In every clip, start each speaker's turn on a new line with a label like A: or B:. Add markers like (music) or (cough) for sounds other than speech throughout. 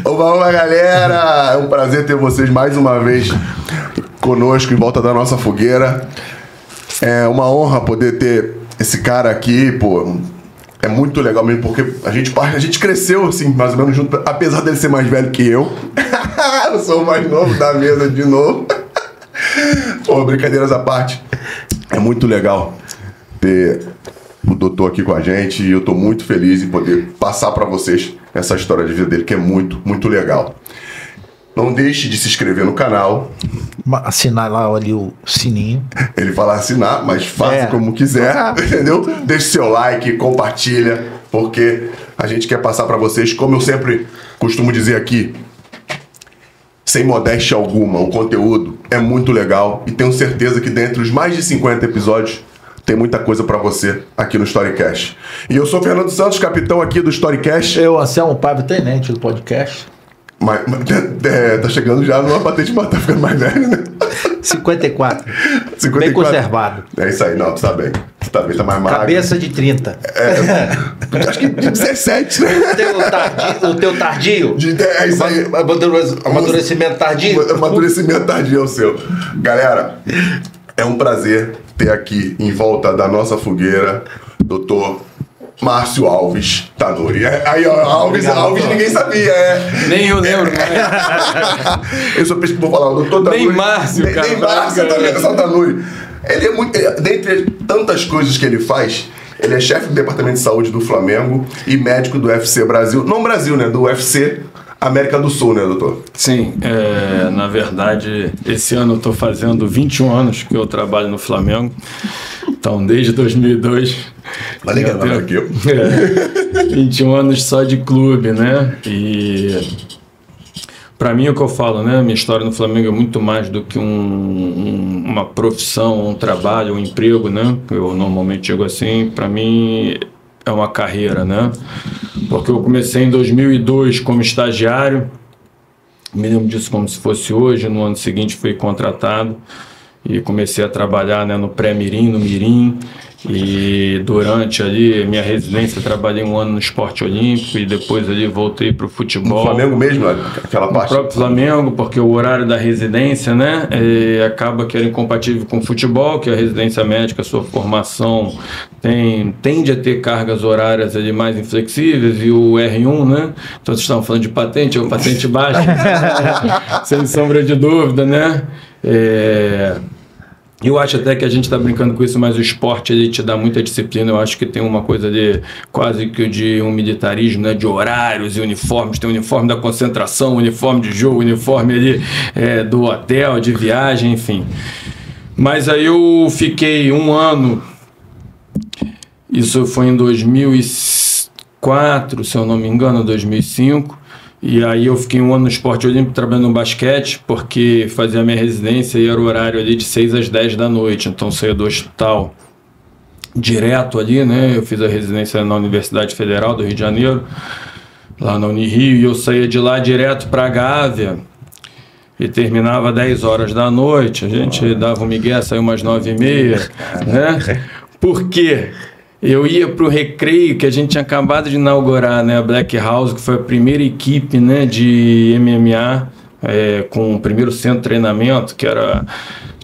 A: Oba, oba, galera! É um prazer ter vocês mais uma vez conosco em volta da nossa fogueira. É uma honra poder ter esse cara aqui, pô. É muito legal mesmo, porque a gente, a gente cresceu, assim, mais ou menos junto, apesar dele ser mais velho que eu. (laughs) eu sou o mais novo da mesa de novo. (laughs) pô, brincadeiras à parte. É muito legal ter o doutor aqui com a gente e eu tô muito feliz em poder passar para vocês essa história de vida dele, que é muito, muito legal. Não deixe de se inscrever no canal.
B: Assinar lá ali o sininho.
A: Ele fala assinar, mas faça é. como quiser, entendeu? Deixe seu like, compartilha, porque a gente quer passar para vocês, como eu sempre costumo dizer aqui, sem modéstia alguma, o conteúdo é muito legal e tenho certeza que dentre os mais de 50 episódios tem muita coisa para você aqui no Storycast. E eu sou o Fernando Santos, capitão aqui do Storycast.
B: Eu, Anselmo Pablo, tenente do podcast.
A: Mas, mas é, tá chegando já numa patente, mas tá ficando mais velho, né?
B: 54.
A: 54.
B: Bem conservado.
A: É isso aí, não, tu tá bem. Tu tá bem, tá mais magro.
B: Cabeça de 30.
A: É, acho que de 17, né?
B: O teu tardio. O teu tardio
A: de, é isso aí.
B: Amadurecimento tardio.
A: Amadurecimento tardio é o seu. Galera, é um prazer ter aqui em volta da nossa fogueira, doutor Márcio Alves Tanuri. É, aí, ó, Alves, Obrigado, Alves ninguém sabia, é.
C: Nem eu lembro.
A: É. (laughs) eu sou que vou falar, o doutor
C: Tanuri. Nem Márcio,
A: nem,
C: cara.
A: Nem Márcio também, só Tanuri. Ele é muito. Dentre tantas coisas que ele faz, ele é chefe do departamento de saúde do Flamengo e médico do UFC Brasil. Não Brasil, né? Do UFC América do Sul, né, doutor?
C: Sim, é, na verdade, esse ano eu estou fazendo 21 anos que eu trabalho no Flamengo. Então, desde 2002.
A: Olha que tenho, aqui. (laughs)
C: É, 21 anos só de clube, né? E para mim é o que eu falo, né? Minha história no Flamengo é muito mais do que um, um, uma profissão, um trabalho, um emprego, né? Eu normalmente digo assim. Para mim é uma carreira, né? Porque eu comecei em 2002 como estagiário, me lembro disso como se fosse hoje. No ano seguinte fui contratado e comecei a trabalhar né, no pré-mirim, no mirim. E durante ali minha residência trabalhei um ano no esporte olímpico e depois ali voltei para o futebol. No
A: Flamengo mesmo, aquela parte?
C: No próprio Flamengo, porque o horário da residência, né, é, acaba que era incompatível com o futebol, que a residência médica, sua formação tem, tende a ter cargas horárias ali mais inflexíveis e o R1, né, então vocês estavam falando de patente, é o patente baixa, (laughs) sem sombra de dúvida, né, é, eu acho até que a gente está brincando com isso, mas o esporte ele te dá muita disciplina. Eu acho que tem uma coisa de quase que de um militarismo, né? De horários e uniformes. Tem uniforme da concentração, uniforme de jogo, uniforme ali é, do hotel, de viagem, enfim. Mas aí eu fiquei um ano. Isso foi em 2004, se eu não me engano, 2005. E aí eu fiquei um ano no esporte olímpico trabalhando no basquete, porque fazia minha residência e era o horário ali de 6 às 10 da noite. Então saía do hospital direto ali, né? Eu fiz a residência na Universidade Federal do Rio de Janeiro, lá na Unirio, e eu saía de lá direto para Gávea e terminava 10 horas da noite. A gente dava um migué, saiu umas 9 e meia, (laughs) né? Por quê? Eu ia para o Recreio, que a gente tinha acabado de inaugurar, né? A Black House, que foi a primeira equipe né, de MMA, é, com o primeiro centro de treinamento, que era.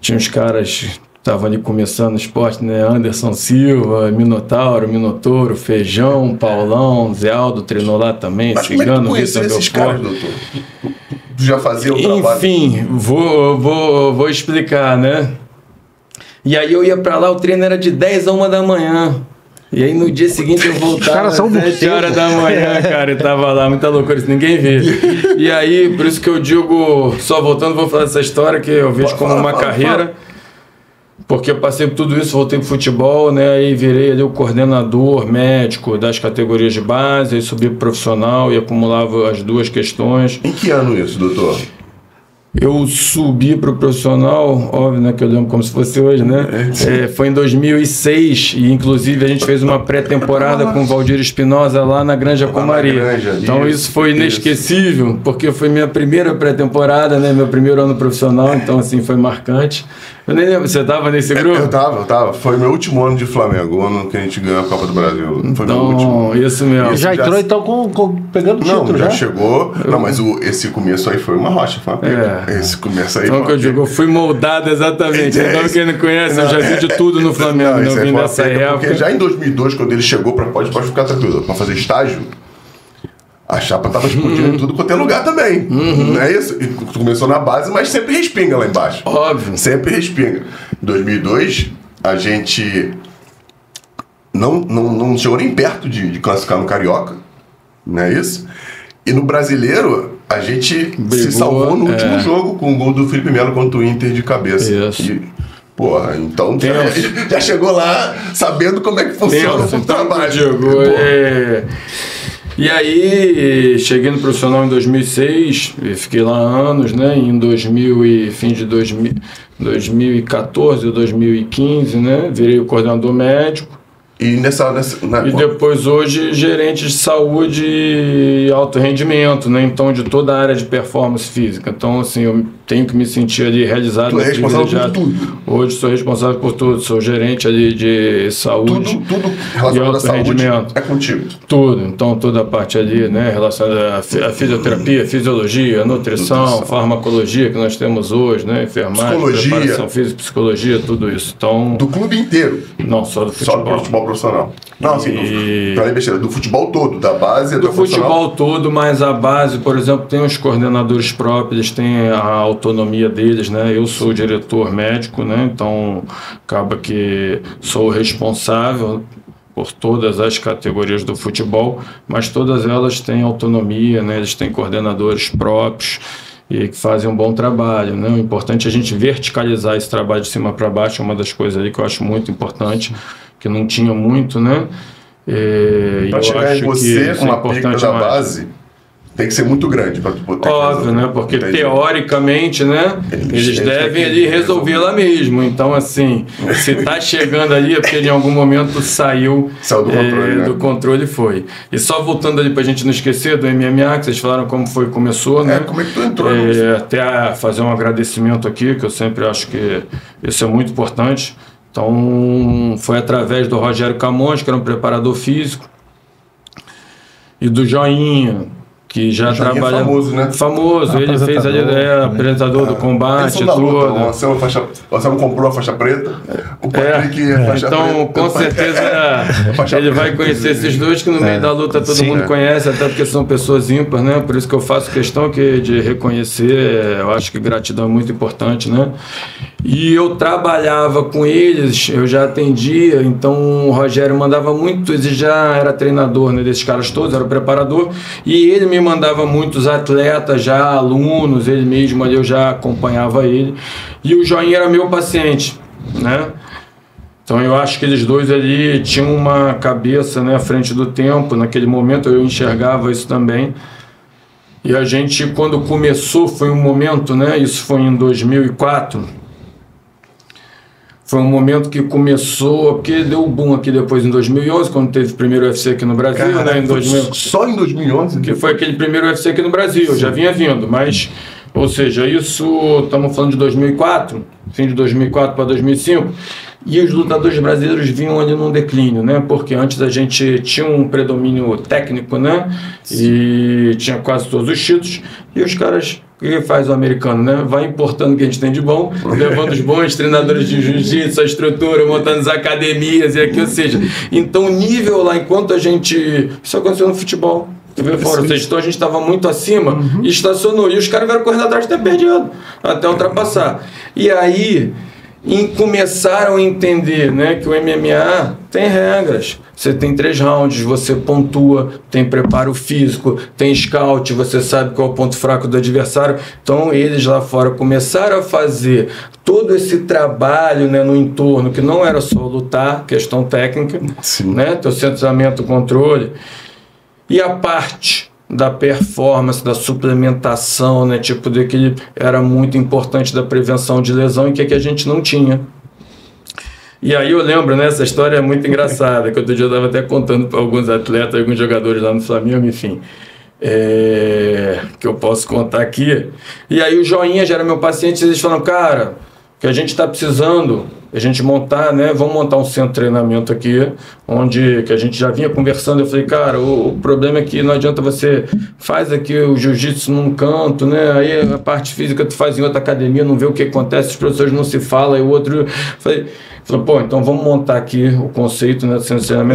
C: Tinha uns caras estavam ali começando o esporte, né? Anderson Silva, Minotauro, Minotouro, Feijão, Paulão, Zé Aldo treinou lá também,
A: Mas Cigano, é que esses caras, doutor? Já fazia o
C: trabalho? Enfim, vou, vou, vou explicar, né? E aí eu ia para lá, o treino era de 10 a 1 da manhã. E aí no dia seguinte eu voltava às 7 horas da manhã, cara, e tava lá, muita loucura, isso ninguém vê. E aí, por isso que eu digo, só voltando, vou falar dessa história que eu vejo como uma carreira. Porque eu passei por tudo isso, voltei pro futebol, né? Aí virei ali o coordenador médico das categorias de base, aí subi pro profissional e acumulava as duas questões.
A: Em que ano isso, doutor?
C: Eu subi para o profissional, óbvio, né, que eu lembro como se fosse hoje, né? É, foi em 2006 e inclusive a gente fez uma pré-temporada com o Valdir Espinosa lá na Granja Comari. então isso, foi inesquecível, porque foi minha primeira pré-temporada, né, meu primeiro ano profissional, então assim foi marcante. Eu nem lembro, você tava nesse grupo?
A: Eu tava, eu tava. Foi meu último ano de Flamengo, o ano que a gente ganhou a Copa do Brasil. Foi meu último.
C: Então, isso mesmo.
B: Já
A: já-
B: entrou então com, com- pegando
A: Não,
B: título
A: já,
B: já?
A: chegou. Não, mas o, esse começo aí foi uma rocha, foi uma pega.
C: É.
A: Esse começo aí
C: Então,
A: foi
C: que eu digo, eu fui moldado exatamente.
A: É,
C: Então,
A: isso-
C: quem não conhece, eu já vi de tudo no Flamengo.
A: Não,
C: Não,
A: isso
C: vim dessa época.
A: Porque já em 2002, quando ele chegou pra pode, pode ficar tranquilo, pra fazer estágio, a chapa tava explodindo
C: Uhum.
A: em tudo quanto é lugar também. Não é isso? E começou na base, mas sempre respinga lá embaixo.
C: Óbvio.
A: Sempre respinga. Em 2002, a gente não, não, não chegou nem perto de, de classificar no Carioca, não é isso? E no Brasileiro, a gente se
C: Brigou,
A: salvou no último
C: é.
A: jogo com o gol do Felipe Melo contra o Inter de cabeça.
C: Isso.
A: E, porra, então já, (laughs) já chegou lá sabendo como é que funciona
C: Tenso,
A: o
C: então,
A: trabalho.
C: Diego,
A: Porra.
C: é... E aí, cheguei no profissional em 2006, e fiquei lá anos, né? Em 2000 e fim de 2000, 2014 ou 2015, né? Virei o coordenador médico.
A: E nessa. nessa na-
C: E depois hoje gerente de saúde e alto rendimento, né? Então de toda a área de performance física. Então assim, eu tenho que me sentir ali realizado.
A: Tu é responsável por tudo.
C: Hoje sou responsável por tudo, sou gerente ali de saúde.
A: tudo, tudo relacionado à saúde
C: rendimento.
A: é contigo.
C: Tudo, então toda a parte ali, né, relacionada à fi- à fisioterapia, fisiologia, nutrição,
A: Nutrição.
C: farmacologia que nós temos hoje, né, enfermagem,
A: Psicologia.
C: preparação física, psicologia, tudo isso. Então,
A: Do clube inteiro.
C: não só do
A: Só
C: futebol.
A: do futebol profissional. Não, assim,
C: E-
A: do, besteira, do futebol todo, da base
C: Do
A: o profissional.
C: futebol todo, mas a base, por exemplo, tem os coordenadores próprios, têm a autonomia deles, né? Eu sou o diretor médico, né? Então acaba que sou responsável por todas as categorias do futebol, mas todas elas têm autonomia, né? Eles têm coordenadores próprios e que fazem um bom trabalho, né? O importante é a gente verticalizar esse trabalho de cima para baixo, é uma das coisas ali que eu acho muito importante, que não tinha muito, né? É, e
A: Pra
C: eu
A: chegar
C: acho
A: em você,
C: que é
A: uma pica
C: importante
A: da base, tem que ser muito grande tu poder
C: Óbvio, né? Porque
A: Entendi.
C: teoricamente, né?
A: Eles-
C: Eles devem ali resolver lá mesmo. Então, assim, se tá chegando ali é porque em algum momento saiu,
A: Saiu do
C: eh,
A: controle, né?
C: do controle foi. E só voltando ali pra gente não esquecer do MMA, que vocês falaram como foi começou, né?
A: É, como é que tu entrou
C: É, até a fazer um agradecimento aqui, que eu sempre acho que isso é muito importante. Então, foi através do Rogério Camões, que era um preparador físico, e do Joinha, que já
A: é
C: trabalha.
A: famoso, né?
C: Famoso, ele fez ali,
B: Apresentador,
C: é, apresentador do
A: Eles
C: combate,
A: da luta,
C: tudo.
A: o Anselmo, é faixa, o Anselmo comprou a faixa preta, o Patrick é,
C: É,
A: faixa
C: então,
A: preta.
C: com certeza, (laughs) ele vai conhecer esses dois que no meio da luta todo
B: Sim.
C: mundo
A: É.
C: conhece, até porque são pessoas ímpares, né? Por isso que eu faço questão que, de reconhecer, eu acho que gratidão é muito importante, né? E eu trabalhava com eles, eu já atendia, então o Rogério mandava muito, ele já era treinador né, desses caras todos, era o preparador, e ele me mandava muitos atletas, já alunos, ele mesmo ali eu já acompanhava ele, e o Joinha era meu paciente, né? Então eu acho que eles dois ali tinham uma cabeça né, à frente do tempo, naquele momento eu enxergava isso também. E a gente, quando começou, foi um momento, né? Isso foi em 2004. Foi um momento que começou, porque deu o boom aqui depois em 2011, quando teve o primeiro UFC aqui no Brasil, né?
A: Caralho,
C: Em
A: foi
C: 2000
A: Só em 2011?
C: que foi aquele primeiro UFC aqui no Brasil, já vinha vindo, mas, ou seja, isso, estamos falando de 2004, fim de 2004 para 2005, e os lutadores brasileiros vinham ali num declínio, né? Porque antes a gente tinha um predomínio técnico, né? E tinha quase todos os títulos, e os caras. O que faz o americano, né? Vai importando o que a gente tem de bom, levando os bons treinadores de jiu-jitsu, a estrutura, montando as academias e aqui, ou seja. Então, o nível lá, enquanto a gente. Isso aconteceu no futebol. Tu vê fora, ou seja, então a gente estava muito acima e estacionou. E os caras vieram correndo atrás até perdido, até ultrapassar. E aí em- começaram a entender né, que o MMA tem regras. Você tem três rounds, você pontua, tem preparo físico, tem scout, você sabe qual é o ponto fraco do adversário. Então eles lá fora começaram a fazer todo esse trabalho né, no entorno, que não era só lutar, questão técnica,
A: Sim.
C: né, teu centramento, controle. E a parte da performance, da suplementação, né, tipo de que era muito importante da prevenção de lesão e que, que a gente não tinha. E aí eu lembro, né, essa história é muito engraçada, que outro dia eu estava até contando para alguns atletas, alguns jogadores lá no Flamengo, enfim. é, que eu posso contar aqui. E aí o Joinha já era meu paciente, eles falam, cara, que a gente está precisando a gente montar, né? Vamos montar um centro de treinamento aqui, onde que a gente já vinha conversando. Eu falei, cara, o, o problema é que não adianta você faz aqui o jiu-jitsu num canto, né? Aí a parte física tu faz em outra academia, não vê o que acontece, os professores não se falam, e o outro. Falei, pô, então vamos montar aqui o conceito, né?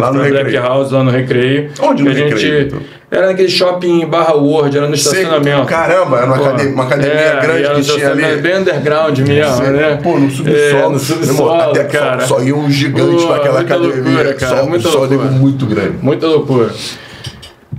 A: Lá no
C: pra Black. House, lá no Recreio.
A: Onde no
C: a gente,
A: Recreio, então?
C: Era naquele shopping Barra Word, era no
A: Sei-
C: estacionamento.
A: Caramba, era uma
C: Pô,
A: academia, uma academia
C: é,
A: grande que tinha ali.
C: Bem underground mesmo,
A: Sei,
C: né?
A: Pô, no subsolo.
C: É, no
A: Meu irmão,
C: subsolo,
A: até
C: cara.
A: Só, só ia um gigante
C: Pô,
A: naquela academia.
C: loucura, cara,
A: só,
C: muita
A: só
C: loucura.
A: muito grande.
C: Muita loucura.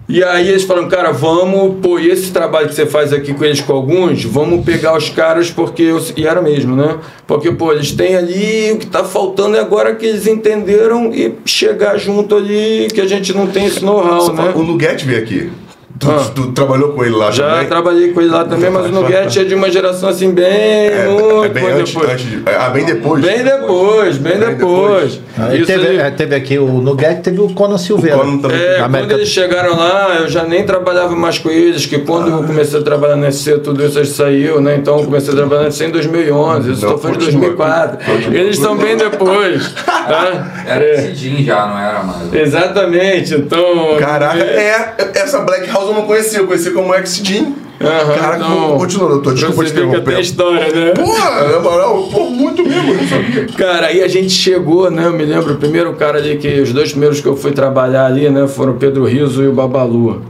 C: E aí eles falaram, cara, vamos, pô, e esse trabalho que você faz aqui com eles com alguns, vamos pegar os caras porque. eu- E era mesmo, né? Porque, pô, eles têm ali, o que tá faltando é agora que eles entenderam e chegar junto ali, que a gente não tem esse know-how, né?
A: O Nuguete veio aqui. Tu,
C: Ah.
A: tu trabalhou com ele lá
C: Já
A: também?
C: trabalhei com ele lá também, mas o Nugget é de uma geração assim, bem,
A: É,
C: muito
A: é bem antes,
C: depois.
A: antes de- Ah, bem depois.
C: Bem depois, bem
A: Bem
C: depois. Isso
D: teve,
C: aí-
D: é, teve aqui o Nugget, teve o Conan Silveira.
A: Conan também.
C: É, quando
D: América
C: eles chegaram lá, eu já nem trabalhava mais com eles, que quando eu comecei a trabalhar na SC, tudo isso saiu, né? Então eu comecei a trabalhar na SC em 2011, isso estou falando de
A: continua.
C: 2004.
A: Continua.
C: Eles são bem depois. tá? (laughs)
E: Era
C: É,
E: já, não era mais.
C: exatamente, então...
A: Caraca, é, essa Black House eu não conhecia, eu conhecia como X-Jean.
C: Aham,
A: Caraca,
C: então,
A: continua, doutor, desculpa te
C: você que
A: interromper.
C: tem história, né?
A: Porra, na moral, pô, muito mesmo, não sabia.
C: Cara, aí a gente chegou, né? Eu me lembro, o primeiro cara ali que. Os dois primeiros que eu fui trabalhar ali, né? Foram o Pedro Riso e o Babalu.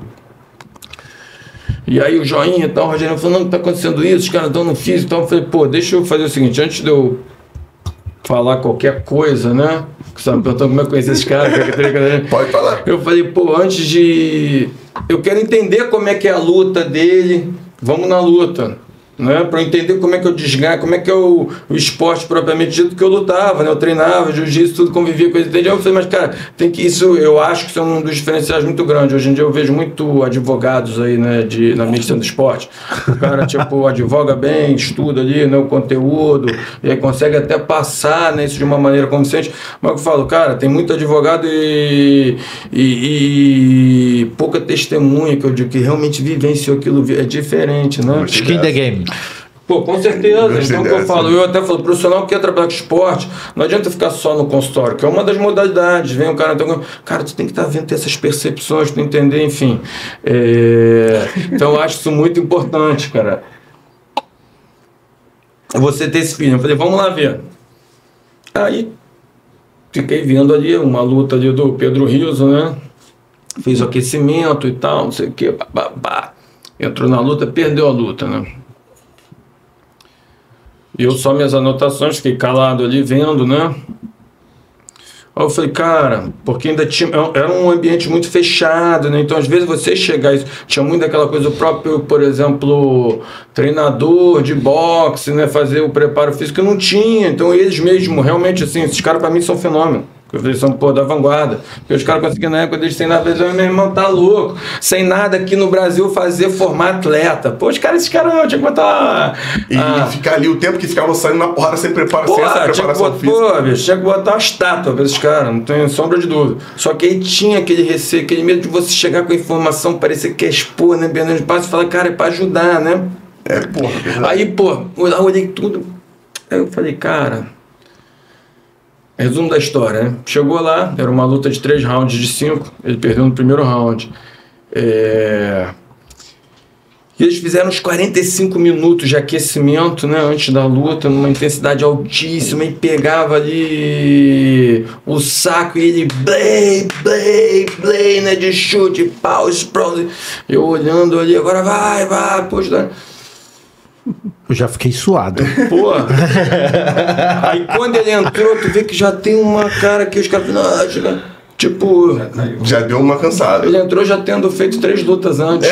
C: E aí o joinha e tal, o Rogério falou, não, tá acontecendo isso, os caras estão no físico. Então eu falei, pô, deixa eu fazer o seguinte, antes de eu falar qualquer coisa, né? Que me perguntando como é que eu conheci esses caras, é que- (laughs)
A: Pode falar.
C: eu falei, pô, antes de. Eu quero entender como é que é a luta dele. Vamos na luta. Né? Para eu entender como é que eu desganho, como é que é o, esporte propriamente dito que eu lutava, né? Eu treinava, jiu-jitsu, tudo convivia com ele. Entendi? Eu falei, mas cara, tem que isso, eu acho que isso é um dos diferenciais muito grandes. Hoje em dia eu vejo muito advogados aí, né, de, na medicina do esporte. O cara, tipo, (laughs) advoga bem, estuda ali, né, o conteúdo, e aí consegue até passar né, isso de uma maneira convincente. Mas eu falo, cara, tem muito advogado e, e, e pouca testemunha que eu digo que realmente vivenciou aquilo, é diferente, né?
D: Skin the game.
C: Pô, com certeza.
A: Gostei
C: então, que eu falo, eu até falo, profissional que quer trabalhar com esporte, não adianta ficar só no consultório, que é uma das modalidades. Vem o cara, então, cara, tu tem que estar vendo ter essas percepções, tu entender, enfim. É, então, eu acho isso muito importante, cara. Você ter esse feeling. Eu falei, vamos lá ver. Aí, fiquei vendo ali uma luta ali do Pedro Riso, né? Fez o aquecimento e tal, não sei o babá. Entrou na luta, perdeu a luta, né? E eu só minhas anotações, fiquei calado ali vendo, né? Aí eu falei, cara, porque ainda tinha. Era um ambiente muito fechado, né? Então, às vezes, você chegar. Tinha muito daquela coisa, o próprio, por exemplo, treinador de boxe, né? Fazer o preparo físico, não tinha. Então, eles mesmo, realmente, assim, esses caras, pra mim, são fenômeno. Eles são, pô, da vanguarda. Porque os caras conseguiam, na época deles, sem nada, eles, meu irmão, tá louco. Sem nada aqui no Brasil fazer formar atleta. Pô, os caras, esses caras, não, tinha que botar.
A: E ficar ali o tempo que ficavam saindo na porrada sem preparo,
C: Pô,
A: sem essa
C: tinha que,
A: preparação
C: botar,
A: física.
C: pô, bicho, tinha que botar uma estátua pra esses caras, não tem sombra de dúvida. Só que aí tinha aquele receio, aquele medo de você chegar com a informação, parecer que quer expor, né? Bernardo de Passo e falar, cara, é pra ajudar, né?
A: É, porra, verdade.
C: Aí, pô, eu olhei tudo. Aí eu falei, cara. Resumo da história, né? Chegou lá, era uma luta de três rounds de cinco, ele perdeu no primeiro round. É... E eles fizeram uns 45 minutos de aquecimento, né? Antes da luta, numa intensidade altíssima, e pegava ali o saco e ele blay, blay, blay, né? De chute, pau, explode. Eu olhando ali, agora vai, vai, poxa.
D: Eu já fiquei suado.
C: Pô. Aí quando ele entrou, tu vê que já tem uma cara que os caras. Tipo,
A: Já deu uma cansada.
C: ele entrou já tendo feito três lutas antes.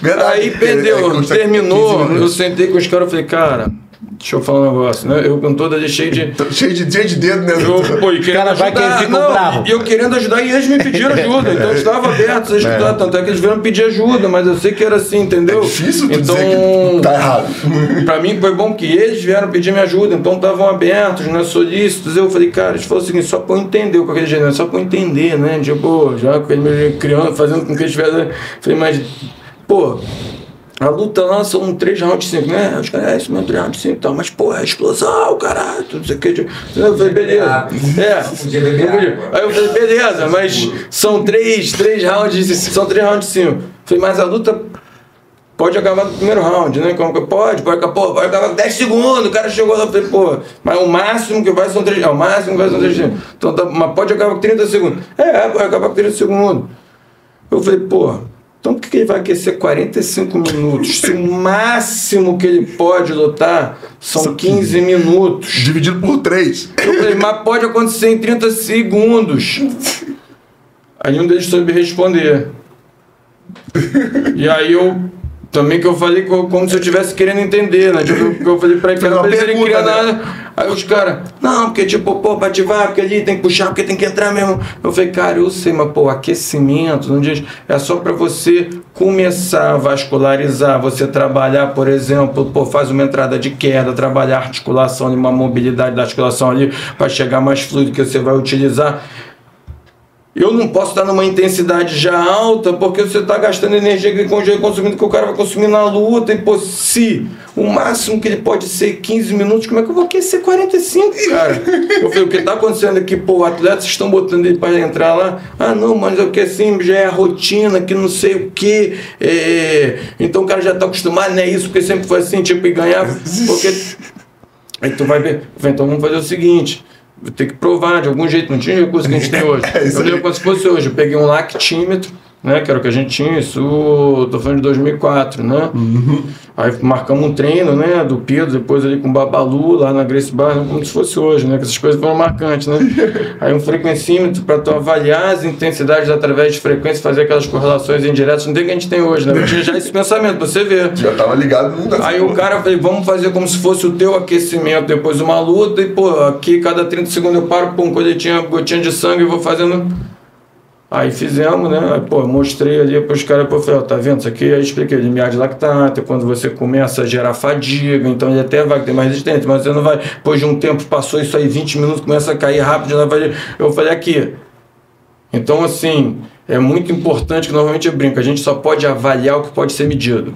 A: Verdade.
C: Aí perdeu, terminou.
A: 15
C: Eu sentei com os caras e falei, cara, deixa eu falar um negócio, né? Eu com toda ali cheio de.
A: Cheio de, cheio de dedo, né?
C: Eu, pô, e querendo
D: cara vai que ele
C: ajudar.
D: fica
C: não,
D: bravo.
C: e eu querendo ajudar e eles me pediram ajuda. Então eu estava aberto a (laughs) escutar. Tanto é que eles vieram pedir ajuda, mas eu sei que era assim, entendeu?
A: É difícil tu
C: então,
A: dizer que tá errado. (laughs)
C: Pra mim foi bom que eles vieram pedir minha ajuda, então estavam abertos, né, solícitos. Eu falei, cara, eles falaram o seguinte, só pra eu entender com aquele jeito, né, só pra eu entender, né? Tipo, já com ele me criando, fazendo com que eles tivessem. Falei, mas, pô, A luta lá são três rounds de cinco, né? Os caras, é isso mesmo, três rounds de cinco e tal. Mas, porra, é explosão, caralho, tudo isso aqui. Eu falei, beleza. É. Aí eu falei, beleza, mas são três, três rounds, de- são três rounds de cinco. Eu falei, mas a luta pode acabar no primeiro round, né? Como que pode, pode acabar, pô, pode acabar com 10 segundos, o cara chegou lá e falei, pô, mas o máximo que vai são 3, é o máximo que vai são 3 segundos. Então, tá, mas pode acabar com 30 segundos. É, pode acabar com 30 segundos. Eu falei, pô, então por que ele vai aquecer 45 minutos? Se o máximo que ele pode lutar são 15 minutos.
A: Dividido por três.
C: Eu falei, mas pode acontecer em 30 segundos. Aí um deles soube responder. E aí eu. Também que eu falei co- como se eu estivesse querendo entender, né? Tipo, que eu falei pra ele
A: uma
C: pra
A: pergunta,
C: criar
A: né?
C: nada. Aí os caras, não, porque tipo, pô, pra ativar, porque ali tem que puxar, porque tem que entrar mesmo. Eu falei, cara, eu sei, mas pô, aquecimento, não diz, é só pra você começar a vascularizar, você trabalhar, por exemplo, pô, faz uma entrada de queda, trabalhar a articulação ali, uma mobilidade da articulação ali, para chegar mais fluido que você vai utilizar. Eu não posso estar numa intensidade já alta porque você está gastando energia que ele consumindo que o cara vai consumir na luta. E pô, se o máximo que ele pode ser 15 minutos, como é que eu vou aquecer 45, cara? Eu falei, o que está acontecendo aqui, pô, atletas estão botando ele para entrar lá. Ah, não, mas é o que assim, já é a rotina, que não sei o que. Então o cara já está acostumado, não é isso, porque sempre foi assim, tipo, e ganhar. Porque (laughs) Aí tu vai ver, eu então vamos fazer o seguinte, vou ter que provar de algum jeito, não tinha recurso que a gente tem (laughs) hoje.
A: É
C: eu lembro como se fosse hoje, eu peguei um lactímetro, né, que era o que a gente tinha, isso, tô falando de 2004, né?
A: Uhum.
C: Aí marcamos um treino, né, do Pedro, depois ali com o Babalu, lá na Grace Bar, como se fosse hoje, né, que essas coisas foram marcantes, né? (laughs) Aí um frequencímetro para tu avaliar as intensidades através de frequência, fazer aquelas correlações indiretas, não tem o que a gente tem hoje, né? Eu tinha já esse (laughs) pensamento, você vê.
A: Já tava ligado no
C: Aí o cara falei, vamos fazer como se fosse o teu aquecimento depois de uma luta, e pô, aqui cada 30 segundos eu paro, pum, quando ele tinha gotinha de sangue, eu vou fazendo. Aí fizemos, né? Pô, mostrei ali para os caras, pô, falei, ó, tá vendo? Isso aqui, aí expliquei, limiar de lactato, quando você começa a gerar fadiga, então ele até vai ter mais resistência, mas você não vai, depois de um tempo, passou isso aí, 20 minutos, começa a cair rápido na fadiga. Eu falei, aqui, então, assim, é muito importante que normalmente eu brinco, a gente só pode avaliar o que pode ser medido.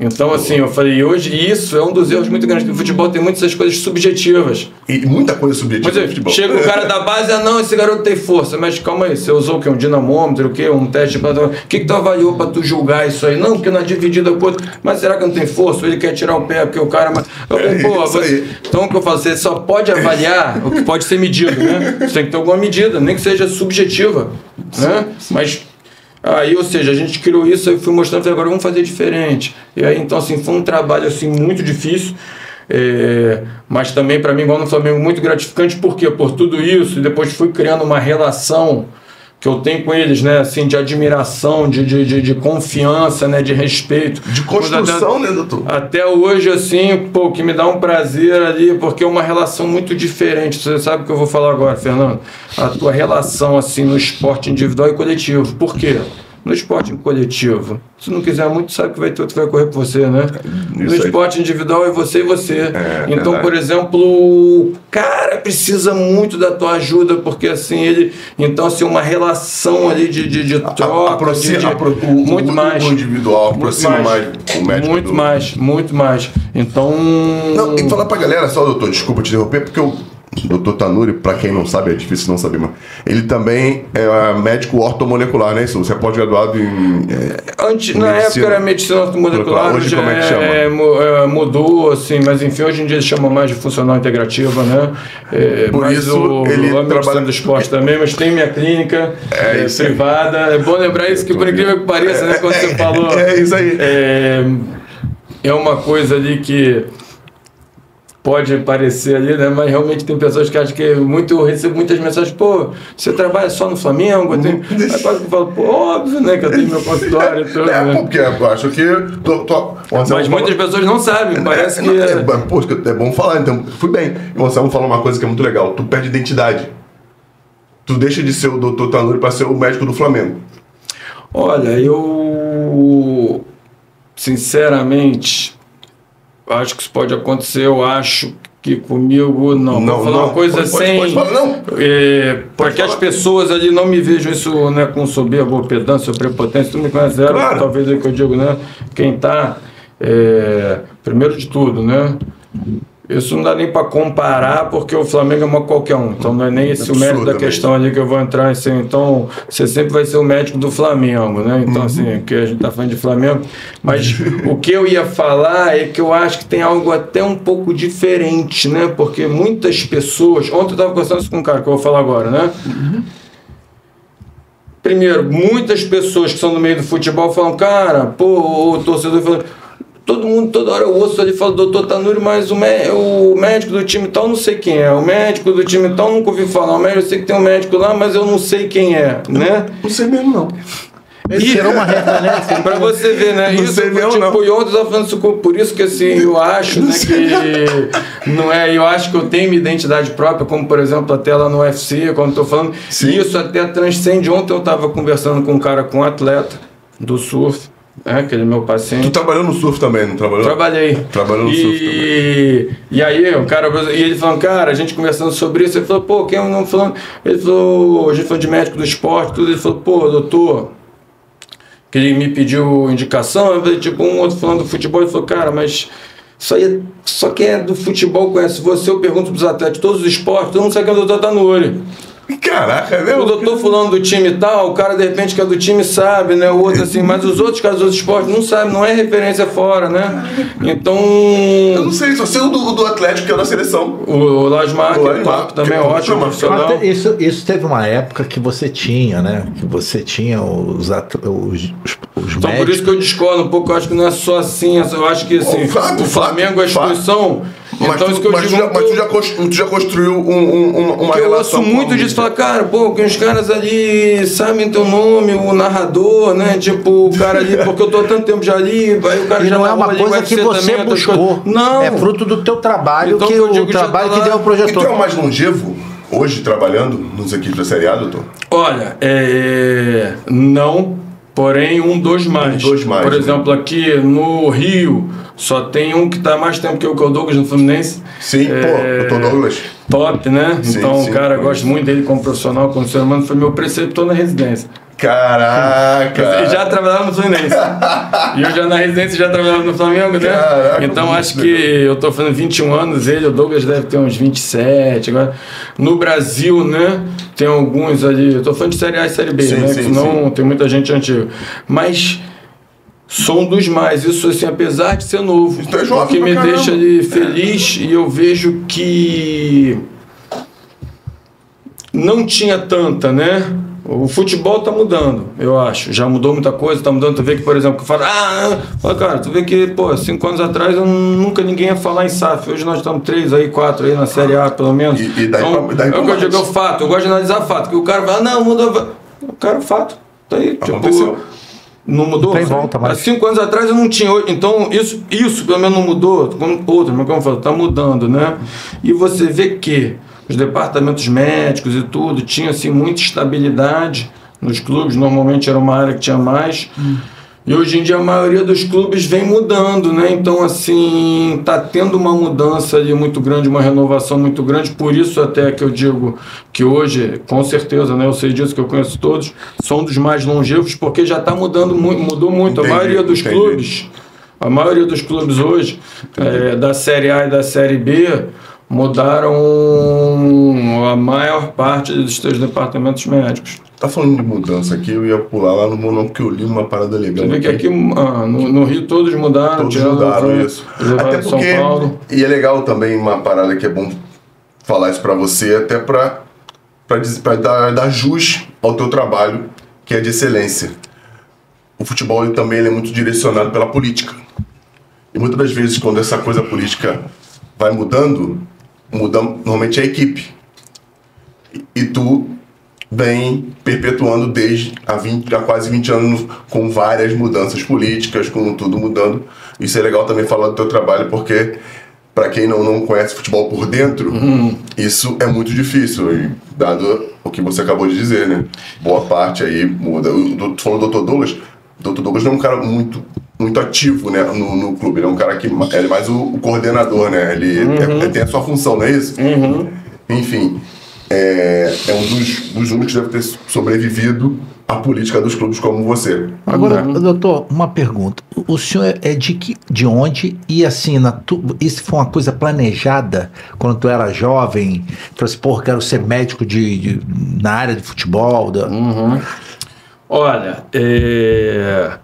C: Então, assim, eu falei, hoje isso é um dos erros muito grandes, porque o futebol tem muitas coisas subjetivas.
A: E muita coisa subjetiva
C: Por
A: no
C: exemplo,
A: futebol.
C: chega o cara da base, ah não, esse garoto tem força, mas calma aí, você usou o quê? Um dinamômetro, o quê? Um teste de plataforma. O que, que tu avaliou pra tu julgar isso aí? Não, porque na dividida com outro, mas será que não tem força? Ou ele quer tirar o pé porque o cara. Eu pô,
A: É isso aí.
C: então o que eu falo, você só pode avaliar o que pode ser medido, né? Você tem que ter alguma medida, nem que seja subjetiva. Né? Mas Aí, ou seja, a gente criou isso, aí fui mostrando, falei, agora vamos fazer diferente. E aí, então, assim, foi um trabalho, assim, muito difícil, é, mas também, para mim, igual no Flamengo, muito gratificante, por quê? Por tudo isso, e depois fui criando uma relação que eu tenho com eles, né, assim, de admiração, de, de, de, de confiança, né, de respeito.
A: De construção, né, doutor?
C: Até hoje, assim, pô, que me dá um prazer ali, porque é uma relação muito diferente. Você sabe o que eu vou falar agora, Fernando? A tua relação, assim, no esporte individual e coletivo. Por quê? No esporte coletivo, se não quiser muito, sabe que vai ter outro que vai correr por você, né? No
A: Isso aí.
C: esporte individual é você e você.
A: É,
C: então,
A: verdade.
C: por exemplo, o cara precisa muito da tua ajuda, porque assim, ele. Então, assim, uma relação ali de, de, de troca.
A: aproxima-
C: de, de-
A: apro- o-
C: muito
A: o-
C: mais.
A: o individual
C: Muito
A: aproxima mais o médico
C: Muito
A: do-
C: mais, muito mais. Então.
A: Não, e falar pra galera, só, doutor, desculpa te interromper, porque o doutor Tanuri, pra quem não sabe, é difícil não saber, mas ele também é médico ortomolecular, né? Isso, você é pós-graduado em. é,
C: Antes, na época era medicina ortomolecular,
A: Hoje
C: hoje
A: como é que chama?
C: é, é, mudou, assim, mas enfim, hoje em dia se chama mais de funcional integrativa, né? É,
A: Por isso,
C: o,
A: ele
C: medicina
A: trabalha-
C: do esporte também, mas tem minha clínica
A: É
C: é, privada. É bom lembrar isso, que por incrível que pareça, né? Quando você falou. (laughs)
A: é isso aí.
C: É, é uma coisa ali que pode parecer ali, né? Mas realmente tem pessoas que acham que muito, eu recebo muitas mensagens, pô, você trabalha só no Flamengo? Eu tenho... (laughs) Aí quase que eu falo, pô, óbvio, né? Que eu tenho meu consultório e (laughs) tudo.
A: É,
C: né?
A: porque eu acho que. Tô, tô,
C: Mas muitas pessoas não sabem, parece
A: é,
C: que.
A: é, é, pô, é bom falar, então, fui bem. E vamos falar uma coisa que é muito legal: tu perde identidade. Tu deixa de ser o doutor Tanuri pra ser o médico do Flamengo.
C: Olha, eu sinceramente acho que isso pode acontecer. Eu acho que comigo não.
A: Não,
C: Vou falar
A: não.
C: uma coisa
A: Pode-
C: sem.
A: pode não.
C: É, para que as pessoas ali não me vejam isso né, com soberba ou pedância ou prepotência, tu me conhece, zero,
A: Claro.
C: talvez aí que eu digo, né? Quem tá. é, primeiro de tudo, né? Isso não dá nem para comparar, porque o Flamengo é uma qualquer um. Então não é nem esse o mérito da
A: Absurdamente.
C: questão ali que eu vou entrar assim. Então você sempre vai ser o médico do Flamengo, né? Então, assim, que a gente tá falando de Flamengo. Mas (laughs) o que eu ia falar é que eu acho que tem algo até um pouco diferente, né? Porque muitas pessoas. Ontem eu tava conversando com um cara que eu vou falar agora, né? Primeiro, muitas pessoas que são no meio do futebol falam, cara, pô, o torcedor fala. Todo mundo, toda hora eu ouço ali fala, doutor Tanuri, mas o, mé- o médico do time tal não sei quem é. O médico do time tal nunca ouvi falar. O médico, eu sei que tem um médico lá, mas eu não sei quem é, né?
A: Não sei mesmo, não.
D: Ele tirou uma referência. (laughs)
C: Pra você ver, né?
A: Não
C: isso
A: sei
C: foi,
A: mesmo,
C: tipo,
A: não.
C: e ontem eu tava falando isso por isso que assim, eu acho, né, que não é, eu acho que eu tenho minha identidade própria, como por exemplo, até lá no UFC, como eu tô falando,
A: Sim.
C: e isso até transcende. Ontem eu tava conversando com um cara, com um atleta do surf, né, que ele é meu paciente.
A: Tu trabalhou no surf também, não trabalhou?
C: Trabalhei.
A: Trabalhou no
C: e,
A: surf também.
C: E aí, o cara, e ele falando, cara, a gente conversando sobre isso, ele falou, pô, quem é não falando? Ele falou, a gente falou de médico do esporte, tudo, ele falou, pô, doutor, que ele me pediu indicação, eu falei, tipo, um outro falando do futebol, ele falou, cara, mas isso aí, é- só quem é do futebol conhece você, eu pergunto pros atletas de todos os esportes, todo mundo sabe que é o doutor Tanuri.
A: Caraca, é
C: O doutor fulano do time tal, o cara de repente que é do time sabe, né? O outro assim, mas os outros caras dos outros esportes não sabem, não é referência fora, né? Então.
A: Eu não sei, só sei o do, do Atlético, que é o da seleção.
C: O, o Lasmar, que
A: O
C: é
A: Lasmar,
C: top, também é ótimo,
A: Mas
D: isso, isso teve uma época que você tinha, né? Que você tinha os, at- os, os, os
C: Então por
D: médicos.
C: isso que eu discordo um pouco, eu acho que não é só assim, eu acho que assim,
A: Oh, fato,
C: o Flamengo é a
A: fato,
C: instituição.
A: Mas,
C: então
A: tu,
C: isso que eu
A: mas,
C: digo.
A: tu já,
C: um
A: mas tu, já tu já construiu um, um, uma,
C: eu ouço
A: relação. com a
C: muito disso, falar, cara, pô, que os caras ali sabem teu nome, o narrador, né? Tipo, o cara ali, porque eu tô há tanto tempo já ali, aí o cara
D: E
C: já
D: não é uma
C: ali,
D: coisa que você
C: também,
D: buscou.
C: Não.
D: É fruto do teu trabalho,
C: Então,
D: que
C: eu digo
D: o trabalho
C: tá
D: que deu o
A: E tu é o
D: projetor.
A: mais longevo hoje trabalhando nos equipes da Série A, doutor?
C: Olha, é, não, porém um dos mais.
A: Um dos mais,
C: Por
A: né?
C: exemplo, aqui no Rio, só tem um que está mais tempo que eu, que é o Douglas no Fluminense.
A: Sim,
C: É,
A: pô, doutor Douglas.
C: Top, né?
A: Sim,
C: então,
A: sim,
C: o cara, gosto muito dele como profissional, como ser humano, foi meu preceptor na residência.
A: Caraca!
C: Já trabalhava no Fluminense. (laughs) e eu já na residência já trabalhava no Flamengo, né?
A: Caraca,
C: então acho que eu tô fazendo 21 anos, ele, o Douglas deve ter uns 27. Agora, no Brasil, né? Tem alguns ali. Eu tô falando de Série A e Série B,
A: Sim,
C: né?
A: sim,
C: Senão
A: sim.
C: tem muita gente antiga. Mas. Sou um dos mais, isso assim, apesar de ser novo.
A: É jovem
C: o que me
A: caramba.
C: deixa ali feliz e eu vejo que não tinha tanta, né? O futebol tá mudando, eu acho. Já mudou muita coisa, tá mudando. Tu vê que, por exemplo, que fala, ah, fala, cara, tu vê que, pô, cinco anos atrás eu nunca ninguém ia falar em SAF. Hoje nós estamos três aí, quatro aí na Série A, pelo menos.
A: E- e daí
C: então,
A: pra- daí
C: é o eu digo, é o fato. Eu gosto de analisar fato. Que o cara fala, não, mudou. O cara, é fato. Tá aí,
A: Aconteceu.
C: tipo. Não mudou?
D: Não tem volta mais.
C: Há cinco anos atrás eu não tinha. Então, isso, isso pelo menos não mudou. Outro, mas como eu falo, tá mudando, né? E você vê que os departamentos médicos e tudo tinham assim, muita estabilidade nos clubes. Normalmente era uma área que tinha mais. E hoje em dia a maioria dos clubes vem mudando, né? Então, assim, tá tendo uma mudança ali muito grande, uma renovação muito grande. Por isso até que eu digo que hoje, com certeza, né? Eu sei disso que eu conheço todos, são dos mais longevos, porque já está mudando muito, mudou muito.
A: Entendi,
C: a maioria dos
A: entendi.
C: clubes, a maioria dos clubes hoje, é, da Série A e da Série B, mudaram a maior parte dos seus departamentos médicos.
A: Tá falando de mudança aqui, eu ia pular lá no Monão porque eu li uma parada legal.
C: Você vê que aqui ah, no, no Rio todos mudaram,
A: Todos mudaram isso. Até
C: de São
A: porque.
C: Paulo.
A: E é legal também uma parada que é bom falar isso pra você, até pra dar, dar jus ao teu trabalho, que é de excelência. O futebol ele também ele é muito direcionado pela política. E muitas das vezes, quando essa coisa política vai mudando, muda normalmente a equipe. E, e tu vem perpetuando desde há, 20, há quase 20 anos com várias mudanças políticas, com tudo mudando. Isso é legal também falar do teu trabalho, porque para quem não, não conhece futebol por dentro, isso é muito difícil, e dado o que você acabou de dizer, né? Boa parte aí muda. O- Tu falou do Dr. Douglas, Dr. Douglas não é um cara muito, muito ativo né, no, no clube. Ele é um cara que ele é mais o, o coordenador, né? Ele, é- tem a sua função, não é isso? Enfim, é, é um dos, dos únicos que deve ter sobrevivido à política dos clubes como você.
D: Agora, doutor, uma pergunta. O senhor é de, que, de onde? E assim, na tu, isso foi uma coisa planejada quando tu era jovem? Falou assim, porra, quero ser médico de, de- na área de futebol. Da...
C: Olha, é,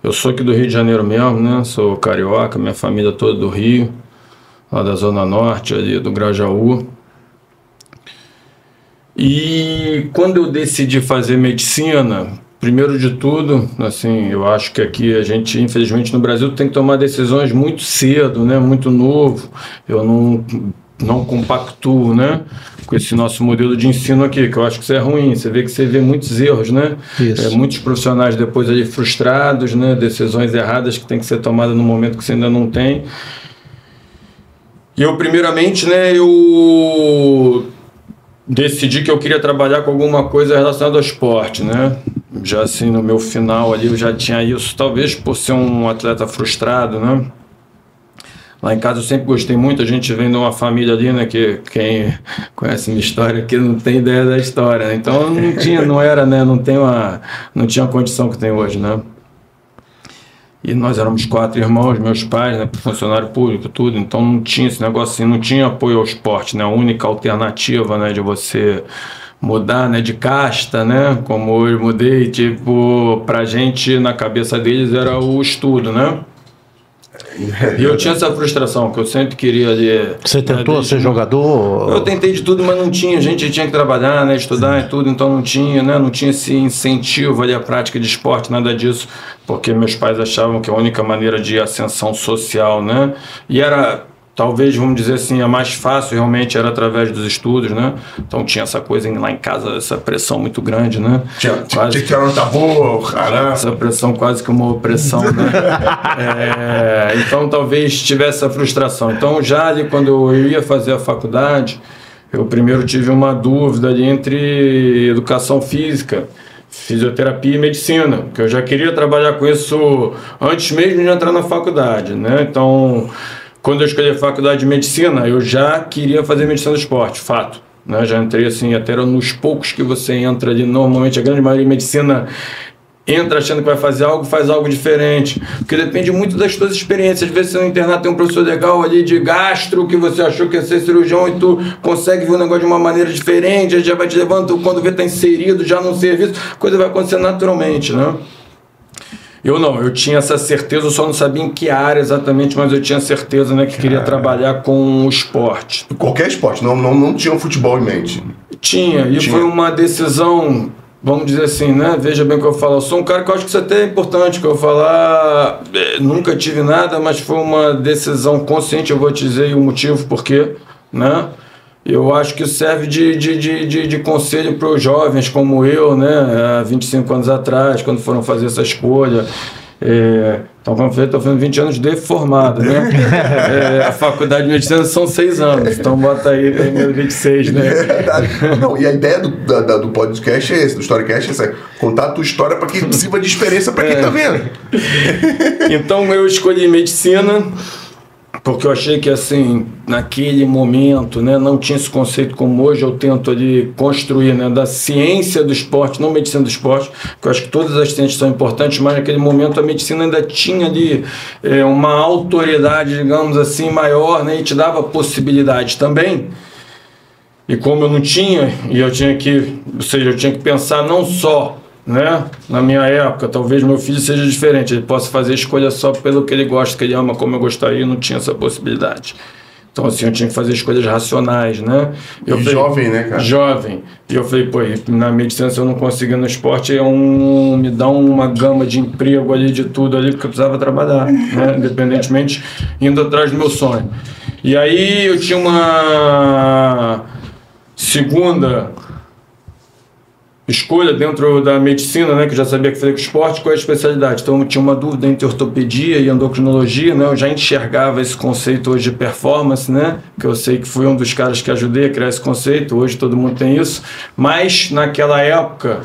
C: eu sou aqui do Rio de Janeiro mesmo, né? Sou carioca, minha família toda do Rio, lá da Zona Norte, ali do Grajaú. E quando eu decidi fazer medicina, primeiro de tudo, assim, eu acho que aqui a gente, infelizmente, no Brasil tem que tomar decisões muito cedo, né? Muito novo. Eu não não compactuo, né? Com esse nosso modelo de ensino aqui, que eu acho que isso é ruim. Você vê que você vê muitos erros, né? É, muitos profissionais depois ali frustrados, né? Decisões erradas que tem que ser tomadas no momento que você ainda não tem. E eu, primeiramente, né, eu decidi que eu queria trabalhar com alguma coisa relacionada ao esporte, né? Já assim, no meu final ali, eu já tinha isso, talvez por ser um atleta frustrado, né? Lá em casa eu sempre gostei muito, a gente vem de uma família ali, né, que quem conhece minha história aqui não tem ideia da história, né? Então não tinha, não era, né, não tem uma, não tinha a condição que tem hoje, né? E nós éramos quatro irmãos, meus pais, né, funcionário público, tudo, então não tinha esse negócio assim, não tinha apoio ao esporte, né? A única alternativa, né, de você mudar, né, de casta, né, como eu mudei, tipo, pra gente, na cabeça deles era o estudo, né? E eu tinha essa frustração, que eu sempre queria ali...
D: Você
C: né,
D: tentou
C: desde
D: ser jogador?
C: eu tentei de tudo, mas não tinha. A gente tinha que trabalhar, né, estudar e tudo, então não tinha, né, não tinha esse incentivo ali à prática de esporte, nada disso, porque meus pais achavam que a única maneira de ascensão social, né, e era talvez, vamos dizer assim, a mais fácil realmente era através dos estudos, né? Então tinha essa coisa em- lá em casa, essa pressão muito grande, né?
A: Tinha,
C: Quase-
A: tinha que tirar nota boa, caramba.
C: essa pressão quase que uma opressão, né? (laughs) É, então talvez tivesse essa frustração. Então já ali quando eu ia fazer a faculdade, eu primeiro tive uma dúvida ali entre educação física, fisioterapia e medicina, que eu já queria trabalhar com isso antes mesmo de entrar na faculdade, né? Então quando eu escolhi a faculdade de medicina, eu já queria fazer medicina do esporte, fato. Né? Já entrei assim, até era nos poucos que você entra ali, normalmente a grande maioria de medicina entra achando que vai fazer algo, faz algo diferente. Porque depende muito das suas experiências. Às vezes no internato tem um professor legal ali de gastro que você achou que ia ser cirurgião e tu consegue ver o negócio de uma maneira diferente, já vai te levando, quando vê tá inserido já num serviço, coisa vai acontecer naturalmente, né? Eu não, eu tinha essa certeza, eu só não sabia em que área exatamente, mas eu tinha certeza né, que queria trabalhar com o esporte.
A: Qualquer esporte, não, não, não tinha o futebol em mente.
C: Tinha, e
A: Tinha.
C: foi uma decisão, vamos dizer assim, né? Veja bem o que eu falo. Eu sou um cara que eu acho que isso até é importante que eu falar. eh, Nunca tive nada, mas foi uma decisão consciente, eu vou te dizer o motivo por quê, né? Eu acho que serve de, de, de, de, de conselho para os jovens como eu, né? Há 25 anos atrás, quando foram fazer essa escolha. É, então, como eu falei, estou fazendo 20 anos de formado, né? (laughs) É, a faculdade de medicina são 6 anos, então bota aí tem meus 26, né?
A: É. Não, e a ideia do, da- da- do podcast é esse, do Storycast é essa. Contar a tua história para quem sirva de experiência para quem tá vendo.
C: Então eu escolhi medicina porque eu achei que assim naquele momento, né, não tinha esse conceito como hoje eu tento ali construir, né, da ciência do esporte, não medicina do esporte, que eu acho que todas as ciências são importantes, mas naquele momento a medicina ainda tinha ali é, uma autoridade, digamos assim, maior, né, e te dava possibilidades também. E como eu não tinha, e eu tinha que, ou seja, eu tinha que pensar não só, né, na minha época, talvez meu filho seja diferente, ele possa fazer escolha só pelo que ele gosta, que ele ama, como eu gostaria, eu não tinha essa possibilidade. Então, assim, eu tinha que fazer escolhas racionais, né? Eu
A: E jovem, né, cara?
C: Jovem. E eu falei, pô, na medicina, se eu não conseguir no esporte, é um, me dá uma gama de emprego ali, de tudo ali, porque eu precisava trabalhar, né? (laughs) Independentemente, indo atrás do meu sonho. E aí eu tinha uma segunda escolha dentro da medicina, né, que eu já sabia que fazia com esporte, qual é a especialidade. Então eu tinha uma dúvida entre ortopedia e endocrinologia, né, eu já enxergava esse conceito hoje de performance, né, que eu sei que fui um dos caras que ajudei a criar esse conceito, hoje todo mundo tem isso, mas naquela época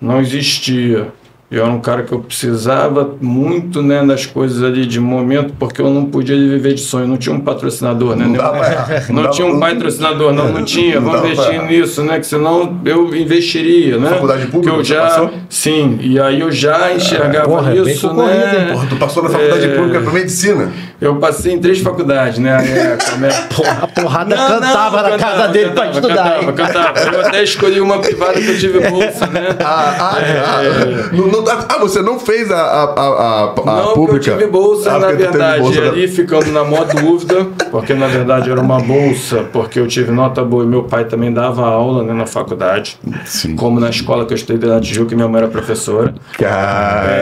C: não existia Eu era um cara que eu precisava muito, né, das coisas ali de momento, porque eu não podia viver de sonho. Não tinha um patrocinador, né?
A: Não pra- (laughs)
C: Não,
A: dá
C: tinha um patrocinador, não, não tinha.
A: Não
C: Vamos investir nisso, né? Que senão eu investiria, né?
A: Faculdade pública,
C: Que eu já,
A: passou?
C: sim. E aí eu já enxergava
D: porra, é
C: isso,
D: concorrido,
C: né?
D: hein,
A: Porra, tu passou na faculdade
C: É.
A: pública pra medicina.
C: Eu passei em três faculdades, né? É, é- (laughs)
D: Porra, a porrada
C: Não,
D: cantava
C: não,
D: na
C: cantava,
D: casa dele pra
C: cantava,
D: estudar.
C: Cantava, cantava. Eu até escolhi uma privada que eu tive (laughs) bolsa, né?
A: Ah, ah,
C: É.
A: ah, não- não- ah, você não fez a, a, a, a,
C: Não,
A: pública?
C: porque eu tive bolsa,
A: Ah,
C: na verdade,
A: bolsa da-
C: ali ficando na maior dúvida, porque na verdade era uma bolsa, porque eu tive nota boa e meu pai também dava aula né, na faculdade,
A: Sim.
C: como na escola que eu estudei Tijuca, que minha mãe era professora.
A: Caraca.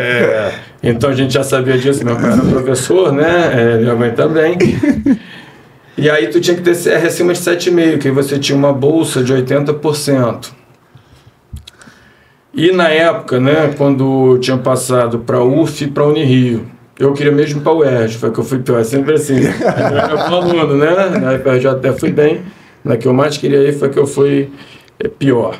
C: É, então a gente já sabia disso, meu pai era professor, né? É, minha mãe também. E aí tu tinha que ter CR acima de 7,5, que aí você tinha uma bolsa de 80%. E na época, né, quando eu tinha passado para UF e para Unirio, eu queria mesmo para o UERJ, foi que eu fui pior, sempre assim. Eu era bom aluno, né? Na UFRJ eu até fui bem, na que eu mais queria ir foi que eu fui é, pior.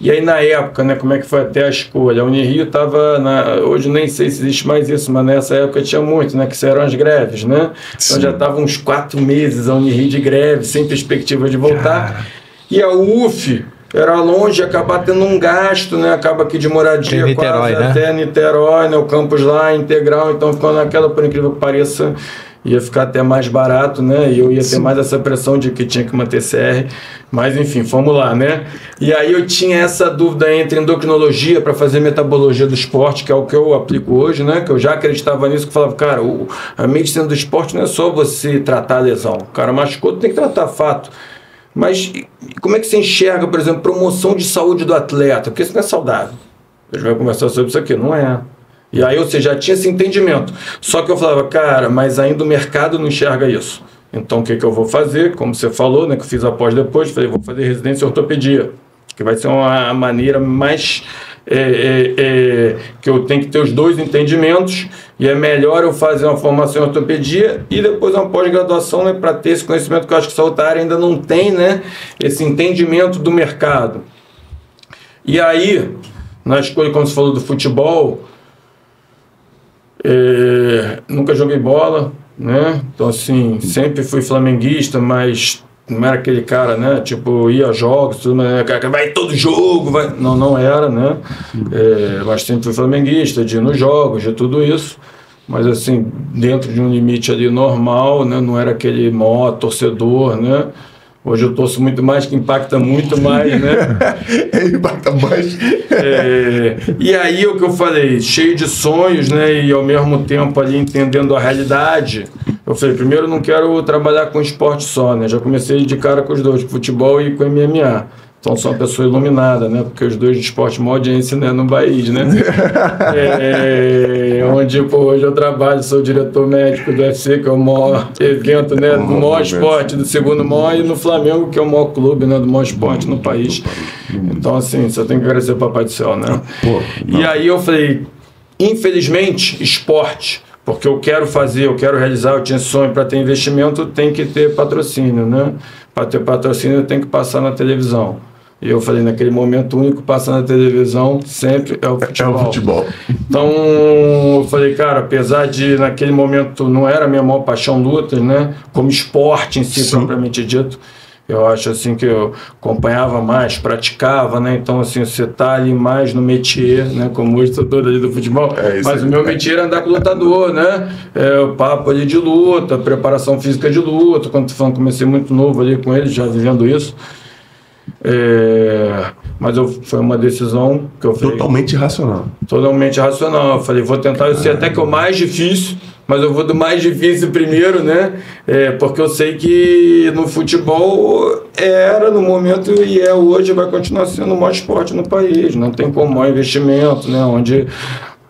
C: E aí na época, né, como é que foi até a escolha? A Unirio estava, hoje nem sei se existe mais isso, mas nessa época tinha muito, né, que eram as greves, né? Então
A: Sim.
C: já estava uns quatro meses a Unirio de greve, sem perspectiva de voltar. E a UF era longe, acabar tendo um gasto, né? Acaba aqui de moradia
D: Niterói,
C: quase
D: né?
C: até Niterói, né? O campus lá integral, então ficou naquela, por incrível que pareça, ia ficar até mais barato, né? E eu ia ter mais essa pressão de que tinha que manter CR. Mas enfim, fomos lá, né? E aí eu tinha essa dúvida entre endocrinologia para fazer metabologia do esporte, que é o que eu aplico hoje, né? Que eu já acreditava nisso, que eu falava, cara, o, a medicina do esporte não é só você tratar a lesão. O cara machucou, tem que tratar fato. Mas como é que você enxerga, por exemplo, promoção de saúde do atleta? Porque isso não é saudável. A gente vai conversar sobre isso aqui, não é. E aí você já tinha esse entendimento. Só que eu falava, cara, mas ainda o mercado não enxerga isso. Então o que, que eu vou fazer? Como você falou, né, que eu fiz após depois, falei, vou fazer residência em ortopedia, que vai ser uma maneira mais é, é, é, que eu tenho que ter os dois entendimentos e é melhor eu fazer uma formação em ortopedia e depois uma pós-graduação né, para ter esse conhecimento que eu acho que essa outra área ainda não tem, né, esse entendimento do mercado. E aí, na escolha, como você falou do futebol, é, nunca joguei bola, né? Então, assim, sempre fui flamenguista, mas não era aquele cara, né? Tipo, ia a jogos, tudo, mas cara vai todo jogo, vai. Não, não era, né? É, mas sempre fui flamenguista, de ir nos jogos, de tudo isso. Mas, assim, dentro de um limite ali normal, né? Não era aquele mó torcedor, né? Hoje eu torço muito mais, que impacta muito mais, né? (laughs)
A: Ele bata mais.
C: É, e aí o que eu falei, cheio de sonhos, né? E ao mesmo tempo ali entendendo a realidade. Eu falei, primeiro não quero trabalhar com esporte só, né? Já comecei de cara com os dois, com futebol e com MMA. Então sou uma pessoa iluminada, né? Porque os dois de esporte, maior audiência né? no Bahia, né? (laughs) É, onde pô, hoje eu trabalho, sou diretor médico do UFC, que é o maior evento, né? Do maior esporte, do segundo maior, e no Flamengo, que é o maior clube, né? Do maior esporte no país. Então, assim, só tenho que agradecer ao Papai do Céu, né?
A: Pô,
C: E aí eu falei, infelizmente, esporte, porque eu quero fazer, eu quero realizar, eu tinha sonho para ter investimento, tem que ter patrocínio, né? Para ter patrocínio tem que passar na televisão. E eu falei, naquele momento, o único passar na televisão sempre é o
A: é
C: futebol.
A: o futebol.
C: Então, eu falei, cara, apesar de naquele momento não era a minha maior paixão lutas, né? Como esporte em si,
A: Sim.
C: propriamente dito. Eu acho assim que eu acompanhava mais, praticava, né? Então, assim, você tá ali mais no métier, né? Como hoje sou todo ali do futebol.
A: É
C: Mas
A: aí.
C: o meu métier era andar com o lutador, né? É, o papo ali de luta, preparação física de luta. Quando tô falando, comecei muito novo ali com ele, já vivendo isso. É, mas eu, foi uma decisão que eu falei,
A: Totalmente irracional.
C: totalmente racional. Eu falei, vou tentar, eu sei até que é o mais difícil, mas eu vou do mais difícil primeiro, né? É, porque eu sei que no futebol era no momento e é hoje, vai continuar sendo o maior esporte no país. Não tem como maior investimento, né? Onde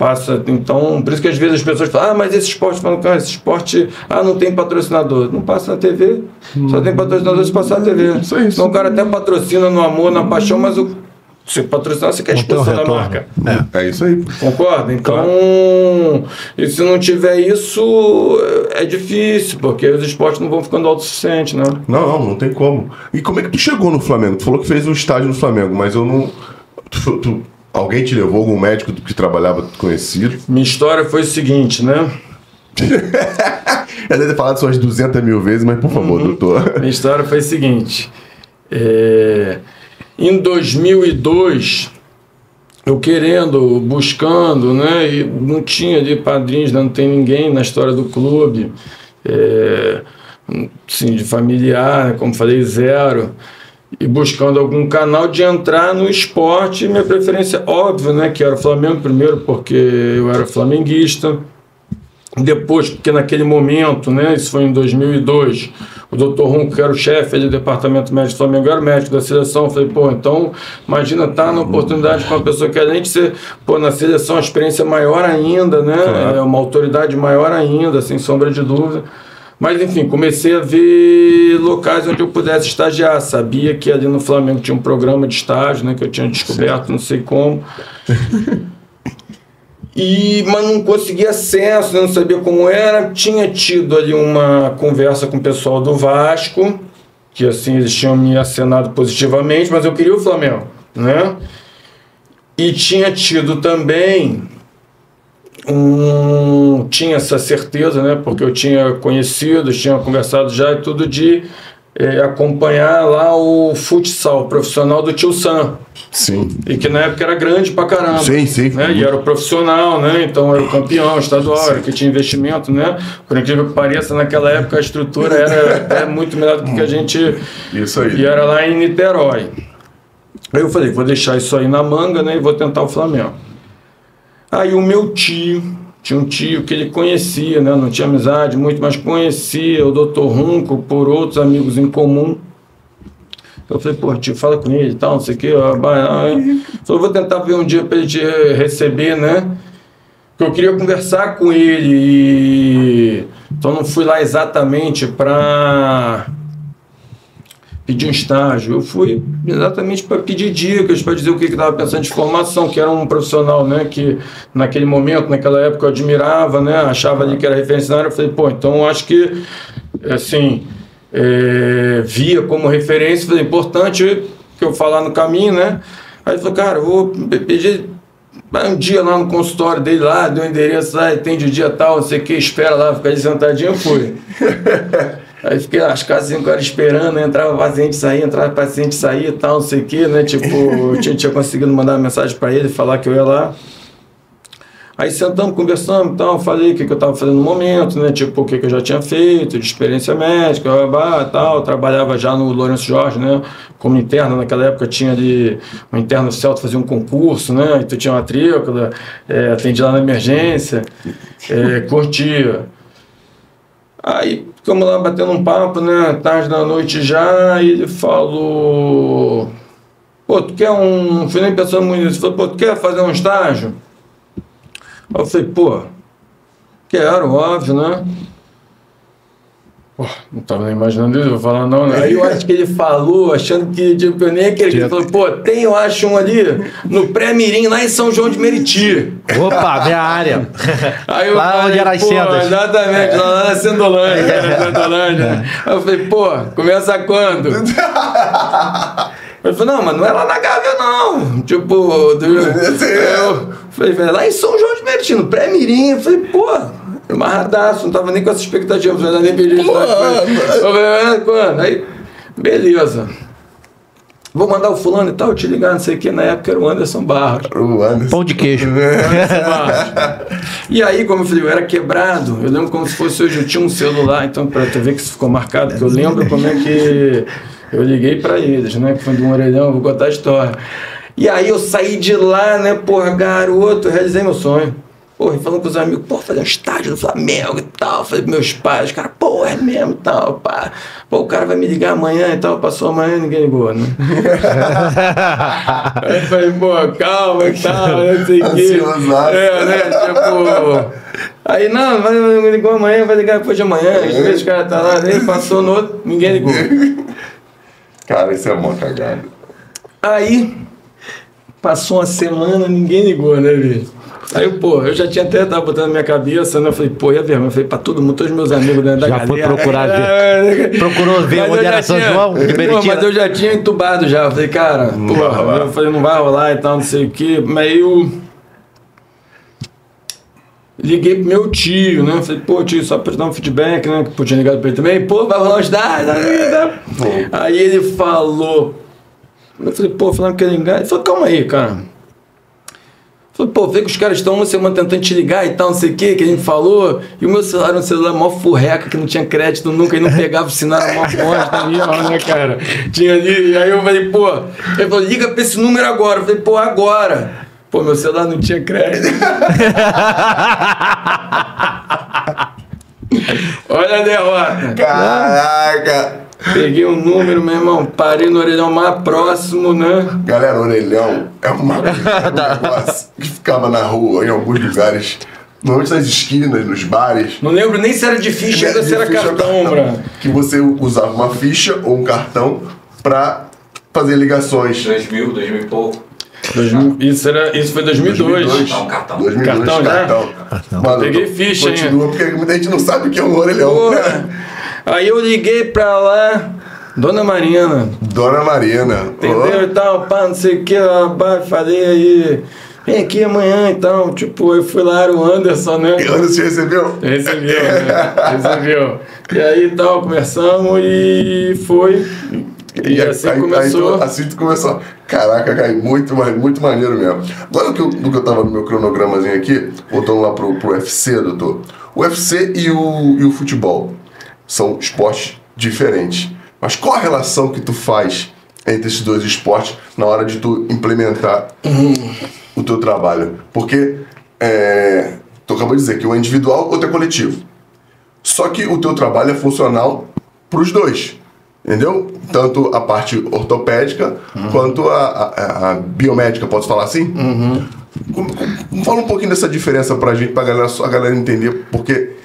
C: passa. Então, por isso que às vezes as pessoas falam, ah, mas esse esporte, falam, cara, esse esporte, ah, não tem patrocinador. Não passa na TV, só tem patrocinador se passar na TV.
A: Isso aí, isso.
C: Então o cara até patrocina no amor, na paixão, mas o. Se patrocinar, você quer exposição da
D: retorno.
C: marca.
A: É isso aí.
C: Concorda? Então, e se não tiver isso, é difícil, porque os esportes não vão ficando autossuficientes, né?
A: Não, não, não tem como. E como é que tu chegou no Flamengo? Tu falou que fez um estágio no Flamengo, mas eu não. Tu, tu Alguém te levou, algum médico que trabalhava conhecido?
C: Minha história foi o seguinte, né? (laughs)
A: Eu deve ter falado isso umas 200 mil vezes, mas por favor, doutor. (laughs)
C: Minha história foi o seguinte. é, em 2002, eu querendo, buscando, né? E não tinha de padrinhos, né, não tem ninguém na história do clube. É, assim, de familiar, né, como falei, zero. E buscando algum canal de entrar no esporte, minha preferência, óbvio, né? Que era o Flamengo primeiro, porque eu era flamenguista. Depois, porque naquele momento, né, isso foi em 2002, o Dr. Ronco, que era o chefe do departamento médico do Flamengo, era o médico da seleção. Eu falei, pô, então imagina estar na oportunidade com uma pessoa que além de ser, pô, na seleção, a experiência maior ainda, né, é uma autoridade maior ainda, sem sombra de dúvida. Mas enfim, comecei a ver locais onde eu pudesse estagiar. Sabia que ali no Flamengo tinha um programa de estágio, né, que eu tinha descoberto, não sei como. (laughs) E, mas não conseguia acesso, né, não sabia como era. Tinha tido ali uma conversa com o pessoal do Vasco, que assim, eles tinham me acenado positivamente, mas eu queria o Flamengo, né? E tinha tido também um, tinha essa certeza, né? Porque eu tinha conhecido, tinha conversado já e tudo de eh, acompanhar lá o futsal profissional do Tio Sam.
A: Sim.
C: E que na época era grande pra caramba.
A: Sim, sim.
C: Né? E era o profissional, né? Então era o campeão estadual, era que tinha investimento, né? Por incrível que pareça, naquela época a estrutura era (laughs) até muito melhor do que a gente.
A: Isso aí.
C: E era lá em Niterói. Aí eu falei, vou deixar isso aí na manga, né? E vou tentar o Flamengo. Aí o meu tio, tinha um tio que ele conhecia, né? Não tinha amizade muito, mas conhecia o Dr. Runco por outros amigos em comum. Eu falei, pô, tio, fala com ele e tal, não sei o quê. Falei, vou tentar ver um dia pra ele te receber, né? Porque eu queria conversar com ele e... Então não fui lá exatamente pra pedir um estágio. Eu fui exatamente para pedir dicas, para dizer o que estava pensando de formação, que era um profissional, né, que naquele momento, naquela época eu admirava, né, achava ali que era referência na área. Eu falei, pô, então acho que, assim, é, via como referência, falei, importante que eu falar no caminho, né. Aí ele falou, cara, eu vou pe- pedir um dia lá no consultório dele lá, deu endereço lá, atende o dia tal, não sei o que, espera lá, fica ali sentadinho, eu fui. (laughs) Aí fiquei às quase 5 horas esperando, né? entrava paciente, saía, entrava paciente, saía e tal, não sei o que, né? Tipo, eu tinha, tinha conseguido mandar uma mensagem para ele, falar que eu ia lá. Aí sentamos, conversamos e tal, falei o que, que eu estava fazendo no momento, né? Tipo, o que, que eu já tinha feito, de experiência médica, babá, tal. Trabalhava já no Lourenço Jorge, né? Como interno, naquela época tinha ali um interno oficial, tu fazia um concurso, né? E tu tinha matrícula, é, atendia lá na emergência, é, curtia. Aí ficamos lá batendo um papo, né? Tarde da noite já, e ele falou. Pô, tu quer um. Fui nem pensando muito nisso. Falou, pô, tu quer fazer um estágio? Aí eu falei, pô, quero, óbvio, né? Pô, não tava nem imaginando isso, vou falar não, né? Aí eu acho que ele falou, achando que tipo, eu nem acredito. Ele falou, pô, tem, eu acho um ali no pré-mirim, lá em São João de Meriti.
D: Opa, minha área. (laughs)
C: Aí eu
D: Lá
C: falei,
D: onde era as
C: pô,
D: sendas.
C: Exatamente, lá, na Sendolândia, né, na Sendolândia. Aí eu falei, pô, começa quando? (laughs) Ele falou, não, mas não é lá na Gávea, não. Tipo, do, (laughs) eu falei, "Velho, lá em São João de Meriti, no pré-mirim. Eu falei, pô, amarradaço, não tava nem com essa expectativa, não nem pedi. Eu falei, "Ah, quando? Aí, beleza. Vou mandar o fulano e tal, te ligar, não sei o que. Na época era o Anderson Barros.
A: O Anderson.
D: Pão de queijo. (laughs)
C: E aí, como eu falei, eu era quebrado. Eu lembro como se fosse hoje, eu tinha um celular, então pra tu ver que isso ficou marcado, que eu lembro como é que eu liguei pra eles, né? Que foi de um orelhão, vou contar a história. E aí eu saí de lá, né, porra, garoto, eu realizei meu sonho. Porra, falando com os amigos, pô, fazer um estádio do Flamengo e tal. Falei pros meus pais, os caras, pô, é mesmo e tal, pá. Pô, o cara vai me ligar amanhã e tal. Passou amanhã ninguém ligou, né? (laughs) Aí falei, pô, calma e tal, não sei o quê. É, né? Tipo. Aí, não, vai, vai ligou amanhã, vai ligar depois de amanhã. Às vezes o cara tá lá, nem passou no outro, ninguém ligou. (laughs)
A: Cara, isso é uma cagada.
C: Aí, passou uma semana, ninguém ligou, né, bicho? Aí, pô, eu já tinha até tava botando na minha cabeça, né? Eu falei, pô, e a vergonha? Eu falei, pra todo mundo, todos meus amigos dentro da
D: Já foi
C: galera.
D: procurar
C: É, (laughs)
D: Procurou ver
C: mas
D: onde
C: já
D: era São
C: tinha-
D: João,
C: Pô, mas eu já tinha entubado já. Eu falei, cara,
A: vai rolar.
C: eu falei, não vai rolar e tal, não sei o quê. Mas eu. Liguei pro meu tio, né? Falei, pô, tio, só pra te dar um feedback, né? Que pô, tinha ligado pra ele também. Pô, vai rolar os dados. né? Aí ele falou. Eu falei, pô, falando que ia ligar. Ele falou, calma aí, cara. Falei, pô, vê que os caras estão uma semana tentando te ligar e tal, não sei o que, que a gente falou. E o meu celular era um celular mó furreca, que não tinha crédito nunca, e não (laughs) pegava o sinal, era mó bosta ali, ó, né, cara? Tinha ali, e aí eu falei, pô, ele falou, liga pra esse número agora. Eu falei, pô, agora. Pô, meu celular não tinha crédito. (laughs) Olha a derrota.
A: Caraca!
C: Peguei um número, meu irmão, parei no orelhão mais próximo, né?
A: Galera, orelhão é uma, é um (laughs) negócio que ficava na rua, em alguns lugares, normalmente nas esquinas, nos bares.
C: Não lembro nem se era de ficha ainda, se era
A: Ficha
C: cartão, bra.
A: Que você usava uma ficha ou um cartão pra fazer ligações.
E: 2000, 2000 e pouco.
C: 2000, isso, era, isso foi 2002.
E: Cartão, cartão.
A: 2002,
C: Cartão já?
A: cartão. Mano,
C: Peguei ficha, hein?
A: Continua, porque muita gente não sabe o que é um orelhão,
C: Porra.
A: né?
C: Aí eu liguei pra lá, Dona Marina,
A: Dona Marina.
C: entendeu? E tal, pá, não sei o que, pá, falei aí, vem aqui amanhã então. Tipo, eu fui lá, era o Anderson, né?
A: E Anderson recebeu?
C: Recebeu, né? (laughs) Recebeu. E aí tal, conversamos e foi. E, assim
A: aí,
C: começou.
A: Aí, tu- assim tu começou. Caraca, cara, muito, muito maneiro mesmo. Agora do que, eu, do que eu tava no meu cronogramazinho aqui, voltando lá pro, pro UFC, doutor. O UFC e o, e o futebol são esportes diferentes. Mas qual a relação que tu faz entre esses dois esportes na hora de tu implementar o teu trabalho? Porque é, tu acabou de dizer que um é individual, outro é coletivo. Só que o teu trabalho é funcional para os dois. Entendeu? Tanto a parte ortopédica quanto a, a- a biomédica, posso falar assim? Com- com- Fala um pouquinho dessa diferença pra gente, pra galera, a galera entender, porque.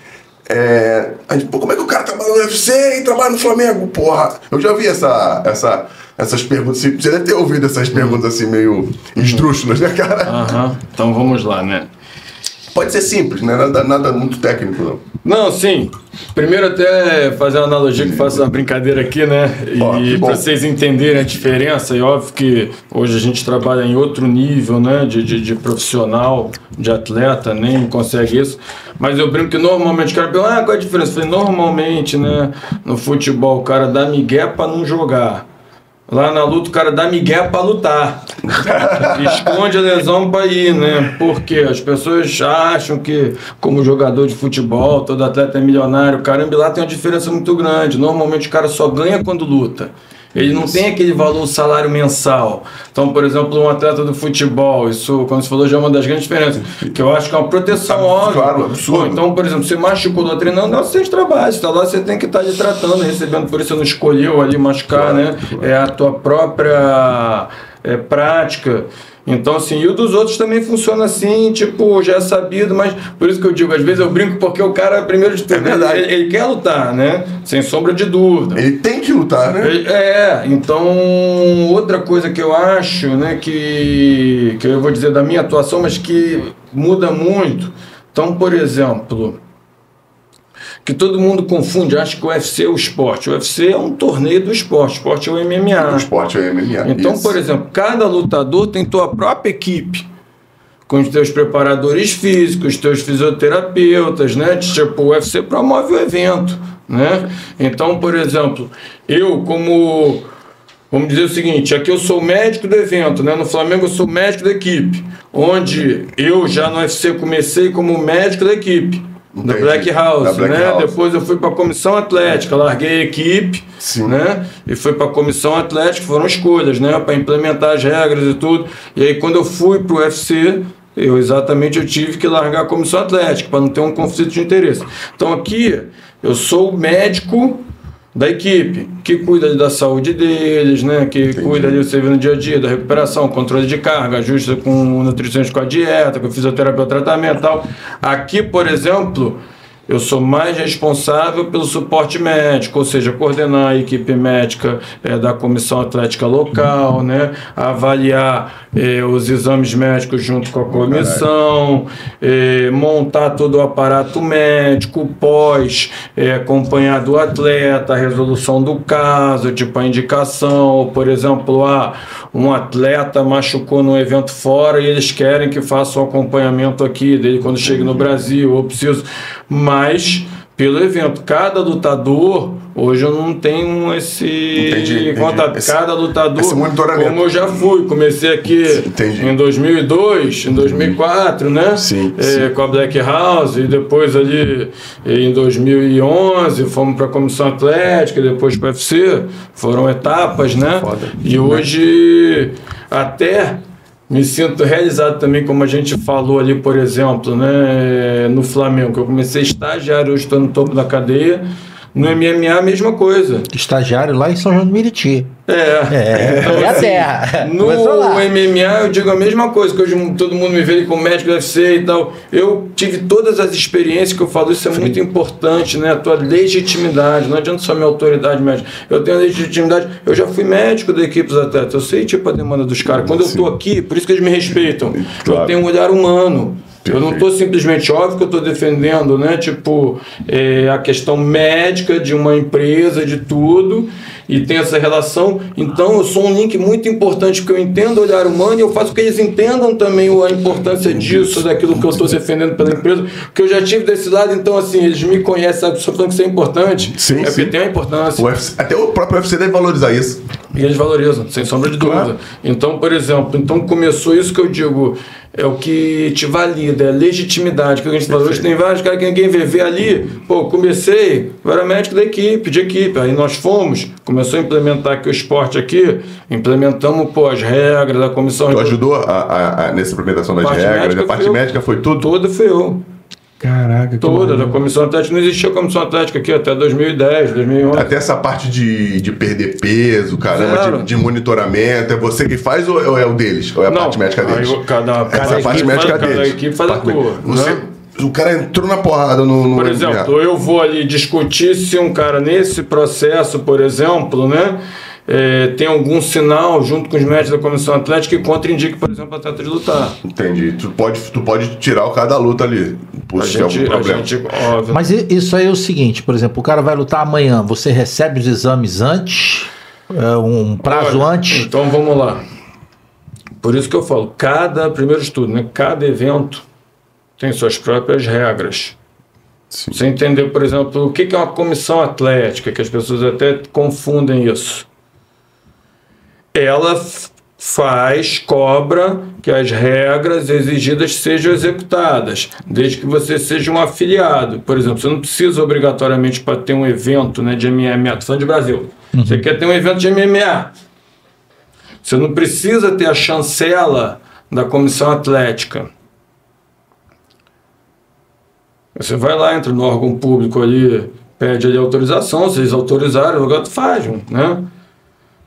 A: É, a gente, como é que trabalha no UFC e trabalha no Flamengo? Porra, eu já vi essa, essa, essas perguntas. assim, Você deve ter ouvido essas perguntas assim, meio esdrúxulas, né, cara?
C: Aham, então vamos lá, né?
A: Pode ser simples, né? Nada, nada muito técnico, não.
C: Não, sim. Primeiro até fazer uma analogia que faço uma brincadeira aqui, né? E para vocês entenderem a diferença, e óbvio que hoje a gente trabalha em outro nível, né? De, de, de profissional, de atleta, nem consegue isso. Mas eu brinco que normalmente o cara pergunta, ah, qual é a diferença? Eu falei, normalmente, né? No futebol o cara dá migué pra não jogar. Lá na luta o cara dá migué pra lutar. (laughs) Esconde a lesão pra ir, né? Porque as pessoas acham que, como jogador de futebol, todo atleta é milionário. Caramba, lá tem uma diferença muito grande. Normalmente o cara só ganha quando luta. Ele não tem aquele valor salário mensal. Então, por exemplo, um atleta do futebol, isso, quando você falou, já é uma das grandes diferenças. Que eu acho que é uma proteção óbvia.
A: claro, absurdo.
C: Pô, então, por exemplo, você machucou do treinando, não é o seu trabalho. Você tá lá, você tem que estar ali tratando, recebendo, por isso você não escolheu ali machucar, né? É a tua própria é, prática. Então, assim, e o dos outros também funciona assim, tipo, já é sabido, mas por isso que eu digo, às vezes eu brinco porque o cara, primeiro de tudo,
A: É verdade.
C: ele, ele quer lutar, né? Sem sombra de dúvida.
A: Ele tem que lutar, né?
C: É, então outra coisa que eu acho, né, que, que eu vou dizer da minha atuação, mas que muda muito. Então, por exemplo, que todo mundo confunde, acha que o UFC é o esporte. O UFC é um torneio do esporte, o esporte é o
A: O
C: MMA.
A: esporte é MMA.
C: Então,
A: Isso.
C: por exemplo, cada lutador tem tua própria equipe. Com os teus preparadores físicos, teus fisioterapeutas, né? Tipo, o UFC promove o evento, né? Então, por exemplo, eu como... Vamos dizer o seguinte, aqui eu sou médico do evento, né? No Flamengo eu sou médico da equipe. Onde eu já no UFC comecei como médico da equipe. Da
A: Entendi.
C: Black House,
A: Da Black
C: né?
A: House.
C: Depois eu fui para a comissão atlética, larguei a equipe,
A: Sim.
C: né? E fui para a comissão atlética, foram escolhas, né? Para implementar as regras e tudo. E aí quando eu fui para o UFC, eu exatamente eu tive que largar a comissão atlética para não ter um conflito de interesse. Então aqui eu sou médico da equipe que cuida da saúde deles, né? Que cuida ali você vê no dia a dia da recuperação, controle de carga, ajuste com o nutricionista com a dieta, com o fisioterapeuta tratamento e tal. Aqui, por exemplo, eu sou mais responsável pelo suporte médico, ou seja, coordenar a equipe médica eh, da comissão atlética local, né? avaliar eh, os exames médicos junto com a comissão, eh, montar todo o aparato médico, pós, acompanhar do atleta, a resolução do caso, tipo a indicação, ou, por exemplo, ah, um atleta machucou num evento fora e eles querem que faça o acompanhamento aqui dele quando chega no Brasil, ou preciso mais pelo evento. Cada lutador, hoje eu não tenho esse
A: Entendi,
C: contato. Cada lutador,
A: esse
C: como eu já fui, comecei aqui
A: Entendi.
C: em 2002, em 2004, né?
A: Sim,
C: É,
A: sim.
C: Com a Black House, e depois ali em 2011 fomos para a Comissão Atlética, depois para o UFC. Foram etapas, né?
A: Foda.
C: E hoje até me sinto realizado também, como a gente falou ali, por exemplo, né, no Flamengo, eu comecei estagiário, hoje estou no topo da cadeia. No MMA, a mesma coisa.
D: Estagiário lá em São João do Meriti.
C: É.
D: É,
C: Então, (laughs)
D: é a
C: assim,
D: terra.
C: No. MMA eu digo a mesma coisa, que hoje todo mundo me vê como médico do UFC e tal. Eu tive todas as experiências que eu falo, isso é muito importante, né? A tua legitimidade, não adianta só minha autoridade médica. Eu tenho a legitimidade, eu já fui médico da equipe dos atletas, eu sei tipo a demanda dos caras. Quando eu tô aqui, por isso que eles me respeitam,
A: Claro.
C: eu tenho um olhar humano. Eu não estou simplesmente, óbvio que eu estou defendendo, né? Tipo, é, a questão médica de uma empresa, de tudo, e tem essa relação. Então, eu sou um link muito importante, porque eu entendo o olhar humano e eu faço que eles entendam também a importância disso, daquilo que eu estou defendendo pela empresa, porque eu já tive desse lado, então, assim, eles me conhecem, sabe? Estou falando que isso é importante.
A: Sim,
C: é porque
A: sim.
C: tem uma importância.
A: O UFC até o próprio UFC deve valorizar isso.
C: E eles valorizam, sem sombra de dúvida.
A: Claro.
C: Então, por exemplo, então começou isso que eu digo, é o que te valida, é a legitimidade. Que a gente falou, hoje tem vários caras que ninguém vê, vê ali, pô, comecei, eu era médico da equipe, de equipe. Aí nós fomos, começou a implementar aqui o esporte aqui, implementamos, pô, as regras da comissão.
A: Tu ajudou a, a- a- nessa implementação das
C: Parte
A: regras,
C: médica
A: a parte médica foi tudo?
C: Toda foi eu.
A: Caraca, que
C: Toda, da comissão atlética. Não existia comissão atlética aqui até 2010, 2011.
A: Até essa parte de, de perder peso, caramba,
C: Claro.
A: de, de monitoramento, é você que faz ou ou é o deles? Ou é a parte médica deles?
C: eu- cada, cada
A: Essa parte
C: equipe
A: médica
C: faz, cada
A: deles.
C: equipe faz a
A: Parte médica. Você-
C: né?
A: O cara entrou na porrada no. no
C: Por
A: MMA.
C: exemplo, eu vou ali discutir se um cara nesse processo, por exemplo, né, é, tem algum sinal junto com os médicos da comissão atlética que contraindique, por exemplo, o atleta de lutar.
A: Entendi. Tu pode, tu pode tirar o cara da luta ali. Por
C: A
A: se tem algum
C: gente, a
A: problema.
C: gente, óbvio.
D: Mas isso aí é o seguinte, por exemplo, o cara vai lutar amanhã, você recebe os exames antes, é, um prazo
C: Olha,
D: antes.
C: Então vamos lá. Por isso que eu falo, cada primeiro estudo, né, cada evento tem suas próprias regras.
A: Sim.
C: Você entender, por exemplo, o que é uma comissão atlética, que as pessoas até confundem isso. Ela faz, cobra que as regras exigidas sejam executadas, desde que você seja um afiliado. Por exemplo, você não precisa obrigatoriamente para ter um evento né, de MMA, estou falando de Brasil. Você quer ter um evento de MMA. Você não precisa ter a chancela da comissão atlética. Você vai lá, entra no órgão público ali, pede ali autorização, se eles autorizarem, agora tu faz, né?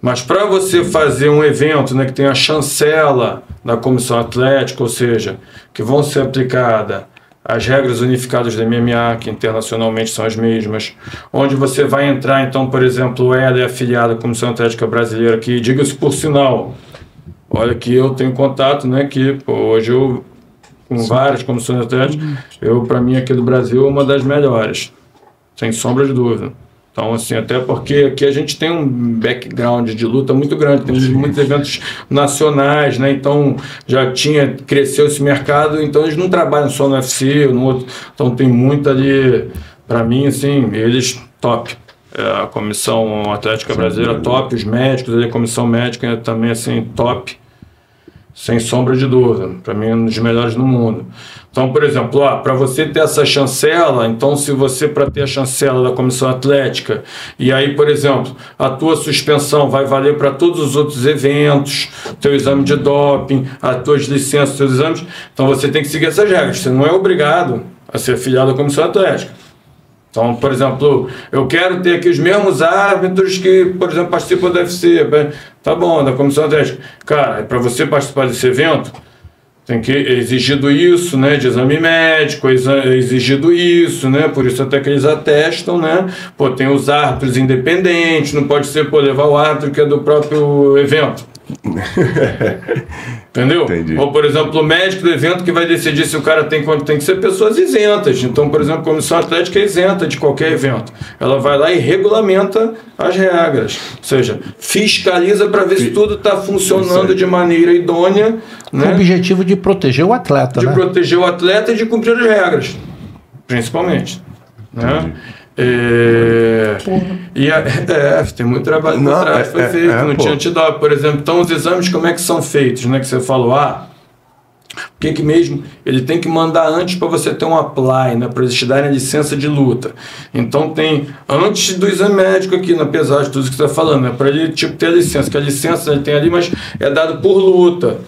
C: Mas para você fazer um evento né, que tem a chancela da comissão atlética, ou seja, que vão ser aplicadas as regras unificadas da MMA, que internacionalmente são as mesmas, onde você vai entrar, então, por exemplo, ela é afiliada à Comissão Atlética Brasileira, que, diga-se por sinal, olha que eu tenho contato, né, que pô, hoje eu, com várias comissões atléticas, eu, para mim, aqui do Brasil, é uma das melhores, sem sombra de dúvida. Então, assim, até porque aqui a gente tem um background de luta muito grande, tem muitos eventos nacionais, né? Então já tinha, cresceu esse mercado, então eles não trabalham só no UFC, no outro. Então tem muito ali, para mim, assim, eles top. É, a Comissão Atlética Brasileira top, os médicos, ali, a Comissão Médica também, assim, top. Sem sombra de dúvida. Para mim, um dos melhores no mundo. Então, por exemplo, para você ter essa chancela, então se você, para ter a chancela da comissão atlética, e aí, por exemplo, a tua suspensão vai valer para todos os outros eventos, teu exame de doping, as tuas licenças, teus exames, então você tem que seguir essas regras. Você não é obrigado a ser afiliado à comissão atlética. Então, por exemplo, eu quero ter aqui os mesmos árbitros que, por exemplo, participam do UFC. Tá bom, da comissão atlética. Cara, para você participar desse evento, Tem que exigido isso, né, de exame médico, exigido isso, né, por isso até que eles atestam, né, pô, tem os árbitros independentes, não pode ser, pô, levar o árbitro que é do próprio evento. (laughs) Entendeu?
A: Entendi.
C: Ou, por exemplo, o médico do evento que vai decidir se o cara tem quanto tem que ser pessoas isentas. Então, por exemplo, a comissão atlética é isenta de qualquer evento. Ela vai lá e regulamenta as regras. Ou seja, fiscaliza para ver se tudo está funcionando de maneira idônea,
D: Com o
C: né?
D: objetivo de proteger o atleta,
C: de
D: né?
C: proteger o atleta e de cumprir as regras, principalmente. Né? É, e a- é, tem muito trabalho
A: Não,
C: trás,
A: é-
C: foi
A: é-
C: feito,
A: é,
C: não
A: pô.
C: tinha antidoping, por exemplo. Então, os exames, como é que são feitos? Né? Que você falou, ah, o que que mesmo? Ele tem que mandar antes para você ter um apply, né? Para eles te darem a licença de luta. Então tem antes do exame médico aqui na pesagem, tudo isso que você está falando, né? Para ele tipo, ter a licença, que a licença ele tem ali, mas é dado por luta.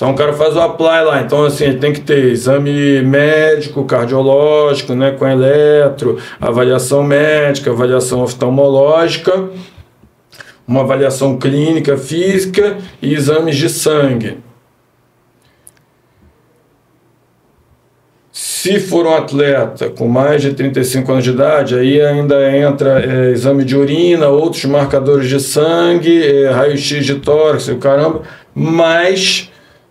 C: Então o cara faz o apply lá. Então, assim, ele tem que ter exame médico, cardiológico, né? Com eletro, avaliação médica, avaliação oftalmológica, uma avaliação clínica, física e exames de sangue. Se for um atleta com mais de 35 anos de idade, aí ainda entra é, exame de urina, outros marcadores de sangue, é, raio-x de tórax, o caramba, mais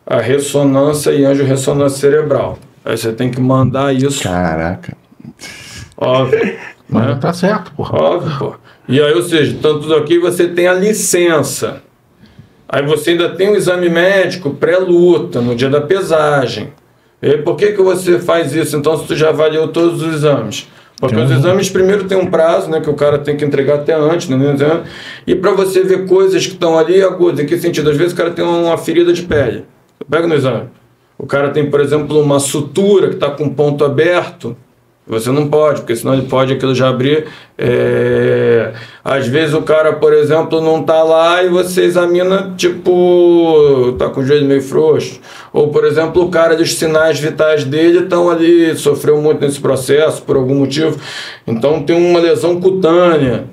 C: a ressonância e angiorressonância cerebral. Aí você tem que mandar isso,
A: Caraca.
C: óbvio. (laughs)
D: Mas
C: né?
D: tá certo, porra.
C: Óbvio, pô. E aí, ou seja, tanto tudo aqui você tem a licença. Aí você ainda tem o exame médico pré-luta, no dia da pesagem. E aí, por que, que você faz isso? Então, se tu já avaliou todos os exames. Porque os exames primeiro tem um prazo, né? Que o cara tem que entregar até antes, né? E para você ver coisas que estão ali agudas. Em que sentido? Às vezes o cara tem uma ferida de pele. Pega no exame. O cara tem, por exemplo, uma sutura que está com ponto aberto. Você não pode, porque senão ele pode aquilo já abrir. é, Às vezes o cara, por exemplo, não tá lá e você examina, tipo, tá com o joelho meio frouxo. Ou, por exemplo, o cara, os sinais vitais dele estão ali, sofreu muito nesse processo por algum motivo. Então tem uma lesão cutânea.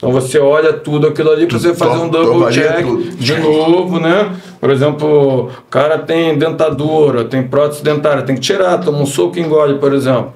C: Então você olha tudo aquilo ali para você fazer um double check
A: tudo.
C: de novo, né? Por exemplo, o cara tem dentadura, tem prótese dentária, tem que tirar, toma um soco e engole, por exemplo.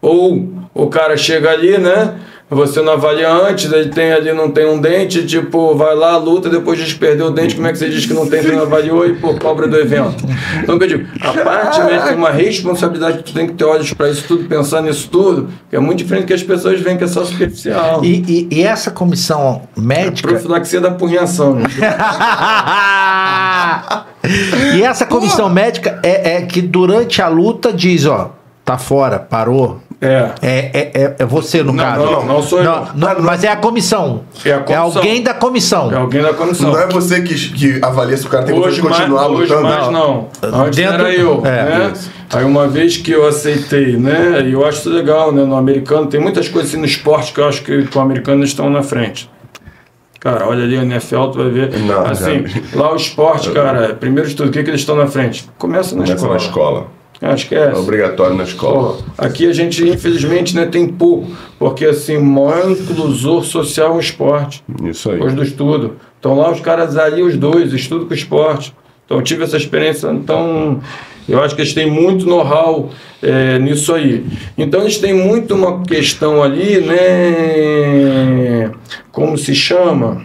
C: Ou o cara chega ali, né? Você não avalia antes, ele tem ali, não tem um dente, tipo, vai lá, luta, depois diz que perdeu o dente, como é que você diz que não tem, que não avaliou e pô, cobra do evento? Então, eu digo, a parte né, tem uma responsabilidade que tu tem que ter olhos para isso tudo, pensar nisso tudo, que é muito diferente do que as pessoas veem que é só superficial.
D: E, e- e essa comissão médica.
C: Profilaxia da punhação, né? (laughs)
D: e essa comissão médica é, é que durante a luta diz, ó, tá fora, parou.
C: É.
D: É, é, é, é você, no
C: Não,
D: caso.
C: não, não sou eu.
D: não, mas é a comissão.
C: É a comissão.
D: alguém da comissão.
C: É alguém da comissão.
A: Não é você que, que avalia se o cara tem
C: Hoje
A: que
C: mais,
A: continuar
C: hoje
A: lutando.
C: mais não. Antes
D: Dentro-
C: era eu.
D: é,
C: né? Aí uma vez que eu aceitei, né? E eu acho isso legal, né? No americano, tem muitas coisas assim no esporte que eu acho que com o americano eles estão na frente. Cara, olha ali a NFL, tu vai ver.
A: Não,
C: assim,
A: já-
C: lá o esporte, cara, primeiro de tudo, o que, que eles estão na frente? Começa na
A: Começa
C: escola.
A: na escola.
C: Ah,
A: É
C: esquece.
A: obrigatório na escola.
C: Aqui a gente, infelizmente, né, tem pouco. Porque, assim, o maior inclusor social é o esporte.
A: Isso aí.
C: Depois do estudo. Então lá os caras ali, os dois, estudo com esporte. Então eu tive essa experiência, então eu acho que eles têm muito know-how é, nisso aí. Então eles têm muito uma questão ali, né? Como se chama?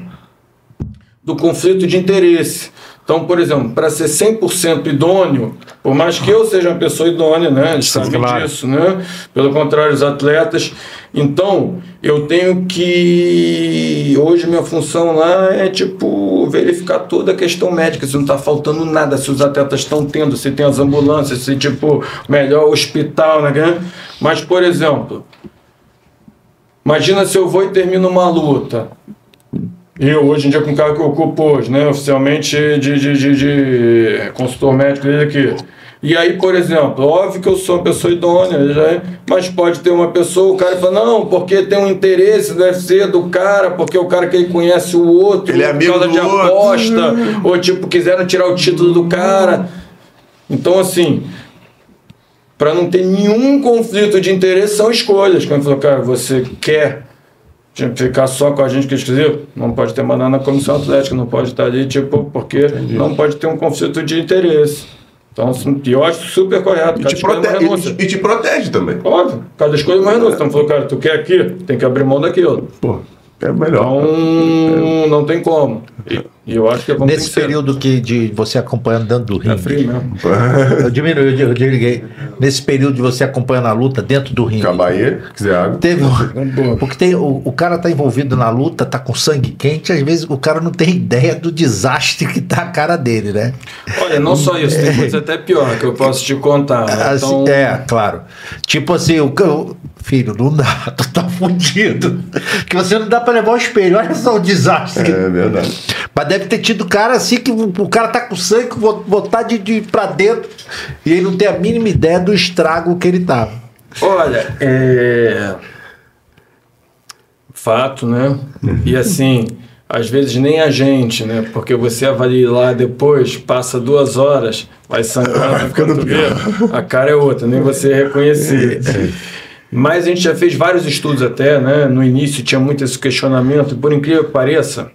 C: Do conflito de interesse. Então, por exemplo, para ser 100% idôneo, por mais que eu seja uma pessoa idônea, né? Sabem
D: claro.
C: disso, né? Pelo contrário, os atletas. Então, eu tenho que. Hoje, minha função lá é, tipo, verificar toda a questão médica, se não está faltando nada, se os atletas estão tendo, se tem as ambulâncias, se, tipo, melhor hospital, né? Mas, por exemplo, imagina se eu vou e termino uma luta. Eu, hoje em dia, com o cargo que eu ocupo hoje, né? Oficialmente de, de, de, de consultor médico dele aqui. E aí, por exemplo, óbvio que eu sou uma pessoa idônea, já é, mas pode ter uma pessoa, o cara fala, não, porque tem um interesse no UFC do cara, porque o cara que ele conhece o outro,
A: Ele é
C: por
A: amigo
C: causa
A: do
C: de
A: outro.
C: aposta, ou tipo, quiseram tirar o título do cara. Então, assim, para não ter nenhum conflito de interesse, são escolhas. Quando falou, cara, você quer tipo, ficar só com a gente que é exclusivo? Não pode ter mandado na comissão atlética, não pode estar ali, tipo, porque não pode ter um conflito de interesse. Então, assim, eu acho super correto.
A: E te,
C: é renúncia.
A: e, e te protege também.
C: Óbvio, cada escolha é uma renúncia. Então, falou, cara, tu quer aqui, tem que abrir mão daquilo.
A: Pô, é melhor.
C: Então, não tem como. E, e eu acho que é
D: Nesse
C: ser.
D: período que, de você acompanhando dentro do
C: É
D: ringue.
C: frio mesmo.
D: Eu diminui, eu desliguei. Nesse período de você acompanhando a luta dentro do ringue.
A: Cabaê, quiser água.
D: Teve um, porque tem, o, o cara tá envolvido na luta, tá com sangue quente, às vezes o cara não tem ideia do desastre que tá a cara dele, né?
C: Olha, não só isso, tem (laughs) coisa até pior que eu posso te contar. né?
D: Assim,
C: Então,
D: é, claro. Tipo assim, o- filho, não dá, (laughs) tu tá fudido. Que você não dá pra levar o espelho. Olha só o desastre.
A: É verdade.
D: Mas deve ter tido cara assim que o, cara tá com sangue, vo- botar de, de pra dentro e ele não tem a mínima ideia do estrago que ele tava.
C: Olha, é. Fato, né? E assim, às vezes nem a gente, né? Porque você avalia lá depois, passa duas horas, vai sangrando, (laughs) quando tu vê, a cara é outra, nem você reconhecer. Mas a gente já fez vários estudos até, né? No início tinha muito esse questionamento, por incrível que pareça,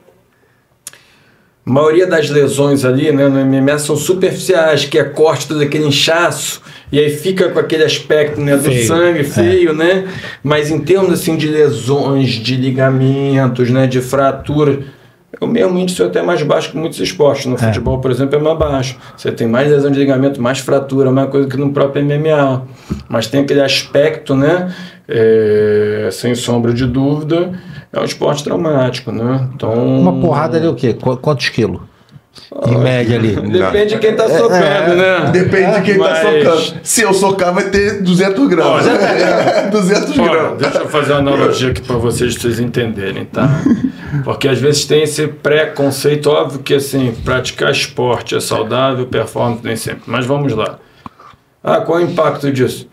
C: a maioria das lesões ali né, no MMA são superficiais, que é corte todo aquele inchaço, e aí fica com aquele aspecto né, do
D: Feio,
C: sangue feio, né? Mas em termos assim de lesões, de ligamentos, né, de fraturas, o mesmo índice é até mais baixo que muitos esportes. No futebol, por exemplo, é mais baixo. Você tem mais lesão de ligamento, mais fratura, mais coisa que no próprio MMA. Mas tem aquele aspecto, né? é, sem sombra de dúvida, é um esporte traumático, né? Então,
D: Uma porrada ali o quê? Qu- Quantos quilos? Em média ali.
C: Depende de quem tá socando, né?
A: Depende de quem tá
C: Mas-
A: socando. Se eu socar, vai ter 200 gramas. 200 (laughs)
C: Olha,
A: gramas.
C: deixa eu fazer uma analogia aqui para vocês, pra vocês entenderem, tá? Porque às vezes tem esse preconceito, óbvio que assim, praticar esporte é saudável, performance nem sempre. Mas vamos lá. Ah, qual é o impacto disso?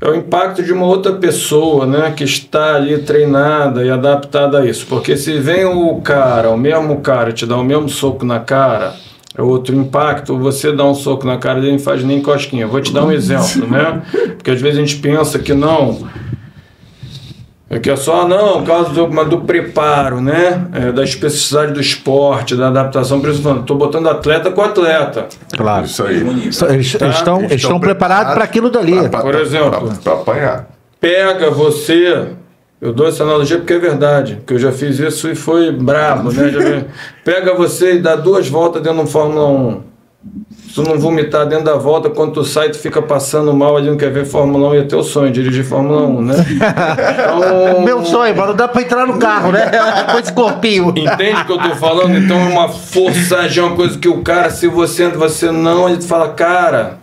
C: É o impacto de uma outra pessoa, né, que está ali treinada e adaptada a isso. Porque se vem o cara, o mesmo cara, te dá o mesmo soco na cara, é outro impacto. Você dá um soco na cara dele não faz nem cosquinha. Vou te dar um exemplo, né? Porque às vezes a gente pensa que não. É que é só, não, por causa do, mas do preparo, né? É, da especificidade do esporte, da adaptação. Estou botando atleta com atleta.
D: Claro.
A: Isso aí.
D: Eles, eles estão, eles estão preparados para aquilo dali.
A: Pra- pra-
C: Por exemplo.
A: Pra apanhar.
C: Pega você. Eu dou essa analogia porque é verdade, porque eu já fiz isso e foi brabo, né? Já vi- (laughs) pega você e dá duas voltas dentro do Fórmula 1. Se tu não vomitar dentro da volta, quando tu sai, tu fica passando mal ali, não quer ver Fórmula 1 e é teu sonho, dirigir Fórmula 1, né? Então, (laughs)
D: Meu sonho, mas não dá pra entrar no carro, né? (laughs) Com esse corpinho.
C: Entende o que eu tô falando? Então é uma forçagem, é uma coisa que o cara, se você entra, você não, ele fala, cara.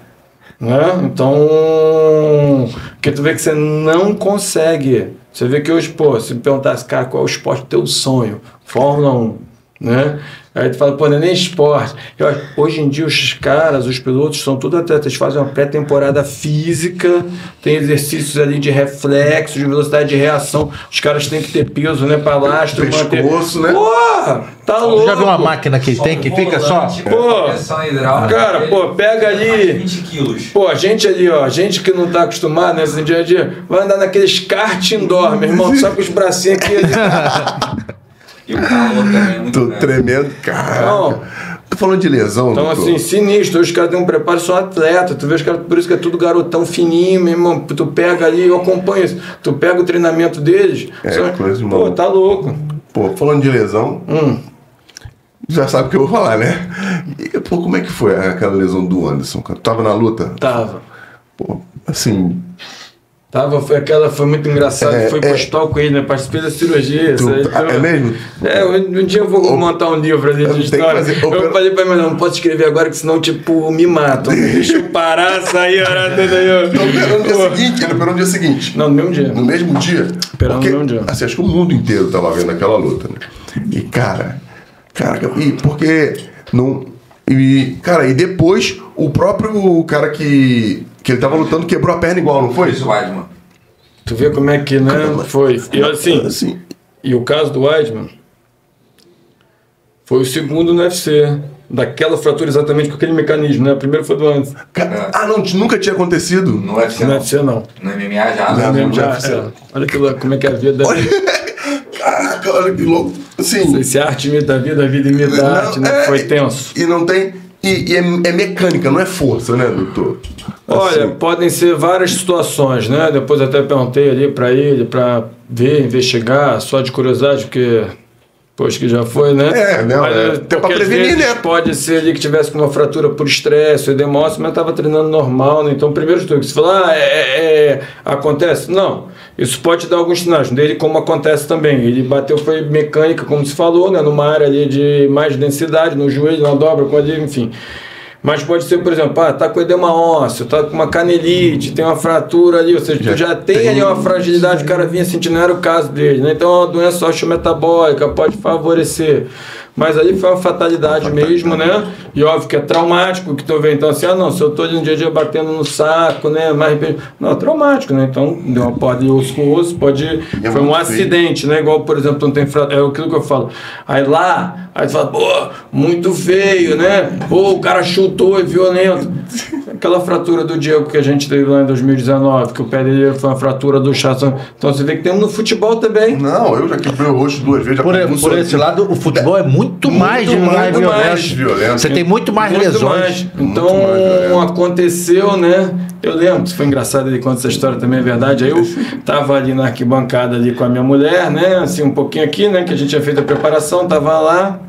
C: Né? Então, que tu vê que você não consegue. Você vê que hoje, pô, se me perguntasse, cara, qual é o esporte do teu sonho? Fórmula 1, né? Aí tu fala, pô, não é nem esporte. Eu hoje em dia os caras, os pilotos, são tudo atletas, eles fazem uma pré-temporada física, tem exercícios ali de reflexo, de velocidade de reação. Os caras têm que ter peso, né, pra lastro,
A: Pescoço, né?
C: Porra, tá louco.
D: Já viu uma máquina que tem que fica só?
C: Pô, cara, pô, pega ali.
E: 20 quilos.
C: Pô, a gente ali, ó, a gente que não tá acostumado nesse dia a dia, vai andar naqueles kart indoor, meu irmão, só com os bracinhos aqui. (laughs)
E: E o calor também é muito (laughs)
A: Tô
E: grande.
A: tremendo. Cara.
C: Não.
A: Tô falando de lesão,
C: Então,
A: doutor.
C: assim, sinistro. Hoje os caras têm um preparo, são atleta. Tu vê os caras, por isso que é tudo garotão fininho, meu irmão. Tu pega ali, eu acompanho isso. Tu pega o treinamento deles.
A: É,
C: só-
A: coisa de
C: Pô, tá louco.
A: Pô, falando de lesão,
C: Hum.
A: já sabe o que eu vou falar, né? E, pô, como é que foi aquela lesão do Anderson? cara? Tava na luta?
C: Tava.
A: Pô, assim,
C: Tava, foi aquela, foi muito engraçado.
A: É,
C: foi
A: é.
C: postal com ele, né? Participei da cirurgia.
A: tu-
C: aí, então-
A: é mesmo?
C: É, um, um dia eu vou montar um livro ali de história.
A: fazer-
C: Eu
A: opera-
C: falei pra ele, não posso escrever agora, que senão, tipo, me matam. (laughs) Deixa eu parar, sair, orar, aí. ó.
A: Não, operou no dia seguinte, ele operou no dia seguinte.
C: Não, no mesmo dia.
A: No mesmo dia?
C: Operou no mesmo dia.
A: Assim, acho que o mundo inteiro tava vendo aquela luta, né? E, cara, cara, e porque não. E, cara, e depois o próprio cara que, que ele tava lutando quebrou a perna igual, não foi?
E: Isso, Weidman.
C: Tu vê como é que, né? Foi. E assim,
A: assim
C: e o caso do Weidman foi o segundo no UFC. Daquela fratura exatamente com aquele mecanismo, né? O primeiro foi do antes.
A: ca- Ah, não, nunca tinha acontecido.
E: No UFC
C: No
E: não.
C: UFC não.
E: No MMA já, né?
C: Mesmo já,
A: UFC.
C: é. Olha que louco, como é que é a vida. (laughs)
A: Caraca, olha que louco. Assim,
C: Esse arte imita a vida, a vida imita a arte, né?
A: é,
C: Foi tenso.
A: E não tem. E, e é, é mecânica, não é força, né, doutor?
C: Olha,
A: Assim.
C: podem ser várias situações, né? Depois até perguntei ali pra ele, pra ver, investigar, só de curiosidade, porque. Pois que já foi, né?
A: É, não,
C: Mas,
A: é,
C: eh,
A: até pra
C: porque às
A: prevenir, né?
C: Pode ser ali que tivesse com uma fratura por estresse, edemócio, mas estava treinando normal, né? Então, primeiro de tudo, você fala, ah, é, é- é- acontece? Não. Isso pode dar alguns sinais, dele como acontece também. Ele bateu, foi mecânica, como se falou, né? Numa área ali de mais densidade, no joelho, na dobra, com ali, enfim. Mas pode ser, por exemplo, ah, tá com edema ósseo, tá com uma canelite, tem uma fratura ali, ou seja, tu já tem, ali uma fragilidade, o cara vinha sentindo, não era o caso dele, né? Então, a doença osteometabólica pode favorecer. Mas ali foi uma fatalidade mesmo, né? E óbvio que é traumático que tu vê. Então, assim, ah, não, se eu tô ali no dia a dia batendo no saco, né? Mais... Não, é traumático, né? Então, deu uma porra de osso com osso, pode.
A: é
C: foi um
A: muito feio.
C: acidente, né? Igual, por exemplo, não tem fra... É aquilo que eu falo. Aí lá, aí tu fala, pô, muito feio, né? Pô, o cara chutou, é violento. Aquela fratura do Diego que a gente teve lá em 2019, que o pé dele foi uma fratura do chato. Então você vê que tem no futebol também.
A: Não, eu já quebrei o rosto duas vezes.
D: Por, por esse lado, o futebol é muito, mais, de-
A: muito
D: mais
C: mais
D: violento.
A: violento.
D: Você tem muito mais
C: Muito
D: lesões.
C: mais. Então
A: Muito mais
C: aconteceu, né? Eu lembro, foi engraçado ele conta essa história também, é verdade. Aí eu tava ali na arquibancada ali com a minha mulher, né? Assim, um pouquinho aqui, né? Que a gente tinha feito a preparação, tava lá.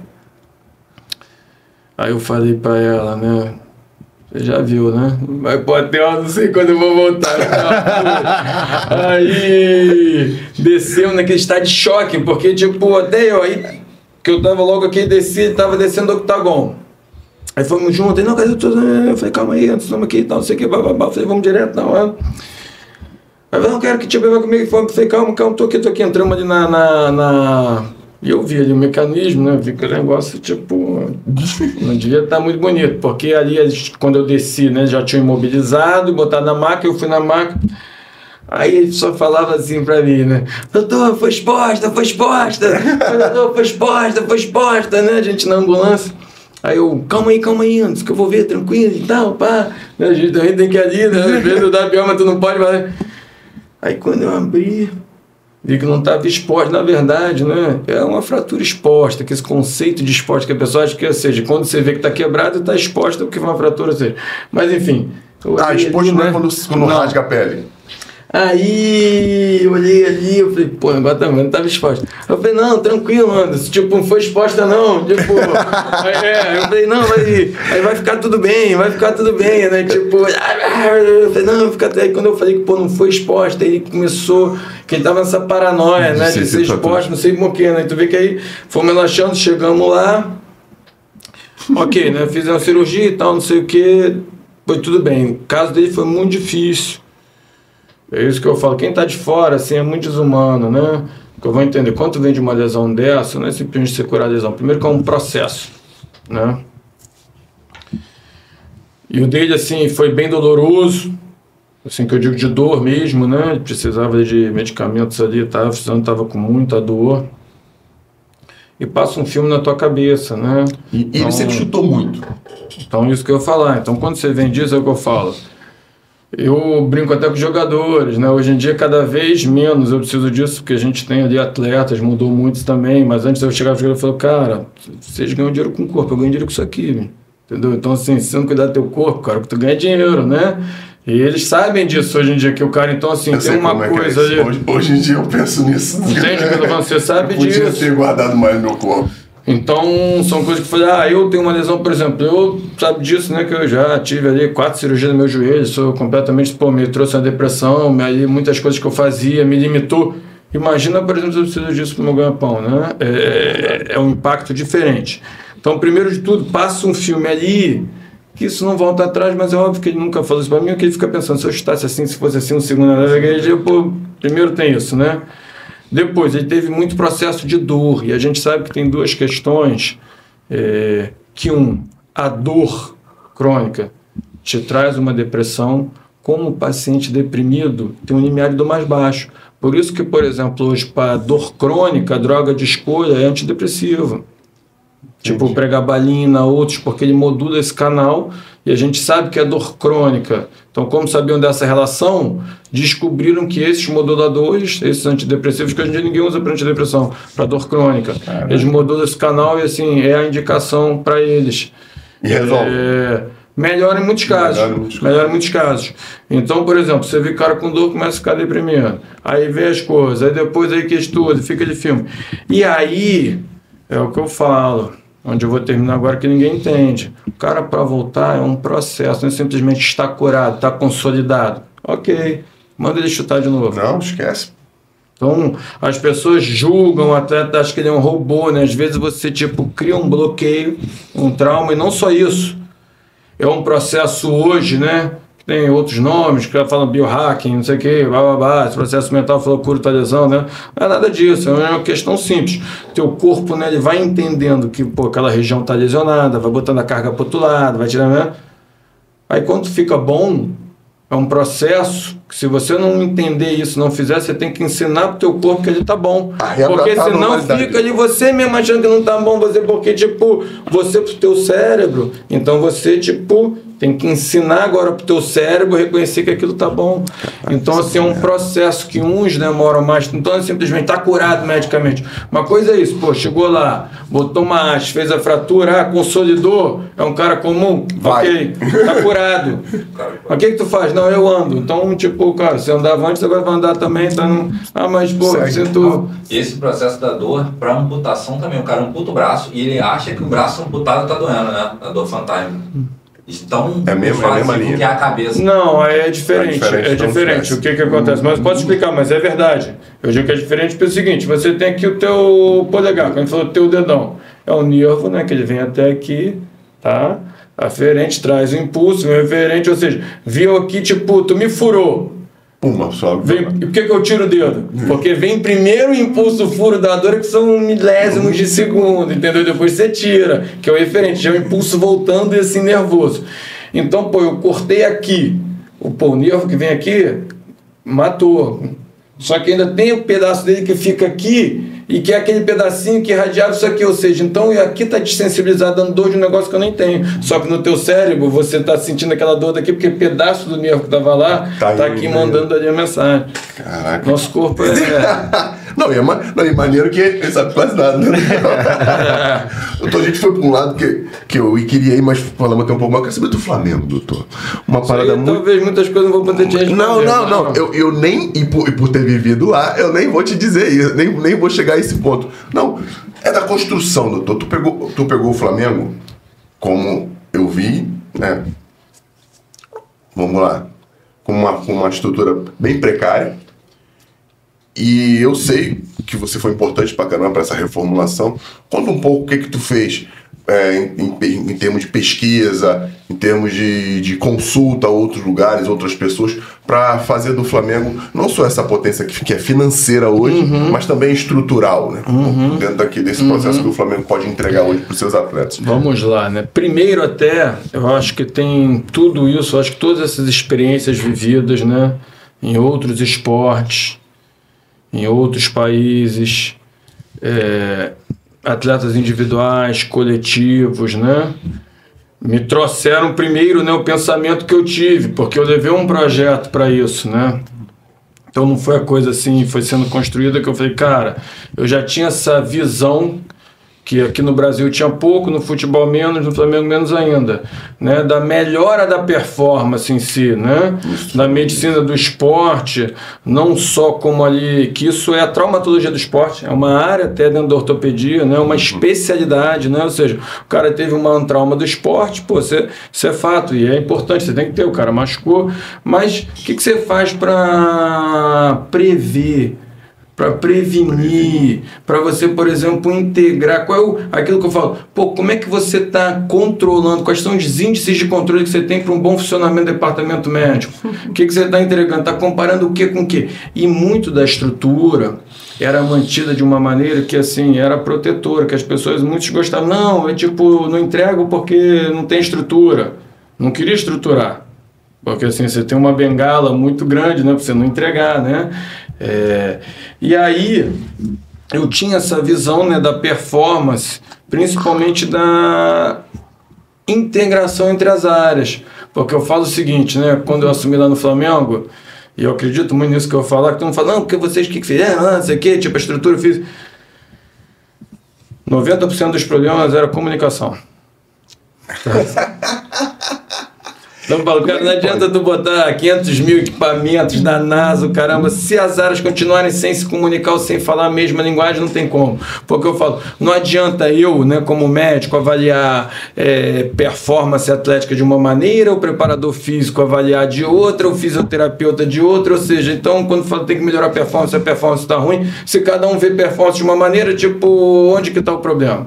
C: Aí eu falei pra ela, né? Você já viu, né? Vai pro hotel, não sei quando eu vou voltar. aí desceu naquele estado de choque, porque tipo, até eu aí, que eu tava logo aqui, desci, tava descendo o octagon. Aí fomos juntos, não, cadê tu? Eu falei, calma aí, antes estamos aqui e tal, não sei o que, bababá. Eu falei, vamos direto, não, é. Aí eu não quero que te vai comigo. Eu falei, calma, calma, tô aqui, tô aqui. Entramos ali na. na, na- E eu vi ali o mecanismo, né? Vi que o negócio, tipo. Não devia estar muito bonito, porque ali, quando eu desci, né, já tinham imobilizado, botado na maca, eu fui na maca. Aí ele só falava assim pra mim, né? Doutor, foi exposta, foi exposta! Doutor, foi exposta, foi exposta, né? A gente na ambulância. Aí eu, calma aí, calma aí, antes que eu vou ver, tranquilo e tal, pá. Né, A gente também tem que ir ali, né? Às vezes dá pior, mas tu não pode, mas... Aí quando eu abri, vi que não estava exposta, na verdade, né? É uma fratura exposta, que esse conceito de exposta que a pessoa acha que, ou seja, quando você vê que está quebrado, está exposta porque foi uma fratura, ou seja. Mas enfim.
A: Ah, exposto não é
C: né?
A: quando, quando
C: Não.
A: rasga a pele.
C: Aí eu olhei ali, eu falei, pô, agora tá, não tava exposta. Eu falei, não, tranquilo, Anderson, tipo, não foi exposta não, tipo, (laughs) aí, é, eu falei, não, vai, aí vai ficar tudo bem, vai ficar tudo bem, né, tipo, eu falei, não, fica até aí. Quando eu falei que, pô, não foi exposta, aí ele começou, que ele tava nessa paranoia, né, de ser
A: tá
C: exposta, não sei por quê, né, tu vê que aí fomos relaxando, chegamos lá, ok, né, fizemos cirurgia e tal, não sei o que, foi tudo bem, o caso dele foi muito difícil, é isso que eu falo. Quem está de fora, assim, é muito desumano, né? Que eu vou entender. Quando vem de uma lesão dessa, não é simplesmente você curar a lesão. Primeiro que é um processo, né? E o dele, assim, foi bem doloroso. Assim, que eu digo de dor mesmo, né? Ele precisava de medicamentos ali, tava precisando, tava com muita dor. E passa um filme na tua cabeça, né?
A: E, e ele
C: Então-
A: sempre chutou muito.
C: Então, isso que eu falar. Então, quando você vem disso, é o que eu falo. Eu brinco até com os jogadores, né? Hoje em dia, cada vez menos eu preciso disso, porque a gente tem ali atletas, mudou muito também. Mas antes eu chegava e falava, cara, vocês ganham dinheiro com o corpo, eu ganho dinheiro com isso aqui, entendeu? Então, assim, se você não cuidar do teu corpo, cara, que tu ganha dinheiro, né? E eles sabem disso hoje em dia, que o cara, então, assim,
A: Eu
C: tem uma
A: é é
C: coisa
A: isso.
C: ali.
A: Hoje, hoje em dia eu penso nisso.
C: Entende o que eu tô falando? Você sabe
A: Eu podia
C: disso.
A: ter guardado mais meu corpo.
C: Então, são coisas que eu falei, ah, eu tenho uma lesão, por exemplo, eu sabe disso, né, que eu já tive ali quatro cirurgias no meu joelho, sou completamente, pô, me trouxe uma depressão, aí muitas coisas que eu fazia me limitou. Imagina, por exemplo, se eu preciso disso pro meu ganha-pão, né? É, é um impacto diferente. Então, primeiro de tudo, passa um filme ali, que isso não volta atrás, mas é óbvio que ele nunca falou isso pra mim, que ele fica pensando, se eu chutasse assim, se fosse assim, um segundo igreja, pô, primeiro tem isso, né? Depois, ele teve muito processo de dor, e a gente sabe que tem duas questões, é, que um, a dor crônica te traz uma depressão, como o paciente deprimido tem um limiárido mais baixo. Por isso que, por exemplo, hoje, para dor crônica, a droga de escolha é antidepressiva. Tipo pregabalina, outros, porque ele modula esse canal e a gente sabe que é dor crônica. Então, como sabiam dessa relação, descobriram que esses moduladores, esses antidepressivos, que hoje em dia ninguém usa para antidepressão, para dor crônica, eles modulam esse canal e assim, é a indicação para eles.
A: E resolve.
C: É, melhora em muitos casos.
A: Melhora em muitos
C: Melhora em muitos casos. Então, por exemplo, você vê cara com dor, começa a ficar deprimido. Aí vê as coisas, aí depois aí que estuda, fica de filme. E aí, é o que eu falo, onde eu vou terminar agora que ninguém entende. O cara para voltar é um processo, não é simplesmente estar curado, estar consolidado. Ok, manda ele chutar de novo.
A: Não, esquece.
C: Então, as pessoas julgam o atleta, acham que ele é um robô, né? Às vezes você, tipo, cria um bloqueio, um trauma, e não só isso. É um processo hoje, né? Que Tem outros nomes, que falam biohacking, não sei o quê, blá, blá, blá, esse processo mental falou cura tua lesão, né? Não é nada disso, é uma questão simples. Teu corpo, né, ele vai entendendo que, pô, aquela região tá lesionada, vai botando a carga pro outro lado, vai tirando, né? Aí quando fica bom, é um processo que se você não entender isso, não fizer, você tem que ensinar pro teu corpo que ele tá bom. Porque
A: a
C: senão fica ali você mesmo achando que não tá bom, você, porque, tipo, você pro teu cérebro, então você, tipo, tem que ensinar agora pro teu cérebro reconhecer que aquilo tá bom. Então, assim, é um processo que uns demoram mais, então é simplesmente tá curado medicamente. Uma coisa é isso, pô, chegou lá, botou uma haste, fez a fratura, ah, consolidou, é um cara comum,
A: Vai.
C: ok, tá curado. (laughs) Mas o que que tu faz? Não, eu ando. Então, tipo, cara, você andava antes, você vai andar também, tá no... Ah, mas, pô,
A: Segue.
C: sinto...
E: Esse processo da dor, para amputação também, o cara amputa o braço e ele acha que o braço amputado tá doendo, né? A dor fantasma. Então,
A: É a mesma- é a mesma linha.
E: que é a cabeça.
C: Não, aí é diferente.
A: É diferente,
C: É
A: então
C: diferente. O que que acontece? Mas posso explicar, mas é verdade. Eu digo que é diferente pelo seguinte: você tem aqui o teu polegar, quando a gente falou teu dedão. É o nervo, né? Que ele vem até aqui, tá? Aferente traz o impulso, vem referente, ou seja, viu aqui, tipo, tu me furou.
A: Puma, sobe.
C: Vem, e por que, que eu tiro o dedo? Porque vem primeiro o impulso furo da dor, que são milésimos de segundo, entendeu? Depois você tira, que é o referente, já é o impulso voltando e assim nervoso. Então, pô, eu cortei aqui, o pô, o nervo que vem aqui matou. Só que ainda tem o pedaço dele que fica aqui e que é aquele pedacinho que irradiava isso aqui, ou seja, então eu aqui tá desensibilizado dando dor de um negócio que eu nem tenho. Só que no teu cérebro você tá sentindo aquela dor daqui porque pedaço do nervo que tava lá
A: Tá
C: tá,
A: aí,
C: aqui
A: né?
C: mandando ali a mensagem.
A: Caraca.
C: Nosso corpo é. (laughs)
A: não, e é ma- não, e maneiro que ele sabe quase nada. Né? doutor, (laughs) a gente foi pra um lado que, que eu queria ir, mas falamos até um pouco mais. Eu quero saber do Flamengo, doutor. Uma parada
C: Aí,
A: muito.
C: Talvez muitas coisas não vou poder te responder.
A: Não, não, não. Eu, eu nem, e por, e por ter vivido lá, eu nem vou te dizer isso, nem, nem vou chegar a esse ponto. Não, é da construção, doutor. Tu pegou, tu pegou o Flamengo, como eu vi, né? Vamos lá. Com uma, com uma estrutura bem precária. E eu sei que você foi importante pra caramba pra essa reformulação. Conta um pouco o que que tu fez é, em, em em termos de pesquisa, em termos de, de consulta a outros lugares, outras pessoas, pra fazer do Flamengo não só essa potência que, que é financeira hoje, mas também estrutural, né? Dentro daqui desse processo que o Flamengo pode entregar hoje pros seus atletas.
C: Vamos lá, né? Primeiro até, eu acho que tem tudo isso, acho que todas essas experiências vividas, né? Em outros esportes, em outros países, é, atletas individuais, coletivos, né? Me trouxeram primeiro né, o pensamento que eu tive, porque eu levei um projeto para isso, né? Então não foi a coisa assim, foi sendo construída que eu falei, cara, eu já tinha essa visão que aqui no Brasil tinha pouco, no futebol menos, no Flamengo menos ainda, né? Da melhora da performance em si, né? Da medicina do esporte, não só como ali, que isso é a traumatologia do esporte, é uma área até dentro da ortopedia, né? Uma especialidade, né? Ou seja, o cara teve uma, um trauma do esporte, pô, você- isso é fato e é importante, você tem que ter, o cara machucou, mas o que, que você faz para prever? Para prevenir, para você, por exemplo, integrar. Qual é o, aquilo que eu falo? Pô, como é que você está controlando? Quais são os índices de controle que você tem para um bom funcionamento do departamento médico? O que, que você está entregando? Está comparando o que com o que? E muito da estrutura era mantida de uma maneira que assim era protetora, que as pessoas muitos gostavam. Não, é tipo, não entrego porque não tem estrutura. Não queria estruturar. Porque assim, você tem uma bengala muito grande, né? Pra você não entregar, né? É, e aí, eu tinha essa visão né, da performance, principalmente da integração entre as áreas. Porque eu falo o seguinte, né? Quando eu assumi lá no Flamengo, e eu acredito muito nisso que eu falar, que todo mundo fala, não, porque vocês que fizeram, ah, não sei o quê, tipo, a estrutura física. 90% dos problemas era comunicação. (laughs) Então, Paulo, cara, não adianta tu botar 500 mil equipamentos da NASA, caramba, se as áreas continuarem sem se comunicar ou sem falar a mesma linguagem, não tem como. Porque eu falo, não adianta eu, né, como médico, avaliar é, performance atlética de uma maneira, o preparador físico avaliar de outra, o fisioterapeuta de outra, ou seja, então quando fala tem que melhorar a performance, a performance está ruim, se cada um vê performance de uma maneira, tipo, onde que está o problema?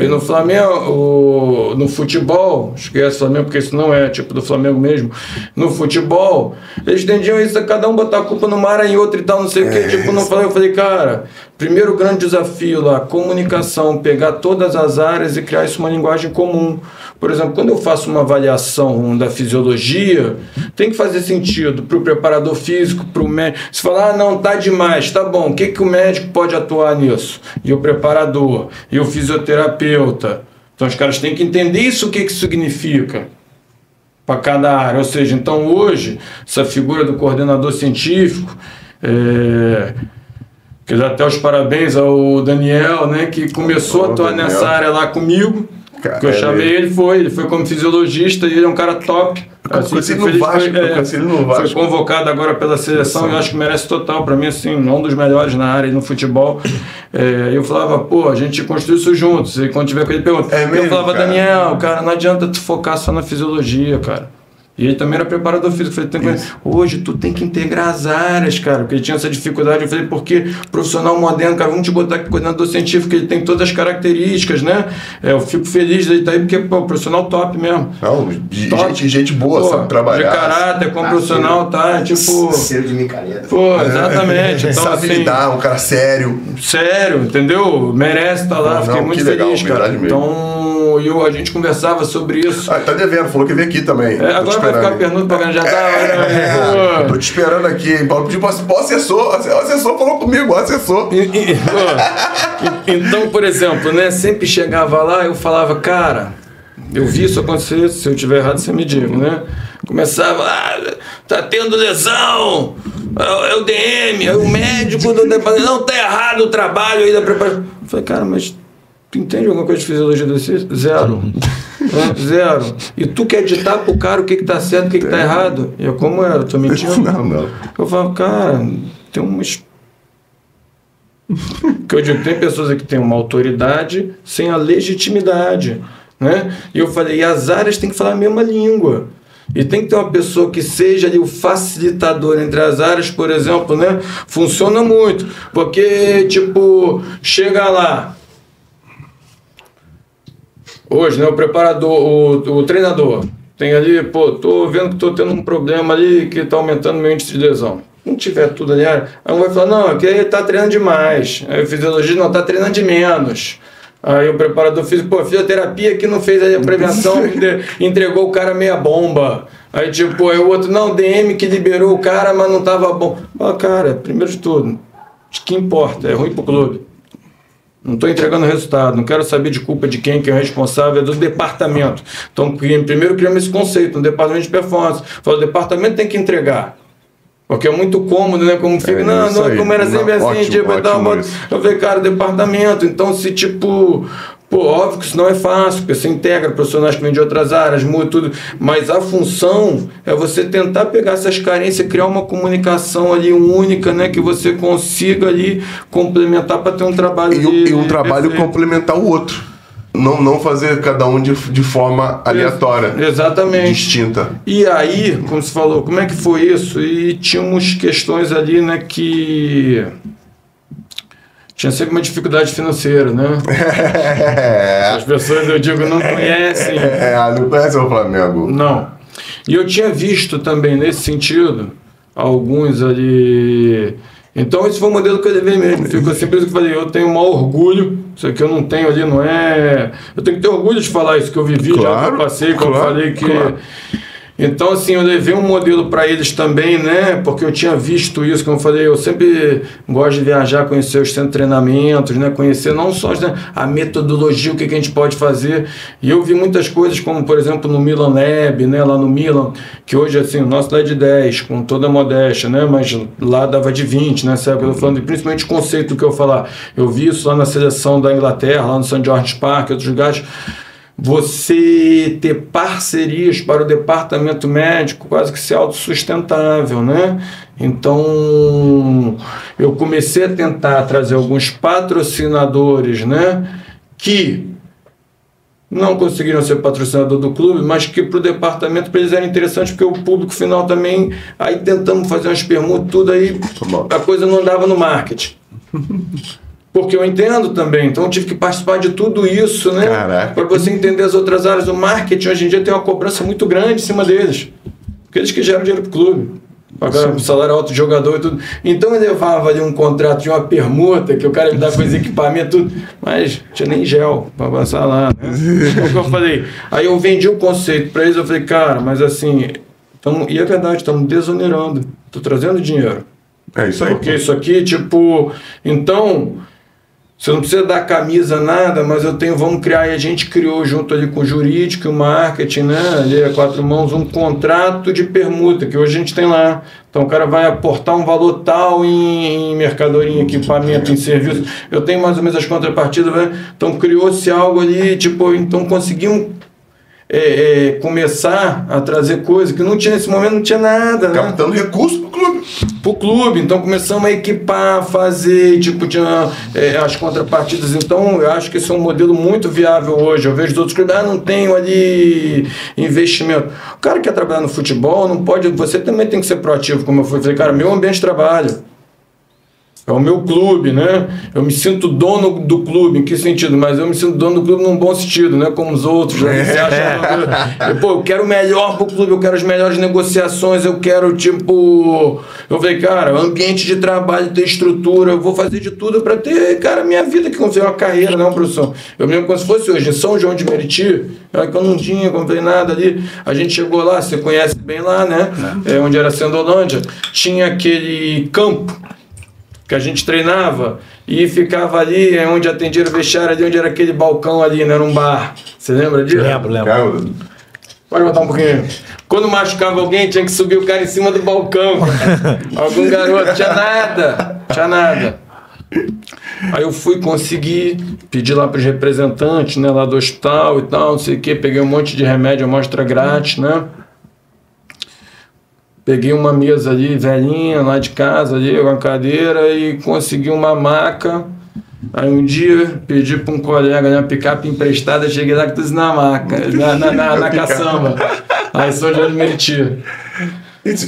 C: E no Flamengo, o, no futebol, esquece o Flamengo, porque isso não é tipo do Flamengo mesmo. No futebol, eles entendiam isso, a cada um botar a culpa numa área em outra e tal, não sei o que. Tipo, não falei, eu falei, cara, primeiro grande desafio lá, comunicação, pegar todas as áreas e criar isso uma linguagem comum. Por exemplo, quando eu faço uma avaliação da fisiologia, tem que fazer sentido para o preparador físico, para o médico. Se falar, ah, não, tá demais, tá bom, o que, que o médico pode atuar nisso? E o preparador, e o fisioterapeuta. Então os caras têm que entender isso, o que, que significa para cada área. Ou seja, então hoje, essa figura do coordenador científico. É, Quer dar até os parabéns ao Daniel, né, que começou a atuar nessa área lá comigo. Que eu chamei ele, foi, ele foi como fisiologista e ele é um cara top.
A: Vasco, eu conheci ele no
C: Foi convocado agora pela seleção e eu acho que merece total. Para mim, assim, um dos melhores na área e no futebol. É, eu falava, pô, a gente construiu isso juntos. E quando tiver com ele, pergunta.
A: É
C: eu
A: mesmo,
C: falava,
A: cara?
C: Daniel, cara, não adianta tu focar só na fisiologia, cara. E ele também era preparador físico. Eu falei, tem que- hoje tu tem que integrar as áreas, cara, porque ele tinha essa dificuldade. Eu falei, porque profissional moderno, cara, vamos te botar aqui coordenador científico, ele tem todas as características, né? É, eu fico feliz dele estar aí, porque pô, profissional top mesmo.
A: Não, de-
C: Top.
A: gente, gente boa,
C: Pô,
A: sabe trabalhar.
C: De caráter, como profissional, tá? (laughs) Tipo.
F: Cero de micareta.
C: Pô, exatamente. (laughs) Então,
A: sabe
C: assim,
A: lidar, um cara sério.
C: Sério, entendeu? Merece estar lá,
A: Não,
C: fiquei
A: não,
C: muito
A: que legal,
C: feliz, cara. Então, eu, a gente conversava sobre isso.
A: Ah, tá devendo, falou que veio aqui também.
C: É, agora vai ficar
A: aí.
C: pergunta pra já tá.
A: É,
C: Pô.
A: tô te esperando aqui, hein? Paulo pediu pra o assessor, o assessor falou comigo, o assessor.
C: E- e- e- Então, por exemplo, né? Sempre chegava lá, eu falava, cara, eu vi isso acontecer, se eu tiver errado, você me diga, né? Começava, ah, tá tendo lesão, é o DM, é o médico do departamento, não, tá errado o trabalho aí da preparação. Eu falei, cara, mas tu entende alguma coisa de fisiologia do exercício? Zero. É, Zero. E tu quer ditar pro cara o que que tá certo, o que que tá errado? E eu, como era? Eu tô mentindo? (laughs)
A: Não, não.
C: Eu falo, cara, tem umas. que eu digo, tem pessoas que têm uma autoridade sem a legitimidade. Né? E eu falei, e as áreas têm que falar a mesma língua. E tem que ter uma pessoa que seja ali o facilitador entre as áreas, por exemplo, né? Funciona muito. Porque, tipo, chega lá. Hoje, né? O preparador, o, o treinador. Tem ali, pô, tô vendo que tô tendo um problema ali que tá aumentando meu índice de lesão. Não tiver tudo ali, aí um vai falar, não, é que ele tá treinando demais. Aí o fisiologista não tá treinando de menos. Aí o preparador físico, pô, fisioterapia que não fez a prevenção, (laughs) de- entregou o cara meia bomba. Aí tipo, aí o outro, não, DM que liberou o cara, mas não tava bom. Ah, cara, primeiro de tudo, o que importa? É ruim pro clube. Não estou entregando resultado, não quero saber de culpa de quem que é o responsável, é do departamento. Então, primeiro criamos esse conceito, no departamento de performance. Fala, o departamento tem que entregar. Porque é muito cômodo, né? Como fica,
A: É,
C: não, não, como era sempre assim,
A: ótimo,
C: tipo, tal,
A: ótimo
C: mas-
A: isso.
C: eu falei, cara, departamento, então se tipo. Pô, óbvio que isso não é fácil, porque você integra profissionais que vêm de outras áreas, muda tudo, mas a função é você tentar pegar essas carências, criar uma comunicação ali única, né? Que você consiga ali complementar para ter um trabalho
A: E, um-
C: ali
A: e um trabalho
C: perfeito.
A: complementar o outro. Não, não fazer cada um de, de forma aleatória,
C: Exatamente.
A: distinta.
C: E aí, como você falou, como é que foi isso? E tínhamos questões ali, né, que tinha sempre uma dificuldade financeira, né? (laughs) As pessoas, eu digo, não conhecem. (laughs)
A: É, não conhece o Flamengo.
C: Não. E eu tinha visto também nesse sentido alguns ali. Então esse foi o modelo que eu levei mesmo. Fico assim, por isso que eu falei, eu tenho um maior orgulho. Isso aqui eu não tenho ali, não é. Eu tenho que ter orgulho de falar isso que eu vivi, já que
A: Claro,
C: eu passei, eu
A: claro,
C: falei que.
A: claro.
C: Então, assim, eu levei um modelo para eles também, né? Porque eu tinha visto isso, como eu falei, eu sempre gosto de viajar, conhecer os centros de treinamentos, né? Conhecer não só né, a metodologia, o que, que a gente pode fazer. E eu vi muitas coisas, como por exemplo no Milan Lab, né? Lá no Milan, que hoje, assim, o nosso dá de 10, com toda a modéstia, né? Mas lá dava de 20, né? Sabe? Eu falando, principalmente o conceito que eu falar. Eu vi isso lá na seleção da Inglaterra, lá no St. George Park, outros lugares. Você ter parcerias para o departamento médico quase que ser autossustentável, né? Então, eu comecei a tentar trazer alguns patrocinadores, né? Que não conseguiram ser patrocinador do clube, mas que para o departamento para eles era interessante porque o público final também. Aí tentamos fazer umas permutas, tudo aí a coisa não andava no marketing. (laughs) Porque eu entendo também, então eu tive que participar de tudo isso, né? Para você entender as outras áreas. O marketing hoje em dia tem uma cobrança muito grande em cima deles. Porque eles que geram dinheiro para o clube. Pagar salário alto de jogador e tudo. Então eu levava ali um contrato de uma permuta, que o cara me dava com os equipamentos, tudo. Mas tinha nem gel para passar lá. Né? Foi o que eu falei. Aí eu vendi o conceito para eles, eu falei, cara, mas assim. Tamo, e é verdade, estamos desonerando. Estou trazendo dinheiro.
A: É isso aí.
C: Porque isso aqui, tipo. Então, você não precisa dar camisa, nada, mas eu tenho, vamos criar, e a gente criou junto ali com o jurídico e o marketing, né? Ali a quatro mãos, um contrato de permuta, que hoje a gente tem lá. Então o cara vai aportar um valor tal em, em mercadoria, em equipamento, em serviço. Eu tenho mais ou menos as contrapartidas, né? Então criou-se algo ali, tipo, então conseguimos é, é, começar a trazer coisa que não tinha nesse momento, não tinha nada, né?
A: Captando recurso pro clube.
C: pro clube, então começamos a equipar, fazer, tipo, tinha é, as contrapartidas. Então, eu acho que esse é um modelo muito viável hoje. Eu vejo os outros clubes, ah, não tenho ali investimento. O cara que quer trabalhar no futebol não pode. Você também tem que ser proativo, como eu fui. Falei, cara, meu ambiente de trabalho. É o meu clube, né? Eu me sinto dono do clube, em que sentido? Mas eu me sinto dono do clube num bom sentido, né? Como os outros. Né? Você acha, eu, pô, eu quero o melhor pro clube, eu quero as melhores negociações, eu quero, tipo. Eu falei, cara, ambiente de trabalho, ter estrutura, eu vou fazer de tudo para ter, cara, minha vida que construir uma carreira, não uma profissão. Eu me lembro como se fosse hoje, em São João de Meriti, era que eu não tinha, comprei nada ali. A gente chegou lá, você conhece bem lá, né? É, onde era Sendolândia, tinha aquele campo que a gente treinava e ficava ali é onde atendia o vestiário, ali onde era aquele balcão ali, né? Era um bar. Você lembra disso?
D: Lembro, lembro.
C: Pode botar um pouquinho. Quando machucava alguém, tinha que subir o cara em cima do balcão. (laughs) Algum garoto, tinha nada. Tinha nada. Aí eu fui conseguir, pedi lá para os representantes, né, lá do hospital e tal, não sei o que, peguei um monte de remédio, amostra grátis, né? Peguei uma mesa ali, velhinha, lá de casa, ali, uma cadeira e consegui uma maca. Aí um dia pedi para um colega, né, uma picape emprestada, cheguei lá com tudo na maca, na, na, na, na (laughs) caçamba. Aí sou de Meriti.
A: Isso,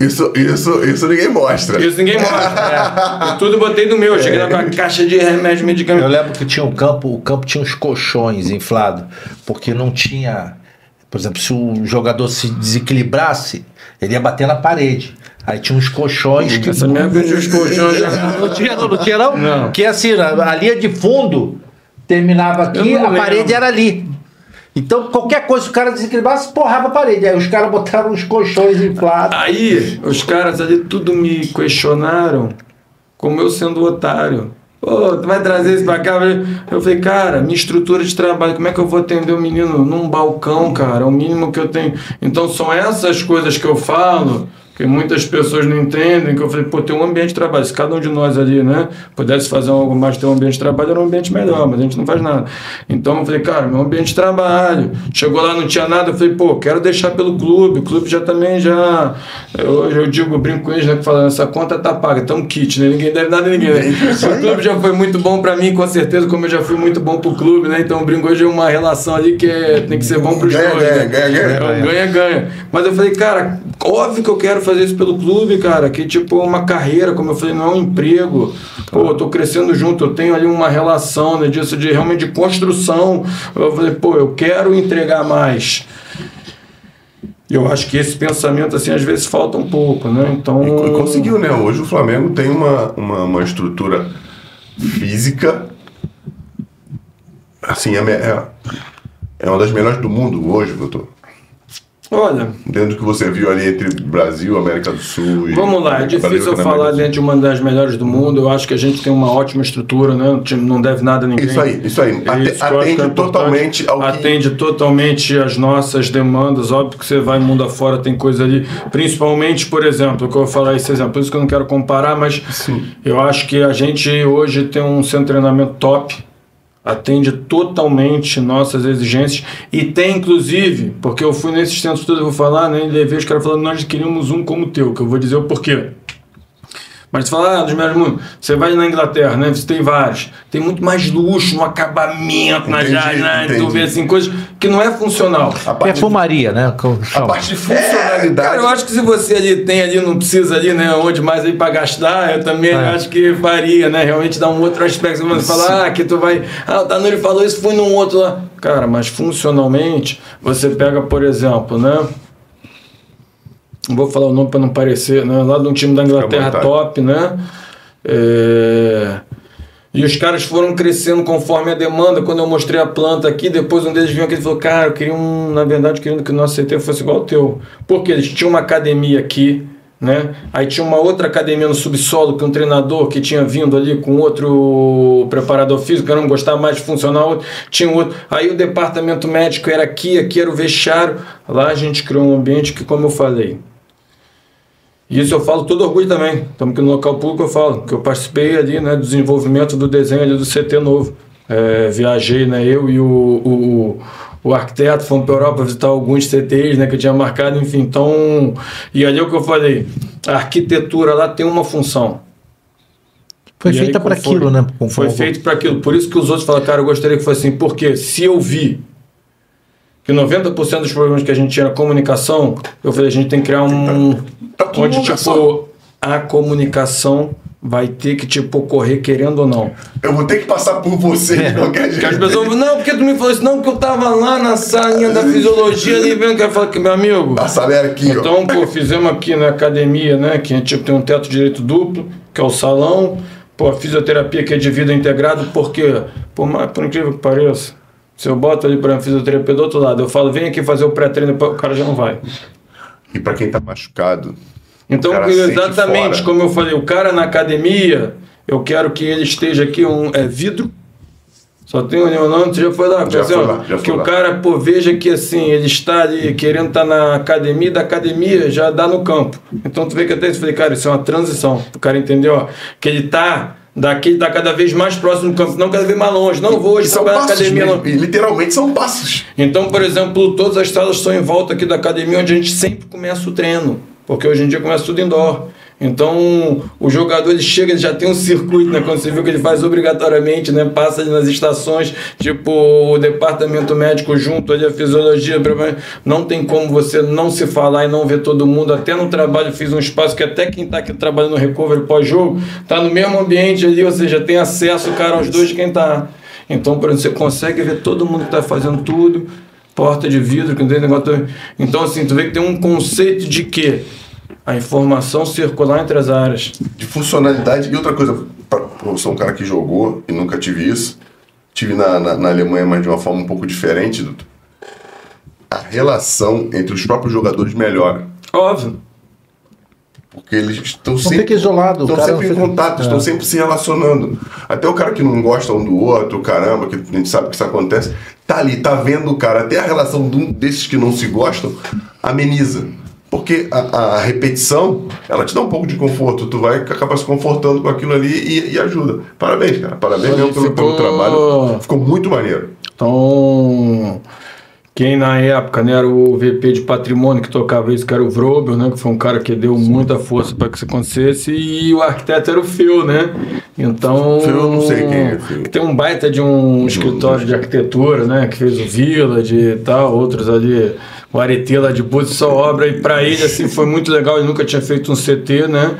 A: isso, isso, isso ninguém mostra.
C: Isso ninguém mostra. É. (laughs) E tudo botei no meu. Cheguei lá com uma caixa de remédio,
D: Eu
C: medicamento.
D: lembro que tinha um campo, o campo tinha uns colchões inflados, porque não tinha, por exemplo, se o jogador se desequilibrasse, ele ia bater na parede. Aí tinha uns colchões que
C: Essa minha vez os colchões.
D: não tinha, não, não tinha não.
C: Não.
D: Que assim, a, linha de fundo terminava aqui, a parede era ali. Então, qualquer coisa, o cara desequilibrasse, porrava a parede. Aí os caras botaram uns colchões inflados.
C: Aí, os caras ali tudo me questionaram, como eu sendo otário. Pô, tu vai trazer isso pra cá? Eu falei, cara, minha estrutura de trabalho, como é que eu vou atender o menino num balcão, cara? É o mínimo que eu tenho. Então são essas coisas que eu falo, que muitas pessoas não entendem, que eu falei, pô, tem um ambiente de trabalho. Se cada um de nós ali, né, pudesse fazer algo mais, ter um ambiente de trabalho, era um ambiente melhor, mas a gente não faz nada. Então eu falei, cara, meu ambiente de trabalho. Chegou lá, não tinha nada, eu falei, pô, quero deixar pelo clube. O clube já também já. Hoje eu digo, eu brinco com eles, né, que falando, essa conta tá paga, tá um kit, né? Ninguém deve nada a ninguém. Né? (laughs) O clube já foi muito bom pra mim, com certeza, como eu já fui muito bom pro clube, né? Então eu brinco hoje é uma relação ali que é- tem que ser bom pros
A: Ganha,
C: dois.
A: ganha,
C: né?
A: ganha, ganha.
C: É um ganha-ganha. Mas eu falei, cara, óbvio que eu quero fazer isso pelo clube, cara, que tipo uma carreira, como eu falei, não é um emprego. Pô, eu tô crescendo junto, eu tenho ali uma relação, né, disso de realmente de construção. Eu falei, pô, eu quero entregar mais. Eu acho que esse pensamento, assim, às vezes falta um pouco, né? Então.
A: E conseguiu, né? Hoje o Flamengo tem uma, uma, uma estrutura física. Assim, é, é, é uma das melhores do mundo hoje, doutor.
C: Olha,
A: Dentro do que você viu ali entre Brasil, América do Sul e.
C: Vamos lá, é difícil eu falar dentro de uma das melhores do mundo. Eu acho que a gente tem uma ótima estrutura, né? O time não deve nada a ninguém.
A: Isso aí, isso aí.
C: Isso que
A: atende
C: que é
A: totalmente ao que-
C: Atende totalmente às nossas demandas. Óbvio que você vai mundo afora, tem coisa ali. Principalmente, por exemplo, que eu vou falar esse exemplo, por isso que eu não quero comparar, mas eu acho que a gente hoje tem um centro de treinamento top. Atende totalmente nossas exigências e tem inclusive, porque eu fui nesses centros todos, eu vou falar, né, levei os caras falando, nós queríamos um como o teu, que eu vou dizer o porquê. Mas você fala, ah, dos melhores do mundo. Você vai na Inglaterra, né? Você tem vários. Tem muito mais luxo no acabamento, na
A: Entendi,
C: já, né? Tu vê assim, coisas que não é funcional.
A: A parte,
D: Perfumaria, né?
A: a parte de funcionalidade.
C: Cara, eu acho que se você ali tem ali, não precisa ali, né? Onde mais aí pra gastar, eu também
D: É.
C: acho que faria, né? Realmente dá um outro aspecto. Você fala, ah, que tu vai. Ah, o Danilo falou isso, foi num outro lá. Cara, mas funcionalmente, você pega, por exemplo, né? Não vou falar o nome para não parecer, né? Lá de um time da Inglaterra top, né? É, E os caras foram crescendo conforme a demanda. Quando eu mostrei a planta aqui, depois um deles vinha aqui e falou: Cara, eu queria um. Na verdade, queria que o nosso CT fosse igual ao teu. Porque eles tinham uma academia aqui, né? Aí tinha uma outra academia no subsolo que um treinador que tinha vindo ali com outro preparador físico, que eu não gostava mais de funcional, tinha outro. Aí o departamento médico era aqui, aqui era o vestiário. Lá a gente criou um ambiente que, como eu falei, e isso eu falo todo orgulho também. Estamos aqui no local público, eu falo que eu participei ali, né, do desenvolvimento do desenho ali do CT novo. É, viajei, né, eu e o, o, o arquiteto, fomos para a Europa visitar alguns CTs, né, que eu tinha marcado, enfim. Então, e ali é o que eu falei, a arquitetura lá tem uma função.
D: Foi
C: E
D: feita para aquilo, né?
C: Foi feito para aquilo. Por isso que os outros falam, cara, eu gostaria que fosse assim. Porque se eu vi que 90% dos problemas que a gente tinha na comunicação, eu falei, a gente tem que criar um.
A: Tá tudo
C: onde,
A: num lugar
C: tipo, a comunicação vai ter que, tipo, ocorrer querendo ou não.
A: Eu vou ter que passar por você de qualquer
C: Porque as
A: jeito.
C: pessoas não, porque tu me falou isso? Não, porque eu tava lá na salinha da fisiologia ali vendo que eu falo que, meu amigo.
A: A sala era aqui, ó.
C: Então, pô, fizemos aqui na academia, né? Que a gente tipo, tem um teto direito duplo, que é o salão. Pô, a fisioterapia que é de vida integrado, porque, por, mais, por incrível que pareça, se eu boto ali para fisioterapia do outro lado, eu falo, vem aqui fazer o pré-treino, o cara já não vai.
A: E pra quem tá machucado,
C: Então,
A: O
C: exatamente como eu falei, o cara na academia, eu quero que ele esteja aqui, um, é vidro. Só tem um Leonardo, você já foi lá?
A: Já
C: ó,
A: lá, já
C: que
A: fui
C: o
A: lá.
C: cara, pô, veja que assim, ele está ali querendo estar na academia, da academia já dá no campo. Então tu vê que até isso, falei, cara, isso é uma transição. O cara entendeu, ó, que ele tá daqui, ele tá cada vez mais próximo do campo, não cada vez mais longe. Não vou hoje
A: são
C: trabalhar na academia,
A: literalmente são passos.
C: Então, por exemplo, todas as salas estão em volta aqui da academia, onde a gente sempre começa o treino, porque hoje em dia começa tudo indoor. Então, o jogador ele chega, ele já tem um circuito, né? Quando você viu que ele faz obrigatoriamente, né? Passa ali nas estações, tipo o departamento médico junto ali, a fisiologia, não tem como você não se falar e não ver todo mundo. Até no trabalho fiz um espaço que até quem está aqui trabalhando no recovery pós-jogo tá no mesmo ambiente ali, ou seja, tem acesso, cara, aos dois de quem tá. Então, por exemplo, você consegue ver todo mundo que está fazendo tudo, porta de vidro, que não tem negócio. Então, assim, tu vê que tem um conceito de que a informação circular entre as áreas.
A: de funcionalidade. E outra coisa, pra- eu sou um cara que jogou e nunca tive isso. Tive na, na, na Alemanha, mas de uma forma um pouco diferente. A relação entre os próprios jogadores melhora.
C: Óbvio.
A: Porque eles estão sempre,
D: fica isolado.
A: estão
D: cara
A: sempre em
D: fica-
A: contato,
D: É.
A: estão sempre se relacionando. Até o cara que não gosta um do outro, caramba, que a gente sabe que isso acontece, tá ali, tá vendo o cara. Até a relação de um desses que não se gostam ameniza. Porque a, a repetição, ela te dá um pouco de conforto. Tu vai acabar se confortando com aquilo ali e, e ajuda. Parabéns, cara. Parabéns mesmo pelo, pelo
C: ficou-
A: trabalho. Ficou muito maneiro.
C: Então, quem na época né, era o VP de patrimônio que tocava isso, que era o Vrobel, né, que foi um cara que deu muita força para que isso acontecesse, e o arquiteto era o Phil, né? Então.
A: Phil, eu não sei quem é, Phil.
C: que Tem um baita de um escritório de arquitetura, né? Que fez o Village e tal, outros ali, o Arete lá de Búzios, só obra, e para ele, assim, foi muito legal, ele nunca tinha feito um CT, né?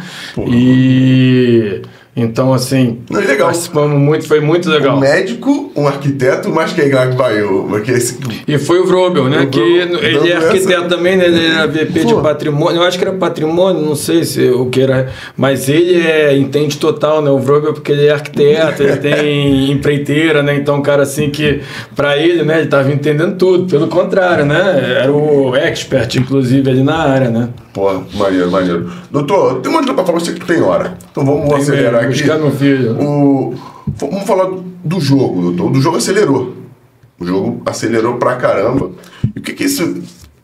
C: E. Então, assim,
A: Não, legal.
C: participamos muito, foi muito legal.
A: Um médico, um arquiteto, mas quem é que vai? Porque esse,
C: E foi o Vrobel, né?
A: O
C: que
A: Vrobel
C: ele é
A: dando
C: arquiteto
A: essa-
C: também, né? Ele era VP de
D: Pô.
C: patrimônio. Eu acho que era patrimônio, não sei se o que era. Mas ele é, entende total, né? O Vrobel, porque ele é arquiteto, ele tem (laughs) empreiteira, né? Então, um cara assim que, pra ele, né? Ele tava entendendo tudo. Pelo contrário, né? Era o expert, inclusive, ali na área, né?
A: Pô, maneiro, maneiro. Doutor, tem uma coisa pra falar, sei que tem hora. Então vamos acelerar aqui.
C: Buscar meu filho.
A: O, vamos falar do jogo, doutor. Do jogo acelerou. O jogo acelerou pra caramba. E o que que isso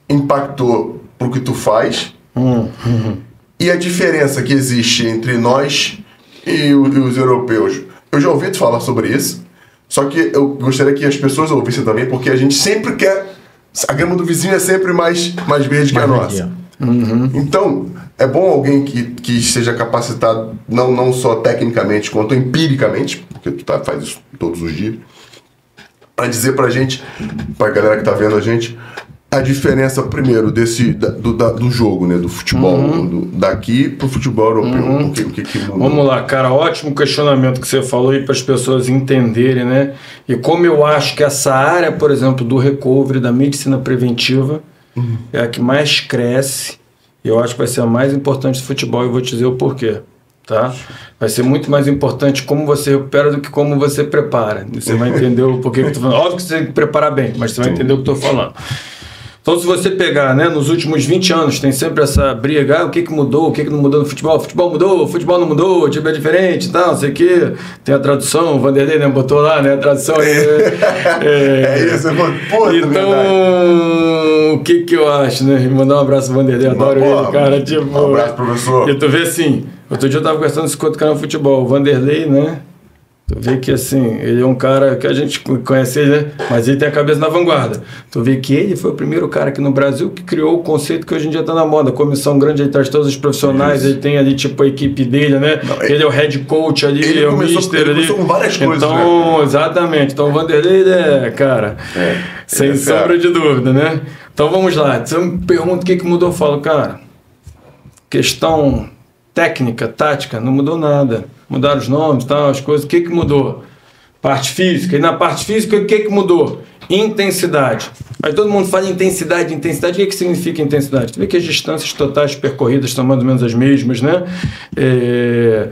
A: impactou pro que tu faz? (laughs) E a diferença que existe entre nós e, os europeus? Eu já ouvi tu falar sobre isso. Só que eu gostaria que as pessoas ouvissem também, porque a gente sempre quer. A grama do vizinho é sempre mais, mais verde que a
D: Mais
A: nossa.
D: Verde,
A: Então, é bom alguém que, que seja capacitado, não, não só tecnicamente, quanto empiricamente, porque tu tá, faz isso todos os dias, para dizer pra gente, pra galera que tá vendo a gente, a diferença, primeiro, desse, da- do, da- do jogo, né? Do futebol, do- daqui pro futebol europeu. O que, o que, que?
C: Vamos lá, cara, ótimo questionamento que você falou aí para as pessoas entenderem, né? E como eu acho que essa área, por exemplo, do recovery, da medicina preventiva, é a que mais cresce, e eu acho que vai ser a mais importante do futebol, e eu vou te dizer o porquê, tá? Vai ser muito mais importante como você recupera do que como você prepara. Você vai entender o porquê que eu tô falando. Óbvio que você tem que preparar bem, mas você vai entender o que eu tô falando. Então, se você pegar, né, nos últimos 20 anos, tem sempre essa briga, ah, o que, que mudou, o que, que não mudou no futebol? O futebol mudou, o futebol não mudou, o time é diferente tal, não sei o quê. Tem a tradução, o Vanderlei né, botou lá, né, a tradução. É, (laughs)
A: É isso, eu vou. Pô,
C: então,
A: verdade.
C: o que que eu acho, né? Mandar um abraço pro Vanderlei, adoro
A: Pô,
C: ele, cara. Tipo,
A: um abraço, professor.
C: E tu vê assim, outro dia eu tava conversando isso com outro cara no futebol, o Vanderlei, né? Tu vê que assim, ele é um cara que a gente conhece ele, né? Mas ele tem a cabeça na vanguarda. Tu vê que ele foi o primeiro cara aqui no Brasil que criou o conceito que hoje em dia tá na moda. Comissão grande, ele traz todos os profissionais, ele tem ali tipo a equipe dele, né? ele é o head coach ali,
A: ele
C: é o
A: começou-
C: mister
A: ele
C: ali.
A: com várias coisas, né?
C: Então, exatamente. Então o Vanderlei, ele é, cara, sem
A: ele é fera.
C: sombra de dúvida, né? Então vamos lá. Você me pergunta o que, que mudou, eu falo, cara, questão técnica, tática, não mudou nada. Mudaram os nomes, tal, as coisas. O que, que mudou? Parte física. E na parte física, o que, que mudou? Intensidade. Aí todo mundo fala intensidade, intensidade. O que, que significa intensidade? Tu vê que as distâncias totais percorridas são mais ou menos as mesmas, né? É...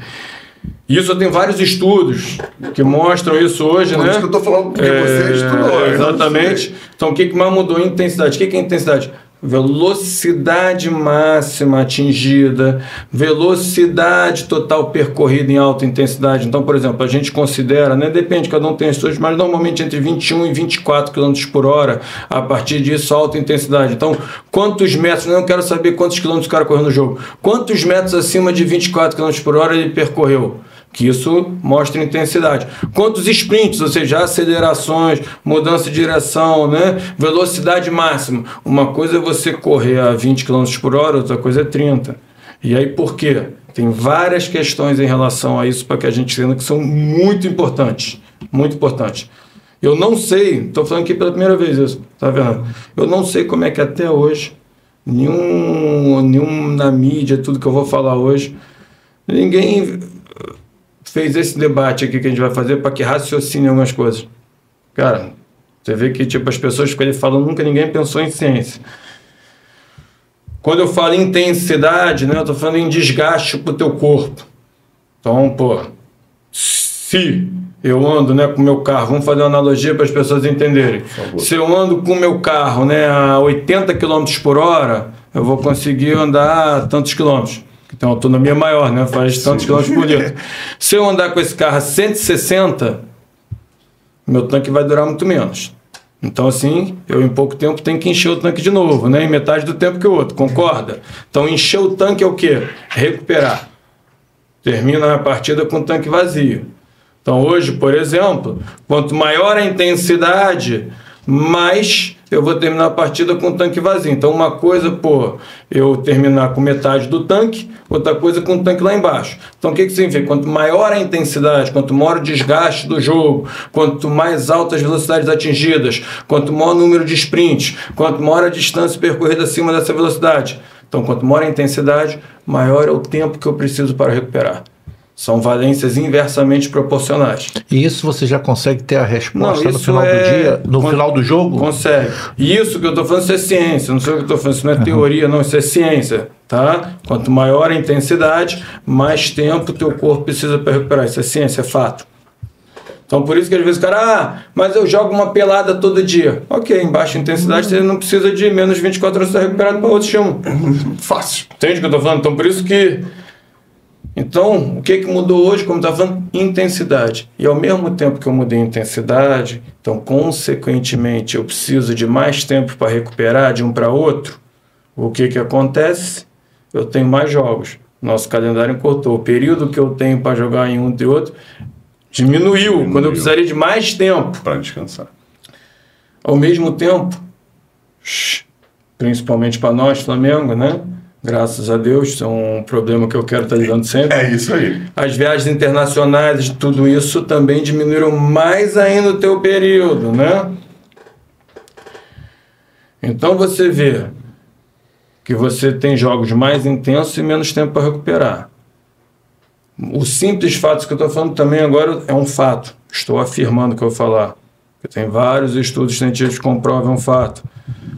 C: Isso tenho vários estudos que mostram isso hoje,
A: Por
C: né?
A: isso que eu tô falando, porque
C: É,
A: você estudou.
C: Exatamente. Então, o que, que mais mudou? Intensidade. O que, que é intensidade? Velocidade máxima atingida, velocidade total percorrida em alta intensidade. Então, por exemplo, a gente considera, né, depende, cada um tem as suas, mas normalmente entre 21 e 24 km por hora, a partir disso, alta intensidade. Então, quantos metros, não quero saber quantos quilômetros o cara correu no jogo, quantos metros acima de 24 km por hora ele percorreu? Que isso mostra intensidade. Quantos sprints, ou seja, acelerações, mudança de direção, né? velocidade máxima. Uma coisa é você correr a 20 km por hora, outra coisa é 30. E aí por quê? Tem várias questões em relação a isso para que a gente entenda que são muito importantes. Muito importantes. Eu não sei, estou falando aqui pela primeira vez isso, tá vendo? Eu não sei como é que até hoje, nenhum, nenhum na mídia, tudo que eu vou falar hoje, ninguém fez esse debate aqui que a gente vai fazer para que raciocine algumas coisas. Cara, você vê que tipo as pessoas ficam ali falando, nunca ninguém pensou em ciência. Quando eu falo intensidade, né, eu tô falando em desgaste pro teu corpo. Então, pô, se eu ando, né, com o meu carro, vamos fazer uma analogia para as pessoas entenderem. Se eu ando com o meu carro, né, a 80 km por hora, eu vou conseguir andar tantos quilômetros. Que tem uma autonomia maior, né? Faz tantos quilômetros por litro. (laughs) Se eu andar com esse carro a 160, meu tanque vai durar muito menos. Então, assim, eu em pouco tempo tenho que encher o tanque de novo, né? Em metade do tempo que o outro, concorda? Então, encher o tanque é o quê? Recuperar. Termina a partida com o tanque vazio. Então, hoje, por exemplo, quanto maior a intensidade, mais eu vou terminar a partida com o tanque vazio. Então, uma coisa, pô, eu terminar com metade do tanque, outra coisa com o tanque lá embaixo. Então, o que, que significa? Quanto maior a intensidade, quanto maior o desgaste do jogo, quanto mais altas velocidades atingidas, quanto maior o número de sprints, quanto maior a distância percorrida acima dessa velocidade. Então, quanto maior a intensidade, maior é o tempo que eu preciso para recuperar. São valências inversamente proporcionais.
D: E isso você já consegue ter a resposta
C: Não,
D: no final
C: é-
D: do dia, no
C: Con-
D: final do jogo?
C: Consegue. E isso que eu estou falando, isso é ciência. Não sei o que eu estou falando, isso não é teoria, não, isso é ciência. Tá? Quanto maior a intensidade, mais tempo o teu corpo precisa para recuperar. Isso é ciência, é fato. Então por isso que às vezes o cara, ah, mas eu jogo uma pelada todo dia. Ok, em baixa intensidade você não precisa de menos 24 horas para estar recuperado para outro chão. (laughs)
A: Fácil.
C: Entende o que eu estou falando? Então, por isso que. Então, o que, que mudou hoje, como está falando? Intensidade. E ao mesmo tempo que eu mudei a intensidade, então, consequentemente, eu preciso de mais tempo para recuperar de um para outro. O que, que acontece? Eu tenho mais jogos. Nosso calendário encurtou. O período que eu tenho para jogar em um e outro Diminuiu, quando eu precisaria de mais tempo.
A: Pra descansar.
C: Ao mesmo tempo, principalmente para nós, Flamengo, né? Graças a Deus, isso é um problema que eu quero estar lidando sempre.
A: É isso aí.
C: As viagens internacionais, tudo isso também diminuíram mais ainda o teu período, né? Então você vê que você tem jogos mais intensos e menos tempo para recuperar. O simples fato que eu estou falando também agora é um fato. Estou afirmando o que eu vou falar. Tem vários estudos científicos que comprovam um fato.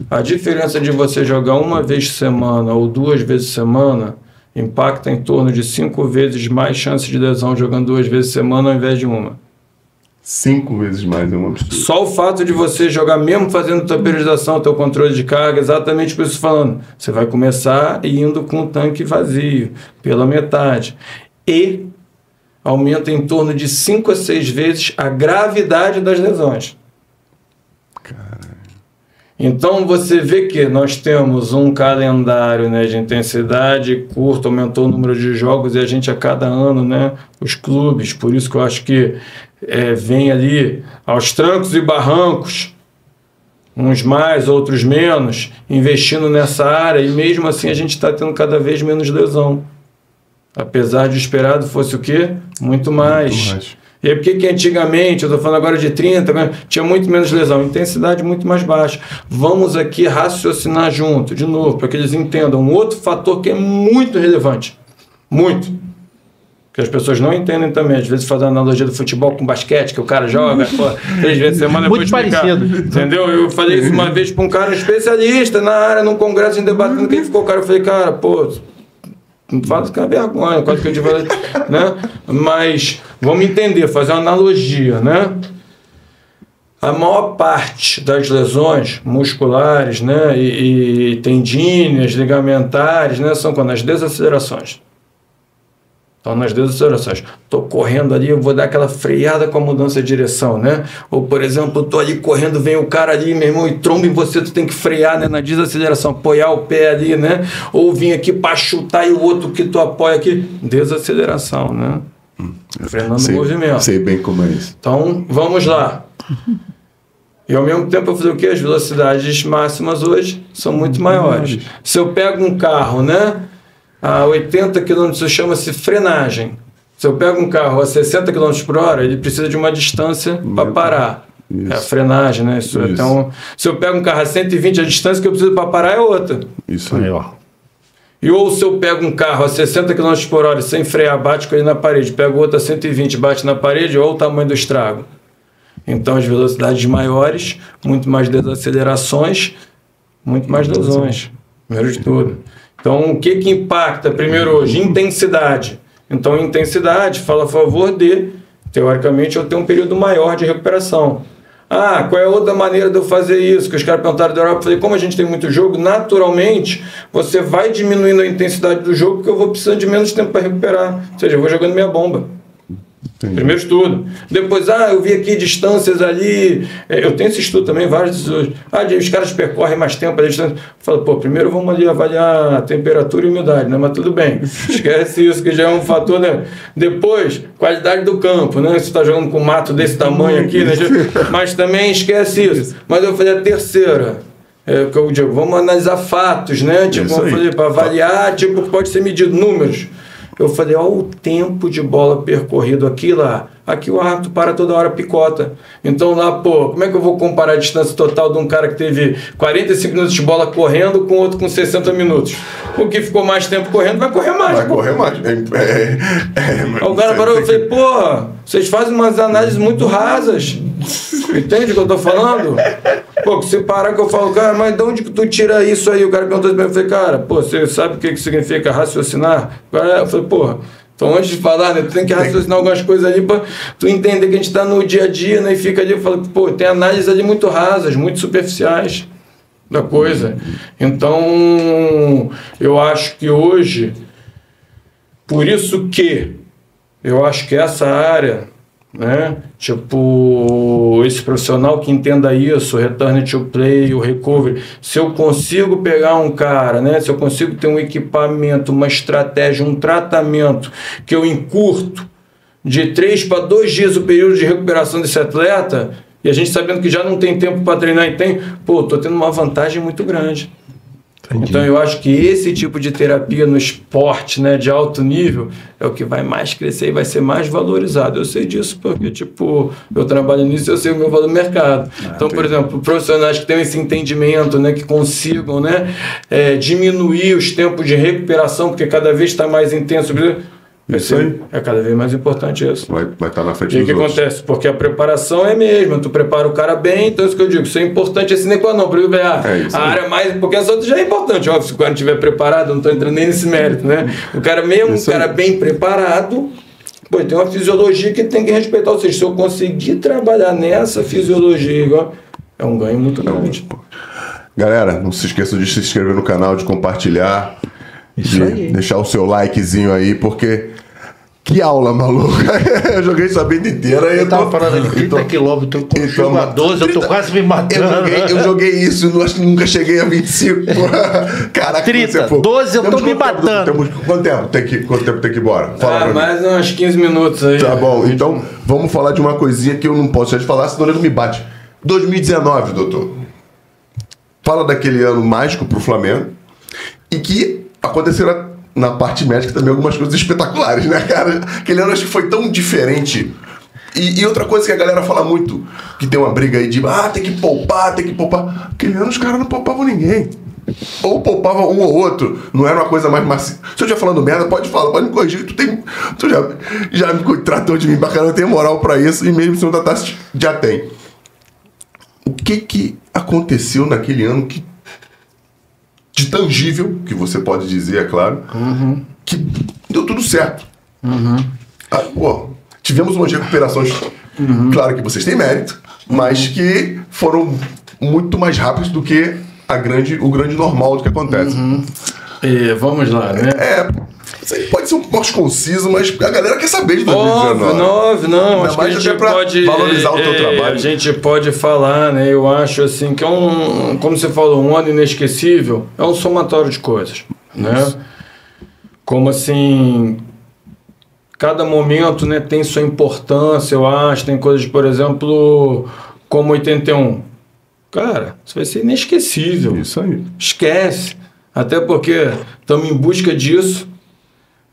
C: A diferença de você jogar uma vez por semana ou duas vezes por semana impacta em torno de cinco vezes mais chances de lesão jogando duas vezes por semana ao invés de uma.
A: Cinco vezes mais é um absurdo.
C: Só o fato de você jogar, mesmo fazendo tua periodização, teu controle de carga, exatamente por isso falando. Você vai começar indo com o tanque vazio, pela metade. E aumenta em torno de 5 a 6 vezes a gravidade das lesões. Então você vê que nós temos um calendário né, de intensidade curto, aumentou o número de jogos e a gente a cada ano, né, os clubes, por isso que eu acho que é, vem ali aos trancos e barrancos, uns mais, outros menos, investindo nessa área e mesmo assim a gente está tendo cada vez menos lesão. Apesar de esperado fosse o quê? Muito mais.
A: Muito mais.
C: E aí, por que que antigamente, eu estou falando agora de 30, né, tinha muito menos lesão, intensidade muito mais baixa. Vamos aqui raciocinar junto, de novo, para que eles entendam um outro fator que é muito relevante. Muito. Que as pessoas não entendem também. Às vezes fazem analogia do futebol com basquete, que o cara joga pô, três vezes por semana. eu vou
D: Muito
C: explicar.
D: parecido.
C: Entendeu? Eu falei isso uma vez para um cara especialista na área, num congresso, em debatendo quem ficou o cara. Eu falei, cara, pô, faz que é vergonha, quase que eu falei, né? Mas vamos entender, fazer uma analogia, né? A maior parte das lesões musculares, né, e, e tendíneas, ligamentares, né, são quando as desacelerações. Então, nas desacelerações, estou correndo ali, eu vou dar aquela freada com a mudança de direção, né? Ou, por exemplo, estou ali correndo, vem o cara ali, meu irmão, e tromba em você, tu tem que frear né, na desaceleração, apoiar o pé ali, né? Ou vir aqui para chutar e o outro que tu apoia aqui. Desaceleração, né? Frenando
A: sei,
C: o movimento.
A: Sei bem como é isso.
C: Então, vamos lá. E ao mesmo tempo eu fazer o quê? As velocidades máximas hoje são muito maiores. Se eu pego um carro, né? A 80 km chama-se frenagem. Se eu pego um carro a 60 km por hora, ele precisa de uma distância para parar.
A: Isso.
C: É a frenagem, né? Isso.
A: Isso.
C: Então, se eu pego um carro a 120, a distância que eu preciso para parar é outra.
A: Isso aí.
D: Ó.
C: E ou se eu pego um carro a 60 km por hora e sem frear, bate com ele na parede, pego outro a 120, bate na parede, olha o tamanho do estrago. Então, as velocidades maiores, muito mais desacelerações, muito mais lesões. Primeiro de tudo. Então, o que, que impacta primeiro hoje? Intensidade. Então, intensidade fala a favor de, teoricamente, eu ter um período maior de recuperação. Ah, qual é a outra maneira de eu fazer isso? Que os caras perguntaram da Europa. Eu falei, como a gente tem muito jogo, naturalmente você vai diminuindo a intensidade do jogo porque eu vou precisando de menos tempo para recuperar. Ou seja, eu vou jogando minha bomba.
A: Entendi.
C: Primeiro estudo. Depois, ah, eu vi aqui distâncias ali. É, Eu tenho esse estudo também, vários estudos. Ah, os caras percorrem mais tempo a distância. Fala, pô, primeiro vamos ali avaliar a temperatura e umidade, né? Mas tudo bem. (laughs) Esquece isso, que já é um fator, né? Depois, qualidade do campo, né? Você está jogando com mato desse tamanho aqui, né? (laughs) Mas também esquece isso. Mas eu falei a terceira. É, o que eu digo, vamos analisar fatos, né? Tipo, vamos fazer para avaliar, tipo, pode ser medido números. Eu falei, ó, o tempo de bola percorrido aqui lá. Aqui o árbitro para toda hora, picota. Então lá, pô, como é que eu vou comparar a distância total de um cara que teve 45 minutos de bola correndo com outro com 60 minutos? O que ficou mais tempo correndo vai correr mais.
A: Vai
C: pô.
A: correr mais. É, é, é,
C: Aí o cara parou e falei,
A: que-
C: porra, vocês fazem umas análises muito rasas. Entende o que eu tô falando? Pô, que se parar que eu falo, cara, mas de onde que tu tira isso aí? O cara perguntou pra mim, eu falei, cara, pô, você sabe o que, que significa raciocinar? Eu falei, porra, então antes de falar, né, tu tem que raciocinar algumas coisas ali pra tu entender que a gente tá no dia a dia, né, e fica ali, eu falo, pô, tem análises ali muito rasas, muito superficiais da coisa. Então, eu acho que hoje, por isso que eu acho que essa área, né, tipo, esse profissional que entenda isso, return to play, o recovery, se eu consigo pegar um cara, né, se eu consigo ter um equipamento, uma estratégia, um tratamento que eu encurto de três para dois dias o período de recuperação desse atleta, e a gente sabendo que já não tem tempo para treinar e tem, pô, tô tendo uma vantagem muito grande. Então eu acho que esse tipo de terapia no esporte, né, de alto nível, é o que vai mais crescer e vai ser mais valorizado. Eu sei disso porque, tipo, eu trabalho nisso e eu sei o meu valor no mercado. então, por exemplo, profissionais que tenham esse entendimento, né, que consigam, né, é, diminuir os tempos de recuperação, porque cada vez está mais intenso. Vai
A: Isso aí.
C: ser- É cada vez mais importante isso.
A: Vai estar vai tá na frente
C: E o que
A: outros.
C: acontece? Porque a preparação é a mesma, tu prepara o cara bem, então é isso que eu digo, isso é importante, é sine qua non, pra eu ver, ah,
A: É isso
C: a
A: aí.
C: área mais, porque as outras já é importante, óbvio, se o cara não estiver preparado, não tô entrando nem nesse mérito, né? O cara mesmo,
A: Isso
C: o cara
A: aí.
C: bem preparado, pô, tem uma fisiologia que tem que respeitar, ou seja, se eu conseguir trabalhar nessa fisiologia, igual, é um ganho muito grande.
A: Galera, não se esqueçam de se inscrever no canal, de compartilhar,
D: Isso
A: de
D: aí.
A: deixar o seu likezinho aí, porque que aula maluca. (laughs) eu joguei essa vida inteira e
B: Eu
A: eu
B: tava
A: tô-
B: falando ali, 30
A: eu tô-
B: quilômetros com
A: Então,
B: chuva 12, eu tô
A: 30
B: quase me
A: Eu
B: matando.
A: joguei, eu joguei isso, não acho que nunca cheguei a 25. (laughs) Caraca,
B: 30,
A: você foi.
B: 12 eu tô me matando.
A: Temos, quanto tempo tem que, quanto tempo tem que ir embora? Fala
C: Ah,
A: pra mim.
C: mais uns 15 minutos aí.
A: Tá bom, então vamos falar de uma coisinha que eu não posso deixar de falar, senão ele me bate. 2019, doutor. Fala daquele ano mágico pro Flamengo e que aconteceram na parte médica também algumas coisas espetaculares, né, cara? Aquele ano acho que foi tão diferente. E, e outra coisa que a galera fala muito, que tem uma briga aí de ah, tem que poupar, tem que poupar. Aquele ano os caras não poupavam ninguém. Ou poupava um ou outro, não era uma coisa mais macia. Se eu estiver falando merda, pode falar, pode me corrigir. Tu, tem, tu já, já me tratou de mim bacana, eu tenho moral pra isso, e mesmo se não tratasse, já tem. O que que aconteceu naquele ano que de tangível, que você pode dizer, é claro, que deu tudo certo. Ah, pô, tivemos umas recuperações, claro que vocês têm mérito, mas que foram muito mais rápidos do que a grande, o grande normal do que acontece.
C: É, vamos lá, né?
A: É, pode ser um pouco mais conciso, mas a galera quer saber de 2019.
C: Óbvio, não, não,
A: Ainda
C: acho que a gente pode
A: valorizar o teu
C: é,
A: trabalho.
C: A gente pode falar, né? Eu acho assim que é um, como você falou, um ano inesquecível, é um somatório de coisas, né? Como assim, cada momento, né, tem sua importância, eu acho, tem coisas, por exemplo, como 81. Cara, isso vai ser inesquecível.
A: Isso aí.
C: Esquece. Até porque estamos em busca disso.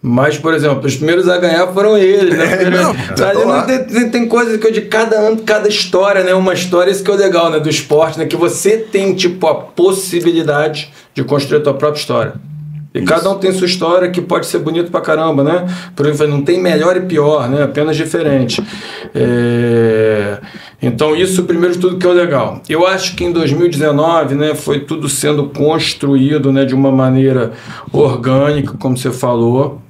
C: Mas, por exemplo, os primeiros a ganhar foram eles, né? (laughs)
A: É, não, lá.
C: tem, tem, tem coisa que eu de cada ano, cada história, né? Uma história, isso que é o legal, né? Do esporte, né? Que você tem, tipo, a possibilidade de construir a tua própria história. E cada um tem sua história que pode ser bonito pra caramba, né? Por exemplo, não tem melhor e pior, né? Apenas diferente. É, Então, isso, primeiro de tudo, que é o legal. Eu acho que em 2019, né, foi tudo sendo construído, né, de uma maneira orgânica, como você falou.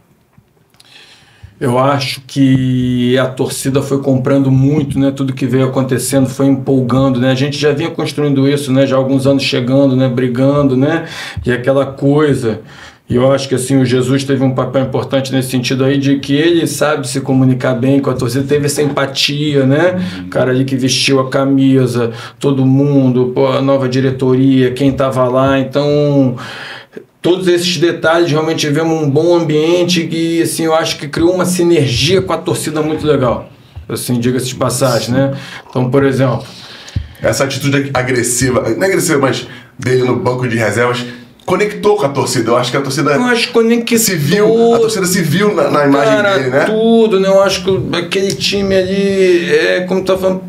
C: Eu acho que a torcida foi comprando muito, né? Tudo que veio acontecendo foi empolgando, né? A gente já vinha construindo isso, né? Já há alguns anos chegando, né? Brigando, né? E aquela coisa. E eu acho que assim o Jesus teve um papel importante nesse sentido aí de que ele sabe se comunicar bem com a torcida, teve essa empatia, né? O cara ali que vestiu a camisa, todo mundo, pô, a nova diretoria, quem tava lá, então todos esses detalhes realmente tivemos um bom ambiente que assim eu acho que criou uma sinergia com a torcida muito legal assim diga-se de passagem né então por exemplo
A: Essa atitude agressiva, não é agressiva, mas dele no banco de reservas, conectou com a torcida. Eu acho que a torcida
C: eu acho que conectou
A: se viu, a torcida se viu na, na imagem
C: Cara,
A: dele, né?
C: tudo, né? Eu acho que aquele time ali, é, como tu tá falando,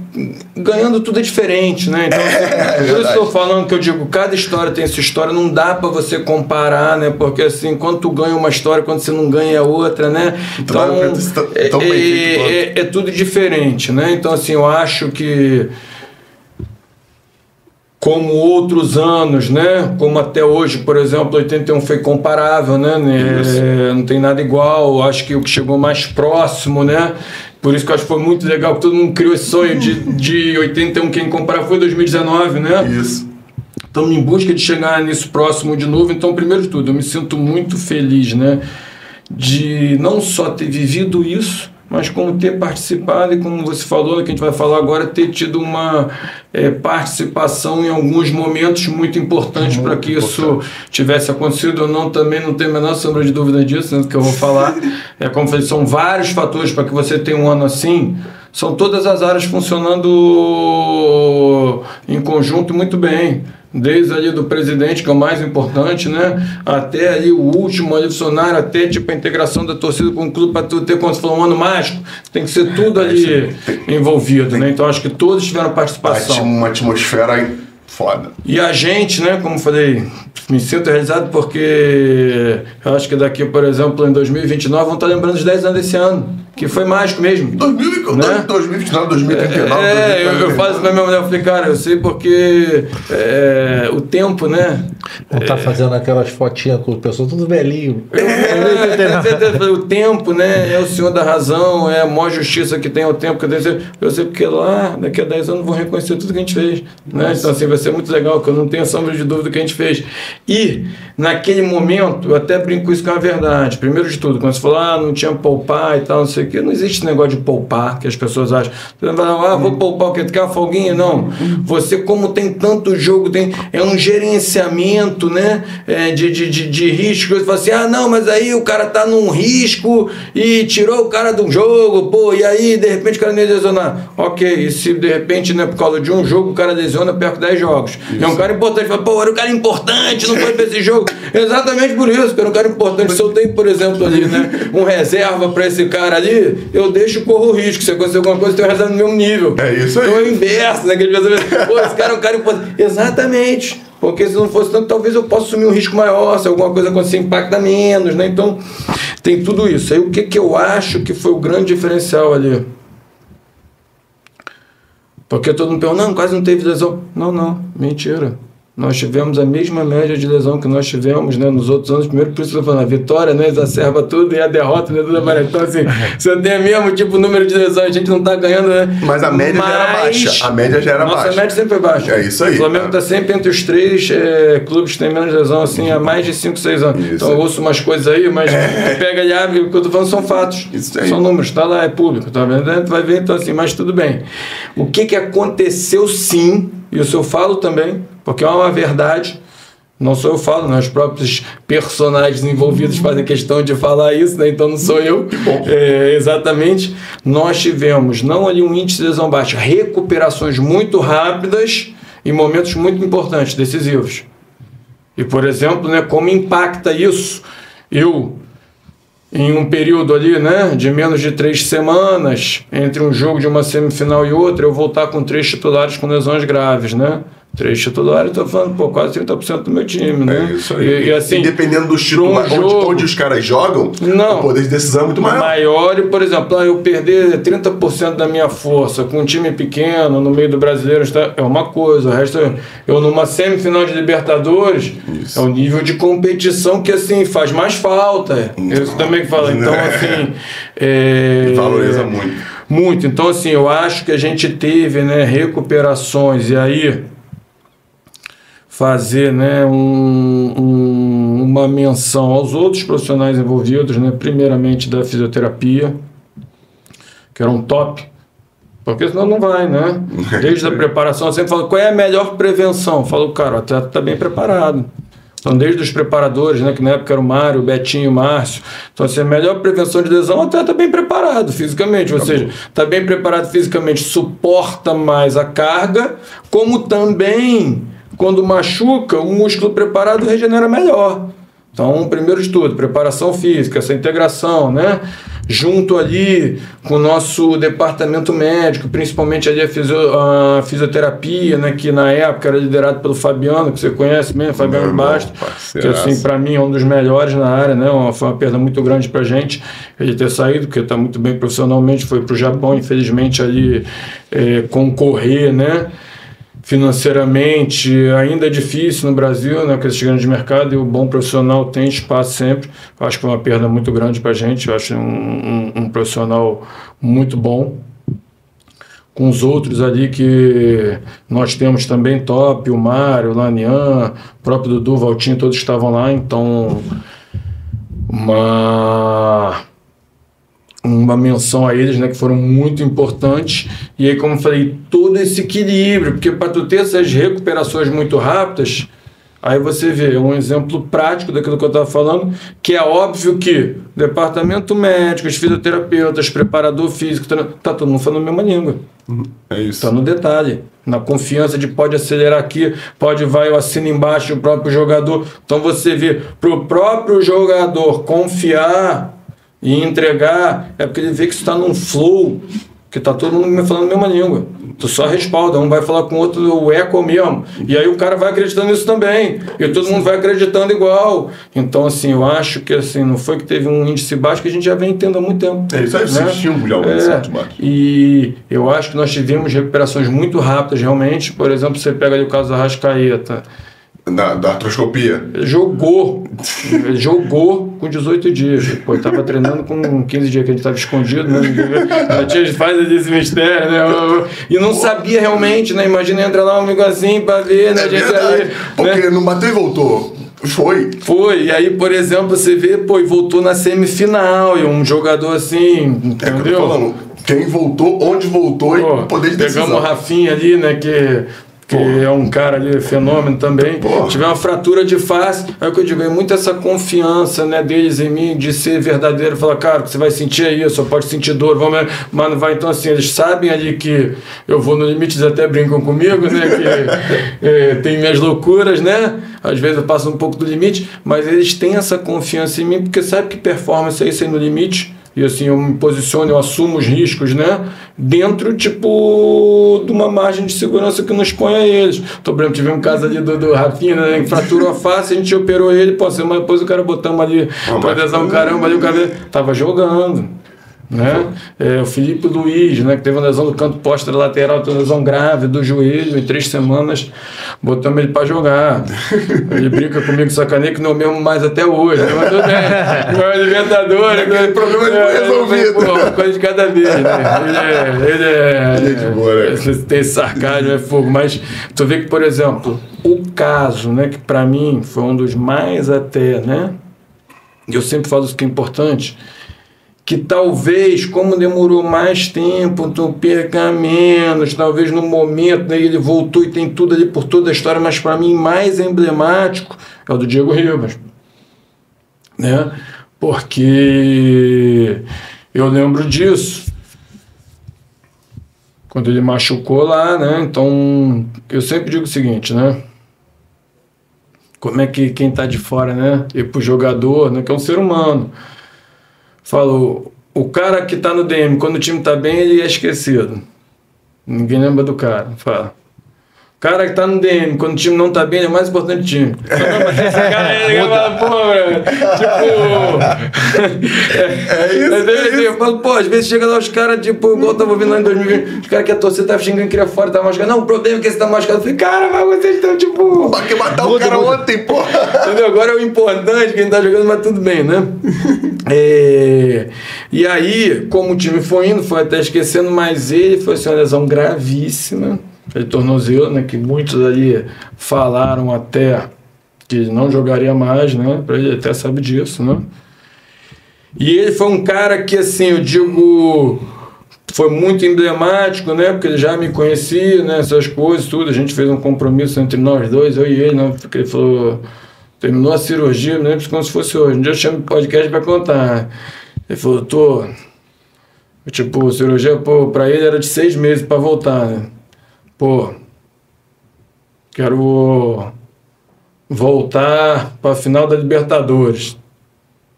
C: ganhando tudo é diferente, né? Então, (laughs)
A: É, verdade.
C: que eu tô falando que eu digo, cada história tem sua história, não dá pra você comparar, né? Porque assim, quando tu ganha uma história, quando você não ganha é outra, né? Então,
A: Trabalho feito tão-
C: é,
A: quanto.
C: é- é tudo diferente, né? Então, assim, eu acho que como outros anos, né? Como até hoje, por exemplo, 81 foi comparável, né? É, não tem nada igual. Acho que o que chegou mais próximo, né? Por isso que eu acho que foi muito legal que todo mundo criou esse sonho de, de 81, quem comparar foi 2019, né?
A: Isso.
C: Estamos em busca de chegar nisso próximo de novo. Então, primeiro de tudo, eu me sinto muito feliz, né? De não só ter vivido isso, mas como ter participado e como você falou, que a gente vai falar agora, ter tido uma é, participação em alguns momentos muito importantes para que isso tivesse acontecido. Ou não, também não tenho a menor sombra de dúvida disso, né, que eu vou falar. (laughs) É como eu falei, são vários fatores para que você tenha um ano assim, são todas as áreas funcionando em conjunto muito bem desde ali do presidente, que é o mais importante, né? Até ali o último ali funcionário, até tipo a integração da torcida com o clube para tu ter, quando você falou um ano mágico, tem que ser tudo ali envolvido, né? Então acho que todos tiveram participação.
A: Uma atmosfera foda.
C: E a gente, né, como falei, me sinto realizado porque eu acho que daqui, por exemplo, em 2029, vão estar lembrando os 10 anos desse ano, que foi mágico mesmo.
A: 2000,
C: Né?
A: 2029, 2039.
C: É, eu, eu
A: 2040.
C: faço pra minha mulher, eu falei, cara, eu sei porque é, o tempo, né?
D: Não tá fazendo aquelas fotinhas com o pessoal tudo velhinho.
C: É, o tempo, né? É o senhor da razão, é a maior justiça que tem é o tempo que eu tenho. Eu sei porque lá, daqui a 10 anos, vão reconhecer tudo que a gente fez. Né? Então, assim, vai ser muito legal, que eu não tenho sombra de dúvida do que a gente fez. E, naquele momento, eu até brinco isso com a verdade. Primeiro de tudo, quando você falou, ah, não tinha poupar e tal, não sei o quê, não existe esse negócio de poupar, que as pessoas acham. Ah, vou poupar o? Tu quer folguinha? Não. Você, como tem tanto jogo, tem, é um gerenciamento, né? É, de, de, de, de risco. Você fala assim, ah, não, mas aí o cara tá num risco e tirou o cara de um jogo, pô, e aí de repente o cara nem lesionar. Ok, e se de repente, né, por causa de um jogo, o cara lesiona, perco 10 jogos. É um cara importante, fala, pô, era um cara importante, não foi pra esse jogo. Exatamente por isso, que era um cara importante. Se eu tenho, por exemplo, ali, né, um reserva pra esse cara ali, eu deixo e corro o risco. Se acontecer alguma coisa, eu tenho reserva no mesmo nível.
A: É isso aí.
C: Então é o inverso, né? Que ele pensa, pô, esse cara é um cara importante. Exatamente. Porque se não fosse tanto, talvez eu possa assumir um risco maior, se alguma coisa acontecer, impacta menos, né? Então, tem tudo isso. Aí o que, que eu acho que foi o grande diferencial ali? Porque todo mundo pergunta, não, quase não teve lesão. Não, não, mentira. Nós tivemos a mesma média de lesão que nós tivemos né, nos outros anos. Primeiro, por isso que eu tô falando, a vitória né, exacerba tudo e a derrota né, tudo mais. Então, assim, (laughs) se eu tenho mesmo tipo número de lesões, a gente não tá ganhando, né?
A: Mas a média já era baixa. A média já era
C: Nossa
A: baixa.
C: média sempre foi baixa.
A: É isso aí.
C: O Flamengo tá sempre entre os três é, clubes que tem menos lesão, assim, há mais de 5, 6 anos.
A: Isso
C: então eu ouço umas coisas aí, mas tu (laughs) pega e abre, o que eu tô falando são fatos.
A: Isso aí.
C: São números, tá lá, é público, tá vendo? Vai ver, então assim, mas tudo bem. O que que aconteceu sim, isso eu falo também, porque é uma verdade, não sou eu falo, né? os próprios personagens envolvidos fazem questão de falar isso, né? então não sou eu. É, exatamente. Nós tivemos não ali um índice de lesão baixo, recuperações muito rápidas em momentos muito importantes, decisivos. E, por exemplo, né, como impacta isso? Eu, em um período ali, né, de menos de três semanas, entre um jogo de uma semifinal e outra, eu voltar com três titulares com lesões graves, né? Três titulares, estou falando, pô, quase 30% do meu time, né?
A: É isso aí.
C: E, e assim,
A: E dependendo dos
C: pra um
A: onde, onde os caras jogam,
C: Não.
A: o poder de decisão é muito maior.
C: maior e, por exemplo, ah, eu perder 30% da minha força com um time pequeno no meio do brasileiro é uma coisa, o resto é- eu numa semifinal de Libertadores
A: Isso.
C: é o nível de competição que assim faz mais falta. É Isso também que fala. Então, (laughs) assim. é-
A: Valoriza muito.
C: Muito. Então, assim, eu acho que a gente teve né, recuperações e aí fazer né, um- um- uma menção aos outros profissionais envolvidos, né, primeiramente da fisioterapia, que era um top, porque senão não vai, né? (laughs) Desde a preparação, eu sempre falo, qual é a melhor prevenção? Eu falo, cara, o atleta está bem preparado. Então, desde os preparadores, né, que na época era o Mário, o Betinho, o Márcio. Então, assim, a melhor prevenção de lesão, o atleta bem preparado fisicamente. Ou seja, está bem preparado fisicamente, suporta mais a carga, como também, quando machuca, o músculo preparado regenera melhor. Então, primeiro de tudo, preparação física, essa integração, né? Junto ali com o nosso departamento médico, principalmente ali a, fisio- a fisioterapia, né? Que na época era liderado pelo Fabiano, que você conhece mesmo, Fabiano Bastos, que assim, para mim é um dos melhores na área, né? Uma, foi uma perda muito grande pra gente ele ter saído, porque está muito bem profissionalmente, foi pro Japão, infelizmente ali é, concorrer, né? Financeiramente ainda é difícil no Brasil, né, com esses grandes mercados, e o bom profissional tem espaço sempre. Eu acho que foi uma perda muito grande para a gente, eu acho um, um, um profissional muito bom. Com os outros ali que nós temos também top, o Mário, o Lanian, o próprio Dudu, Valtinho, todos estavam lá, então uma uma menção a eles, né, que foram muito importantes. E aí, como eu falei, todo esse equilíbrio, porque para tu ter essas recuperações muito rápidas, aí você vê um exemplo prático daquilo que eu estava falando, que é óbvio que departamento médico, os fisioterapeutas, preparador físico, treina- tá todo mundo falando a mesma língua.
A: É isso.
C: Está no detalhe. Na confiança de pode acelerar aqui, pode vai, eu assino embaixo o próprio jogador. Então você vê, para o próprio jogador confiar e entregar, é porque ele vê que está num flow, que está todo mundo me falando a mesma língua. Tu só respalda, um vai falar com o outro o eco mesmo. E aí o cara vai acreditando nisso também. E todo mundo vai acreditando igual. Então, assim, eu acho que assim, não foi que teve um índice baixo que a gente já vem tendo há muito tempo.
A: É isso aí,
C: né?
A: estímulo de algum
C: É, e eu acho que nós tivemos recuperações muito rápidas, realmente. Por exemplo, você pega ali o caso da Rascaeta.
A: Da, da artroscopia.
C: Jogou, (laughs) jogou com 18 dias. Pô, ele tava treinando com 15 dias que a gente tava escondido, né? A tia faz esse mistério, né? E não sabia realmente, né? Imagina entrar lá um amigo assim pra ver, né?
A: É
C: A gente
A: verdade.
C: ali, né?
A: Porque não bateu e voltou. Foi.
C: Foi, e aí, por exemplo, você vê, pô, e voltou na semifinal, e um jogador assim,
A: É o que eu tô
C: entendeu?
A: falando. Quem voltou, onde voltou
C: Pô,
A: e poder de
C: pegamos
A: decisão.
C: o Rafinha ali, né? Que, que é um cara ali, fenômeno também.
A: Pô.
C: Tiver uma fratura de face. É o que eu digo, é muito essa confiança né, deles em mim, de ser verdadeiro. Falar, cara, você vai sentir é isso, só pode sentir dor. Vamos, mas não vai. Então, assim, eles sabem ali que eu vou no limite, eles até brincam comigo, né? Que é, (laughs) tem minhas loucuras, né? Às vezes eu passo um pouco do limite, mas eles têm essa confiança em mim, porque sabe que performance é isso aí no limite. E assim, eu me posiciono, eu assumo os riscos, né? Dentro, tipo, de uma margem de segurança que não expõe a eles. Então, por exemplo, tive um caso ali do, do Rafinha, né? Que fraturou a face, a gente operou ele, pô, semana depois o cara botamos ali,
A: Ah,
C: com adesão, caramba, ali o cara tava jogando. Né? É, o Felipe Luiz, né, que teve uma lesão do canto lateral, teve uma lesão grave do joelho, em três semanas botamos ele para jogar. (laughs) Ele brinca comigo, sacaneia, que não é mesmo mais até hoje. né? Mas tudo bem, (laughs) não é Libertadores.
A: Aquele problema foi resolvido.
C: Pô, uma coisa de cada vez. Né? Ele é. Ele é
A: Gente boa, né?
C: esse- tem sarcasmo, é fogo. Mas tu vê que, por exemplo, o caso, né, que para mim foi um dos mais até, né? Eu sempre falo isso que é importante que talvez, como demorou mais tempo, tu perca menos, talvez no momento né, ele voltou e tem tudo ali por toda a história, mas para mim mais emblemático é o do Diego Ribas. Né? Porque eu lembro disso. Quando ele machucou lá, né? Então, eu sempre digo o seguinte, né? Como é que quem tá de fora, né? E pro jogador, né? Que é um ser humano falou: o cara que tá no DM, quando o time tá bem, ele é esquecido. Ninguém lembra do cara. Fala. O cara que tá no DM, quando o time não tá bem, ele é o mais importante do time. (laughs) Não, mas esse cara aí, eu falo, pô, velho, tipo. é, isso, Eu falo, pô, às vezes chega lá os caras, tipo, igual eu tava ouvindo lá em 2020, os caras que a torcida tava xingando que ele é fora, tá machucado. Não, o problema é que esse tá machucado. Eu falei, cara, mas vocês estão, tipo.
A: Pra que matar o cara ontem, porra? (laughs)
C: Entendeu? Agora é o importante, quem tá jogando, mas tudo bem, né? (laughs) É, e aí, como o time foi indo, foi até esquecendo, mas ele foi assim, uma lesão gravíssima. Ele tornozelo, né? Que muitos ali falaram até que não jogaria mais, né? Ele até sabe disso, né? E ele foi um cara que, assim, eu digo, foi muito emblemático, né? Porque ele já me conhecia, né? Essas coisas, tudo. A gente fez um compromisso entre nós dois, eu e ele, né? Porque ele falou, terminou a cirurgia, não lembro como se fosse hoje. Um dia eu chamo o podcast pra contar. Ele falou, tô. Tipo, cirurgia, pô, pra ele era de seis meses pra voltar, né? Pô, quero voltar pra final da Libertadores.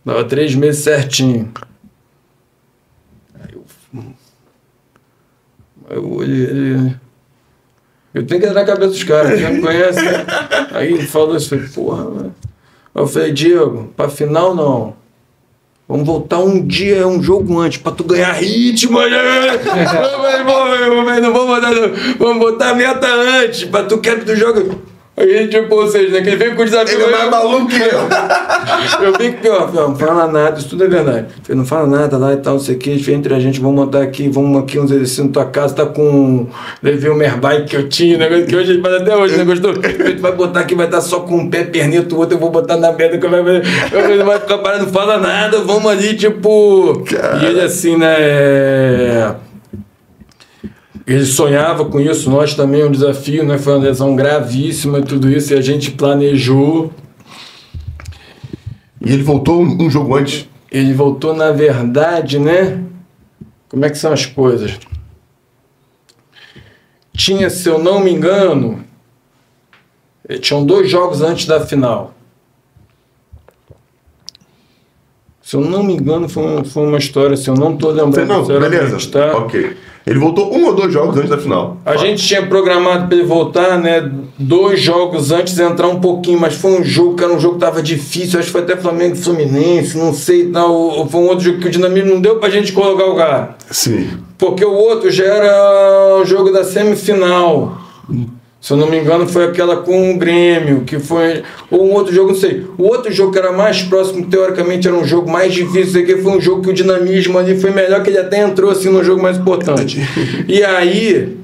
C: Dava três meses certinho. Eu. Eu ele- Eu tenho que entrar na cabeça dos caras, já me conhece. né? Aí ele falou isso, eu porra. Aí eu falei, Diego, pra final não. Vamos voltar um dia, um jogo antes, pra tu ganhar ritmo. né? (laughs) Eu falei, "Pô, meu, meu, Não vamos botar, não. vamos botar meta antes, pra tu quer que tu joga. Aí, tipo, ou seja, né, que ele veio com o desafio.
A: Ele é mais maluco que eu. (laughs)
C: Eu vim que, ó, não fala nada, isso tudo é verdade. Não fala nada lá e tal, não sei o que, entre a gente, vamos montar aqui, vamos aqui uns exercícios na tua casa, tá com. Levei o Merbike que eu tinha, negócio que hoje ele faz até hoje, né? Gostou? Tu vai botar aqui, vai estar só com um pé, perneta, o outro eu vou botar na merda, que vai. Eu não vai ficar parado, não fala nada, vamos ali, tipo. E ele assim, né? é, Ele sonhava com isso, nós também, um desafio, né? Foi uma lesão gravíssima e tudo isso, e a gente planejou.
A: E ele voltou um, jogo antes.
C: Ele voltou, na verdade, né? Como é que são as coisas? Tinha, se eu não me engano, eh, tinham dois jogos antes da final. Se eu não me engano, foi, um- foi uma história, se eu não estou lembrando.
A: Não, beleza.
C: tá?
A: Ok. Ele voltou um ou dois jogos antes da final.
C: A gente tinha programado para ele voltar, né? Dois jogos antes, entrar um pouquinho, mas foi um jogo que era um jogo que tava difícil. Acho que foi até Flamengo e Fluminense, não sei tal. Foi um outro jogo que o Dinamismo não deu pra gente colocar o cara.
A: Sim.
C: Porque o outro já era o jogo da semifinal. Se eu não me engano, foi aquela com o Grêmio, que foi. Ou um outro jogo, não sei. O outro jogo que era mais próximo, teoricamente era um jogo mais difícil, que foi um jogo que o dinamismo ali foi melhor, que ele até entrou assim no jogo mais importante. E aí,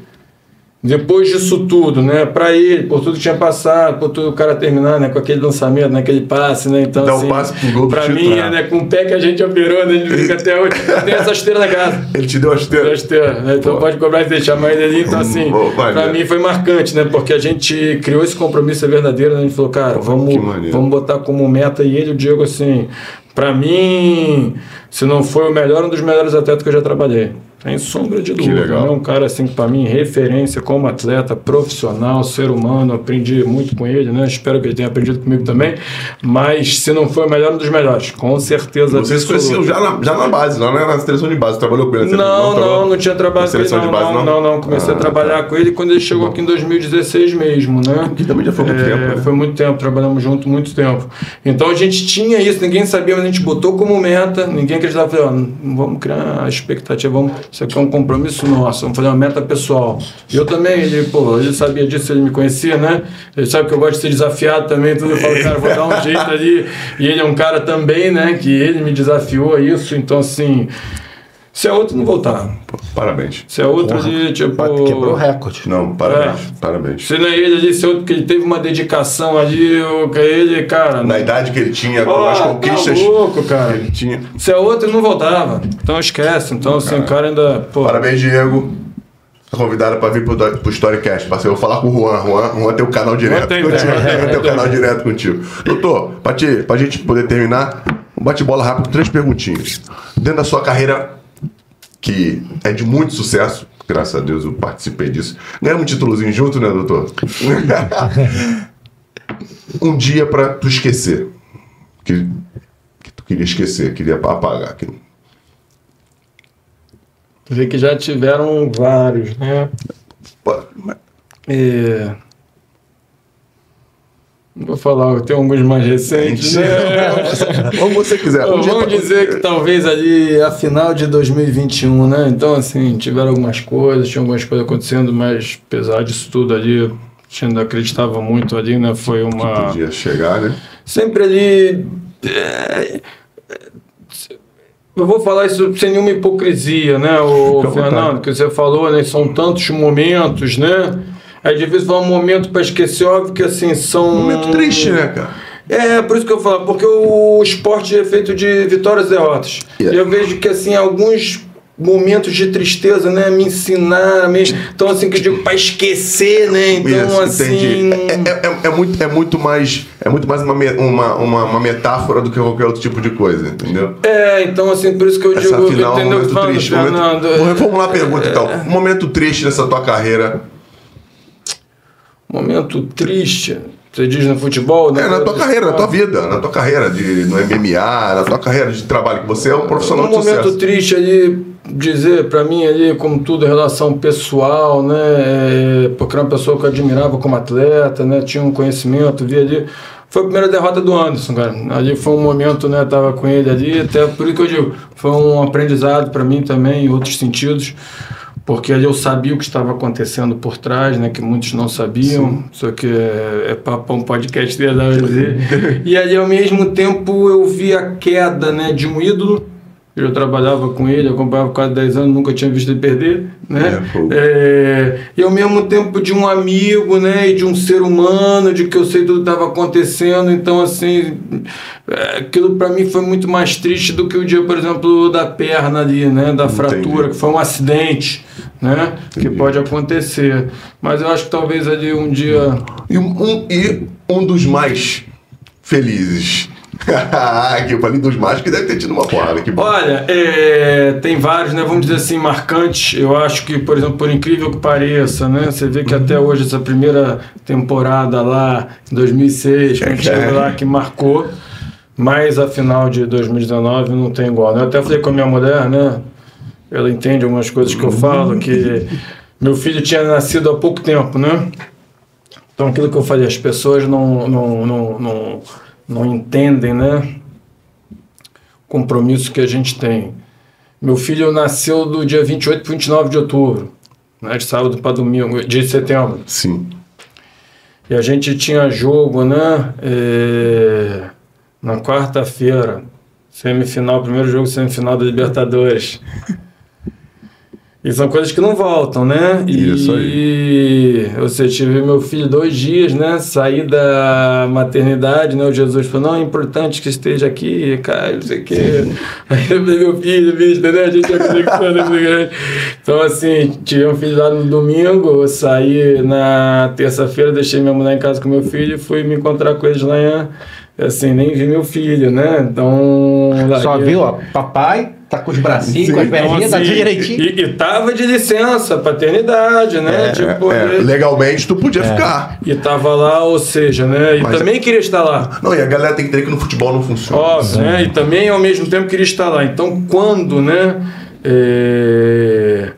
C: depois disso tudo, né, pra ele, por tudo que tinha passado, por tudo o cara terminar, né, com aquele lançamento, né, aquele passe, né, então
A: Dá
C: assim,
A: passe pro gol do
C: pra mim,
A: né?
C: né, com o pé que a gente operou, né, a gente fica até hoje, tem essa esteira na casa.
A: Ele te deu a esteira.
C: Esteira, né? Então
A: Pô.
C: pode cobrar e deixar mais ali. Então, assim,
A: Pô, vai,
C: pra
A: né?
C: mim foi marcante, né? Porque a gente criou esse compromisso é verdadeiro, né? A gente falou, cara, vamos,
A: que maneiro.
C: vamos botar como meta e ele, o Diego, assim, pra mim, se não foi o melhor, um dos melhores atletas que eu já trabalhei. Sem sombra de dúvida. né? Um cara, assim, que pra mim, referência como atleta, profissional, ser humano, aprendi muito com ele, né? Espero que ele tenha aprendido comigo também. Mas se não foi o melhor, um dos melhores. Com certeza.
A: Vocês conheciam já na, já na base, não era na seleção de base. Trabalhou com ele
C: Não,
A: seleção?
C: não, não tinha trabalhado
A: Na
C: com ele.
A: seleção
C: Não,
A: de base,
C: não,
A: não?
C: não, não. Comecei
A: Ah,
C: a trabalhar com ele quando ele chegou aqui em 2016 mesmo, né?
A: Que também já foi muito
C: É,
A: tempo, né?
C: Foi muito tempo, trabalhamos junto muito tempo. Então a gente tinha isso, ninguém sabia, mas a gente botou como meta, ninguém acreditava. Falei, ó, não vamos criar a expectativa, vamos, isso aqui é um compromisso nosso, vamos fazer uma meta pessoal. E eu também, ele, pô, ele sabia disso, ele me conhecia, né? Ele sabe que eu gosto de ser desafiado também, tudo. Eu falo, cara, vou dar um jeito ali. E ele é um cara também, né? Que ele me desafiou a isso, então assim. Se é outro, não voltar.
A: Parabéns.
C: Se é outro ali, tipo.
D: Quebrou o recorde.
A: Não, parabéns. Parabéns.
C: Se não é ele ali, se é outro, porque ele teve uma dedicação ali, o que ele, cara.
A: Na idade que ele tinha, com as
C: tá
A: conquistas
C: louco, cara.
A: ele tinha.
C: Se é outro, ele não voltava. Então esquece. Então, assim, o cara ainda. Pô,
A: Parabéns, Diego. Tá convidado para vir pro, pro Storycast, parceiro. Eu vou falar com o Juan. Juan, Juan tem o canal direto
C: tem,
A: contigo.
C: tem,
A: Juan tem o canal direto contigo. Doutor, pra, te, pra gente poder terminar, um bate-bola rápido, três perguntinhas. Dentro da sua carreira, que é de muito sucesso, graças a Deus eu participei disso. Ganhamos um títulozinho junto, né, doutor? (laughs) um dia pra tu esquecer. Que, que tu queria esquecer, queria apagar. Que,
C: vê que já tiveram vários, né?
A: Pô, mas-
C: É... Não vou falar, tem alguns mais recentes, né? (laughs)
A: Como você quiser. Um
C: Vamos
A: pra-
C: dizer que talvez ali a final de 2021, né? Então, assim, tiveram algumas coisas, tinha algumas coisas acontecendo, mas apesar disso tudo ali, a gente ainda acreditava muito ali, né? Foi uma.
A: podia chegar, né?
C: Sempre ali. é, Eu vou falar isso sem nenhuma hipocrisia, né, o
A: vontade.
C: Fernando, que você falou, né? São tantos momentos, né? É difícil falar um momento para esquecer, óbvio que assim, são.
A: Um momento triste, né, cara?
C: É, por isso que eu falo, porque o esporte é feito de vitórias e derrotas.
A: Yeah.
C: E eu vejo que, assim, alguns momentos de tristeza, né, me ensinaram, me... então, assim, que eu digo, para esquecer, né, então,
A: Isso,
C: assim...
A: É, é- é- é muito, é muito mais, é muito mais uma, uma, uma, uma metáfora do que qualquer outro tipo de coisa, entendeu?
C: É, então, assim, por isso que eu
A: Essa
C: digo,
A: final é um
C: entendeu?
A: momento
C: Fala,
A: triste. um momento- Vou reformular a pergunta, então. Um momento triste nessa tua carreira.
C: Momento triste, você diz no futebol, né?
A: É, na tua carreira, na tua vida, na tua carreira de, no MMA, na tua carreira de trabalho, que você é um profissional
C: Um
A: de
C: momento
A: sucesso.
C: triste ali, dizer pra mim ali, como tudo, relação pessoal, né? é, Porque era uma pessoa que eu admirava como atleta, né? Tinha um conhecimento, via ali. Foi a primeira derrota do Anderson, cara. Ali foi um momento, né? Tava com ele ali, até por isso que eu digo, foi um aprendizado pra mim também, em outros sentidos. Porque ali eu sabia o que estava acontecendo por trás, né, que muitos não sabiam, só que é, é papo um podcast da dizer. (laughs) e ali ao mesmo tempo eu vi a queda, né, de um ídolo. Eu trabalhava com ele, acompanhava quase 10 anos, nunca tinha visto ele perder, né?
A: É.
C: É, e ao mesmo tempo de um amigo, né, e de um ser humano, de que eu sei tudo estava acontecendo, então assim, é, aquilo para mim foi muito mais triste do que o dia, por exemplo, da perna ali, né, da fratura, que foi um acidente, né, que pode acontecer. Mas eu acho que talvez ali um dia
A: E um- e um dos mais felizes. Que eu falei dos que deve ter tido uma porrada. Que bom.
C: Olha, é, tem vários, né? Vamos dizer assim, marcantes. Eu acho que, por exemplo, por incrível que pareça, né? Você vê que até hoje essa primeira temporada lá, em 2006, quando chega lá, que marcou. Mas a final de 2019 não tem igual, né? Eu até falei com a minha mulher, né? Ela entende algumas coisas que eu falo, que meu filho tinha nascido há pouco tempo, né? Então aquilo que eu falei, as pessoas não, não, não, não, não entendem, né? O compromisso que a gente tem. Meu filho nasceu do dia 28 para 29 de outubro, né? De sábado para domingo, de setembro.
A: Sim.
C: E a gente tinha jogo, né? é, na quarta-feira, semifinal, primeiro jogo semifinal da Libertadores. (laughs) E são coisas que não voltam, né?
A: Isso
C: e ou seja, tive meu filho dois dias, né? Saí da maternidade, né? O Jesus falou, não, é importante que esteja aqui, cara, não sei o quê. Aí eu falei, meu filho, bicho, né? A gente é conectando, não sei o quê. Então, assim, tive um filho lá no domingo, saí na terça-feira, deixei minha mulher em casa com meu filho e fui me encontrar com eles lá em assim, nem vi meu filho, né? Então.
D: Só viu, ó, papai tá com os bracinhos, com as perninhas, tá
C: assim,
D: direitinho.
C: E, e tava de licença, paternidade, né? tipo,
A: É, legalmente tu podia ficar.
C: e tava lá, ou seja, né? E
A: Mas-
C: também queria estar lá.
A: Não, e a galera tem que entender que no futebol não funciona.
C: Óbvio, né? E também ao mesmo tempo queria estar lá. Então, quando, né? é,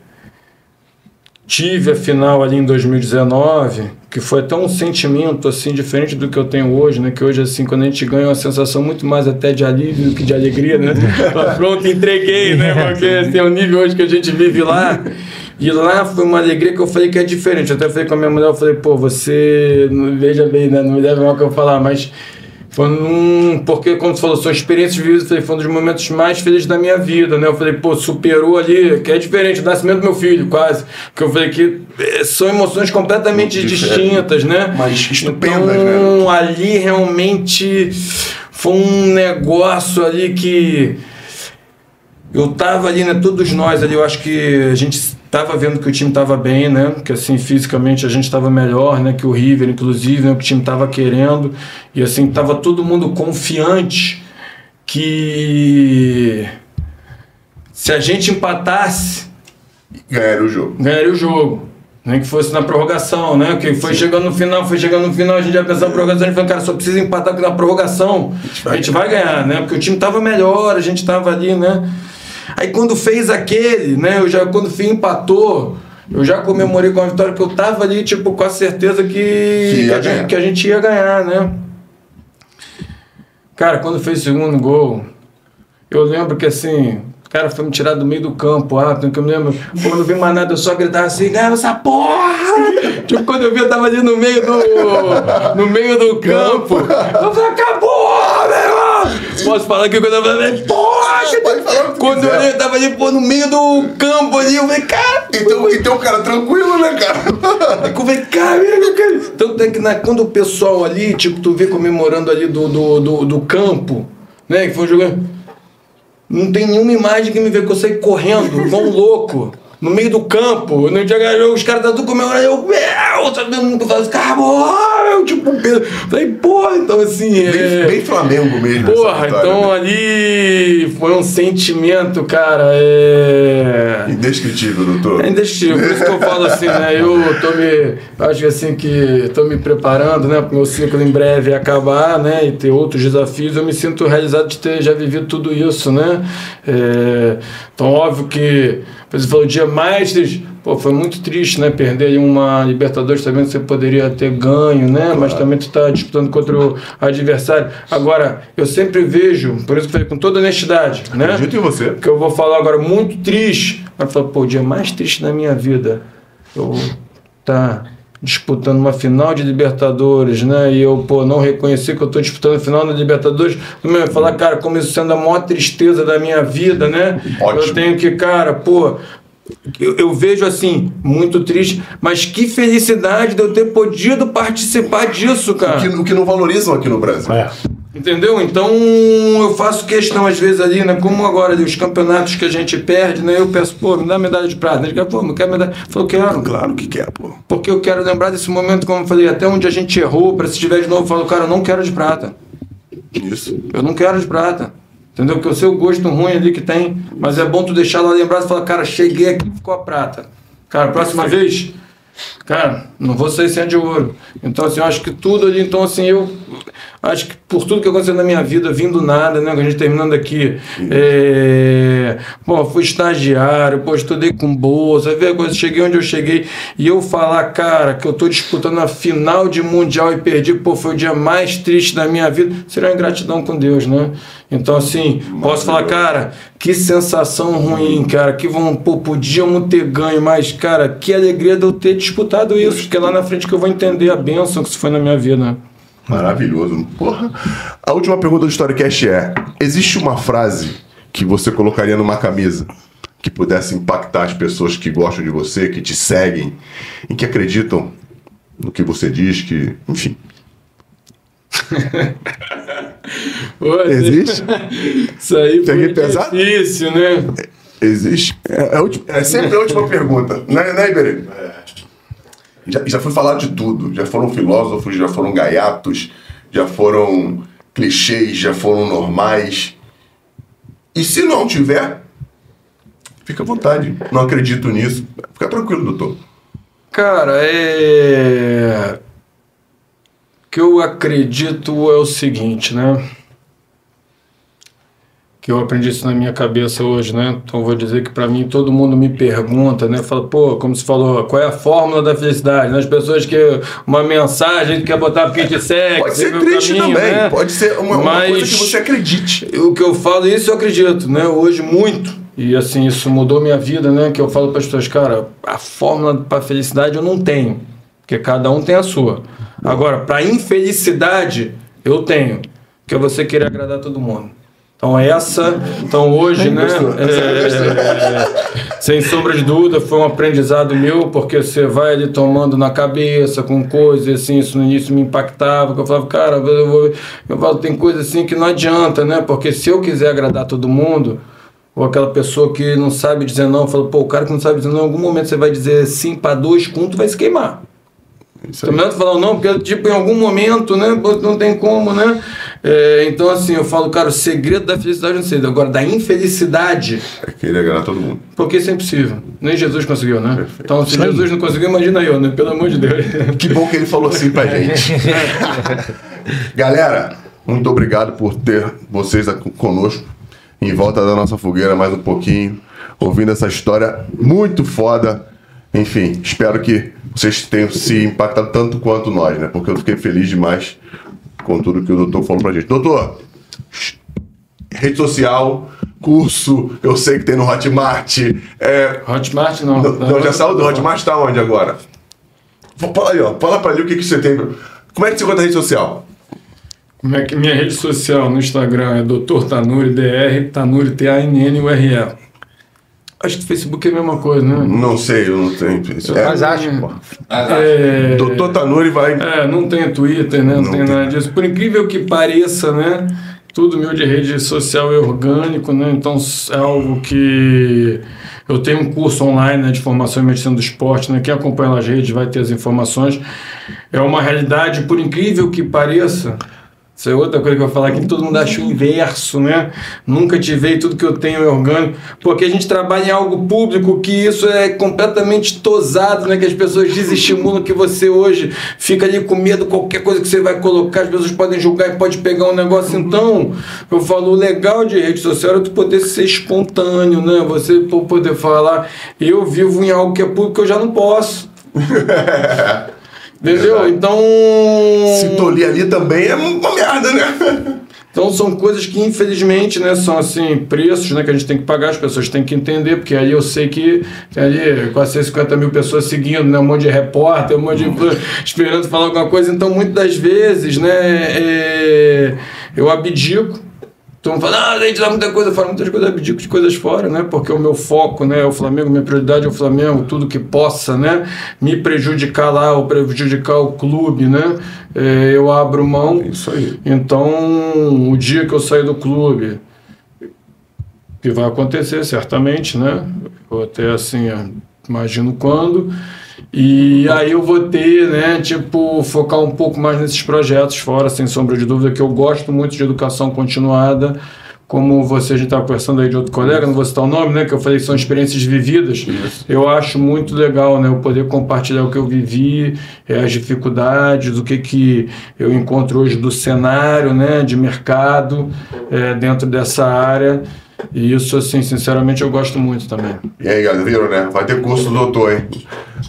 C: Tive a final ali em 2019, que foi até um sentimento assim diferente do que eu tenho hoje, né? Que hoje assim, quando a gente ganha uma sensação muito mais até de alívio do que de alegria, né? (laughs) Pronto, entreguei, né? (laughs) Porque assim, é o nível hoje que a gente vive lá. E lá foi uma alegria que eu falei que é diferente. Eu até falei com a minha mulher, eu falei, pô, você, veja bem, né? Não me leve mal o que eu falar, mas foi um, porque, como você falou, são experiências vividas, eu falei, foi um dos momentos mais felizes da minha vida, né? Eu falei, pô, superou ali, que é diferente, o nascimento do meu filho, quase. Porque eu falei que eh, são emoções completamente
A: Diferente.
C: distintas, né?
A: Mas estupendas,
C: então,
A: né?
C: ali realmente foi um negócio ali que eu tava ali, né? Todos nós ali, eu acho que a gente tava vendo que o time tava bem, né? Que assim, fisicamente a gente tava melhor, né? Que o River, inclusive, né? Que o time tava querendo. E assim, tava todo mundo confiante que se a gente empatasse,
A: Ganharam o jogo.
C: ganharia o jogo. Nem que fosse na prorrogação, né? Que foi chegando no final, foi chegando no final, a gente já pensava na prorrogação, a gente falou, cara, só precisa empatar na prorrogação a gente vai ganhar, né? Porque o time tava melhor, a gente tava ali, né? Aí quando fez aquele, né? Eu já, quando o empatou, eu já comemorei com a vitória, que eu tava ali, tipo, com a certeza que,
A: Que
C: a, gente, que a gente ia ganhar, né? Cara, quando fez o segundo gol, eu lembro que assim, o cara foi me tirar do meio do campo, ah, que eu me lembro, pô, eu não vi mais nada, eu só gritava assim, ganha essa porra! tipo, quando eu vi, eu tava ali no meio do. no meio do campo. Eu falei, acabou! Posso falar que quando eu falei, porra!
A: Pode falar
C: Quando eu tava ali, pô, no meio do campo ali, eu falei, cara!
A: Então, então cara tranquilo, né, cara?
C: Eu falei, caramba, cara. Tanto é que na- quando o pessoal ali, tipo, tu vê comemorando ali do, do, do, do campo, né? Que foi jogando. Não tem nenhuma imagem que me vê que eu saí correndo, um louco, no meio do campo. No dia que os caras tá tudo comemorando, eu, meu, sabe, nunca falo assim, cara, eu, tipo, peso. Falei, porra, então assim.
A: Bem,
C: é...
A: bem Flamengo mesmo.
C: Porra,
A: vitória,
C: então
A: né?
C: ali foi um sentimento, cara, é.
A: Indescritível, doutor.
C: É indescritível, por isso que eu falo assim, né? Eu tô me. Acho que assim que tô me preparando, né? Pro meu ciclo em breve acabar, né? E ter outros desafios. Eu me sinto realizado de ter já vivido tudo isso, né? É, então, óbvio que, Você falou o dia mais triste. Pô, foi muito triste, né? Perder uma Libertadores também você poderia ter ganho, né? Mas também tu tá disputando contra o adversário. Agora, eu sempre vejo, por isso que eu falei com toda honestidade, né?
A: Acredito em você.
C: que eu vou falar agora muito triste. Mas falar, pô, o dia mais triste da minha vida. Eu tá disputando uma final de Libertadores, né? E eu, pô, não reconhecer que eu tô disputando a final da Libertadores. Também vai falar, cara, como isso sendo a maior tristeza da minha vida, né?
A: Ótimo.
C: Eu tenho que, cara, pô. Eu, eu vejo assim, muito triste, mas que felicidade de eu ter podido participar disso, cara.
A: O que, o que não valorizam aqui no Brasil.
D: É.
C: Entendeu? Então eu faço questão às vezes ali, né? Como agora ali, os campeonatos que a gente perde, né? Eu peço, pô, me dá medalha de prata. Ele quer, pô, me quer medalha. Eu falo, quero.
A: Claro que quer, pô.
C: Porque eu quero lembrar desse momento, como eu falei, até onde a gente errou, para se tiver de novo, eu falo, cara, eu não quero de prata.
A: Isso.
C: Eu não quero de prata. Entendeu? Porque eu sei o gosto ruim ali que tem, mas é bom tu deixar lá lembrado e falar, cara, cheguei aqui ficou a prata. Cara, próxima vez, cara, não vou sair sem de ouro. Então, assim, eu acho que tudo ali, então, assim, eu acho que por tudo que aconteceu na minha vida, vindo nada, né? A gente terminando aqui. É... Pô, fui estagiário, pô, estudei com bolsa, a coisa, cheguei onde eu cheguei. E eu falar, cara, que eu tô disputando a final de Mundial e perdi, pô, foi o dia mais triste da minha vida. Seria uma ingratidão com Deus, né? Então, assim, posso falar, cara, que sensação ruim, cara, que vão, pô, podíamos ter ganho, mas, cara, que alegria de eu ter disputado isso, porque é lá na frente que eu vou entender a bênção que isso foi na minha vida.
A: Maravilhoso. Porra. A última pergunta do Storycast é: existe uma frase que você colocaria numa camisa que pudesse impactar as pessoas que gostam de você, que te seguem e que acreditam no que você diz, que, enfim.
C: Pô,
A: Existe?
C: Isso aí foi
A: pesado?
C: difícil, né?
A: Existe? É, última- é sempre a última pergunta, né, né Iberê? Já, já foi falado de tudo. Já foram filósofos, já foram gaiatos, já foram clichês, já foram normais. E se não tiver, fica à vontade. Não acredito nisso. Fica tranquilo, doutor.
C: Cara, é. O que eu acredito é o seguinte, né? Que eu aprendi isso na minha cabeça hoje, né? Então vou dizer que pra mim todo mundo me pergunta, né? Fala, pô, como se falou, qual é a fórmula da felicidade? Né? As pessoas que uma mensagem que quer botar porque te segue,
A: Pode ser triste
C: caminho,
A: também.
C: né?
A: Pode ser uma, uma
C: Mas-
A: coisa que você acredite.
C: O que eu falo, isso eu acredito, né? Hoje muito. E assim, isso mudou minha vida, né? Que eu falo para as pessoas, cara, a fórmula para felicidade eu não tenho. Porque cada um tem a sua. Agora, para infelicidade, eu tenho. Que é você querer agradar todo mundo. Então essa, então hoje, né, é, sem sombra de dúvida, foi um aprendizado meu, porque você vai ali tomando na cabeça com coisas, assim, isso no início me impactava, que eu falava, cara, eu, vou, eu falo, tem coisa assim que não adianta, né, porque se eu quiser agradar todo mundo, ou aquela pessoa que não sabe dizer não, fala, pô, o cara que não sabe dizer não, em algum momento você vai dizer sim para dois contos, vai se queimar.
A: Isso.
C: Também tu falando não, porque tipo, em algum momento, né? Não tem como, né? É, então, assim, eu falo, cara, o segredo da felicidade eu não sei. Agora, da infelicidade,
A: É querer agradar todo mundo.
C: porque isso é impossível. Nem Jesus conseguiu, né? Então, se Jesus não conseguiu, imagina eu, né? Pelo amor de Deus. (laughs)
A: Que bom que ele falou assim pra gente. (laughs) Galera, muito obrigado por ter vocês conosco em volta da nossa fogueira mais um pouquinho, ouvindo essa história muito foda. Enfim, espero que vocês tenham se impactado tanto quanto nós, né? Porque eu fiquei feliz demais com tudo que o doutor falou pra gente. Doutor, rede social, curso, eu sei que tem no Hotmart. É,
C: Hotmart não.
A: não, não, já saiu do Hotmart, tá onde agora? Fala aí, ó. Fala pra ali o que, que você tem. Como é que você conta a rede social?
C: Como é que minha rede social no Instagram é Dr. Tanuri DR, Tanuri T-A-N-N-U-R-E. Acho que o Facebook é a mesma coisa, né?
A: Não sei, eu não tenho.
D: Mas
A: é,
D: acho, pô.
E: Mas,
C: É,
A: Doutor Tanuri vai.
C: É, não tem Twitter, né? Não,
A: Não
C: tem
A: tem.
C: nada disso. Por incrível que pareça, né? Tudo meu de rede social é orgânico, né? Então é algo que eu tenho um curso online né, de formação em medicina do esporte, né? Quem acompanha nas redes vai ter as informações. É uma realidade, por incrível que pareça, Isso é outra coisa que eu vou falar aqui, todo mundo acha o inverso, né? Nunca te veio tudo que eu tenho é orgânico. Porque a gente trabalha em algo público que isso é completamente tosado, né? Que as pessoas desestimulam que você hoje fica ali com medo, qualquer coisa que você vai colocar, as pessoas podem julgar e pode pegar um negócio. Então, eu falo, o legal de rede social é tu poder ser espontâneo, né? Você po- poder falar, eu vivo em algo que é público eu já não posso. (laughs) Entendeu? Então.
A: Se tolir ali também é uma merda, né?
C: Então são coisas que infelizmente, né, são assim, preços, né, que a gente tem que pagar, as pessoas têm que entender, porque aí eu sei que tem ali quase 150 mil pessoas seguindo, né, um monte de repórter, um monte de influ- esperando falar alguma coisa, então muitas das vezes, né, é, eu abdico. Então fala, ah, a gente dá muita coisa fora, muitas coisas eu abdico de coisas fora, né? Porque o meu foco, né, é o Flamengo, minha prioridade é o Flamengo, tudo que possa, né, me prejudicar lá ou prejudicar o clube, né, é, eu abro mão.
A: Isso aí.
C: Então, o dia que eu sair do clube, que vai acontecer certamente, né? Eu até assim, imagino quando. E aí eu vou ter, né, tipo, focar um pouco mais nesses projetos fora, sem sombra de dúvida, que eu gosto muito de educação continuada. Como você, a gente estava conversando aí de outro colega, não vou citar o nome, né? Que eu falei que são experiências vividas. Eu acho muito legal, né? Eu poder compartilhar o que eu vivi, eh, as dificuldades, o que, que eu encontro hoje do cenário, né? De mercado eh, dentro dessa área. E isso, assim, sinceramente, eu gosto muito também.
A: E aí, galera, viram, né? Vai ter curso do doutor, hein?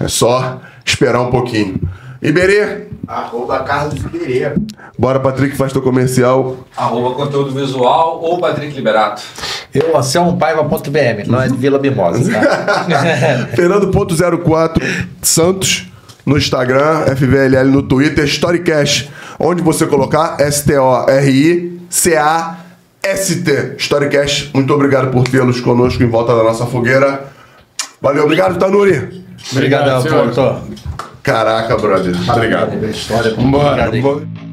A: É só esperar um pouquinho. Iberê,
F: Arroba Carlos Iberê.
A: bora, Patrick, faz teu comercial.
E: Arroba conteúdo visual ou Patrick Liberato.
D: Eu, anselmopaiva.bm, não é de Vila Mimosa, tá? (laughs)
A: Fernando.04 Santos no Instagram, FVLL no Twitter, Storycast, onde você colocar S-T-O-R-I-C-A-S-T. Storycast, muito obrigado por tê-los conosco em volta da nossa fogueira. Valeu, obrigado, Tanuri.
C: Senhor.
D: doutor.
A: Caraca, brother. Obrigado.
F: História.
C: Vambora.
D: Obrigado.
A: Vamos-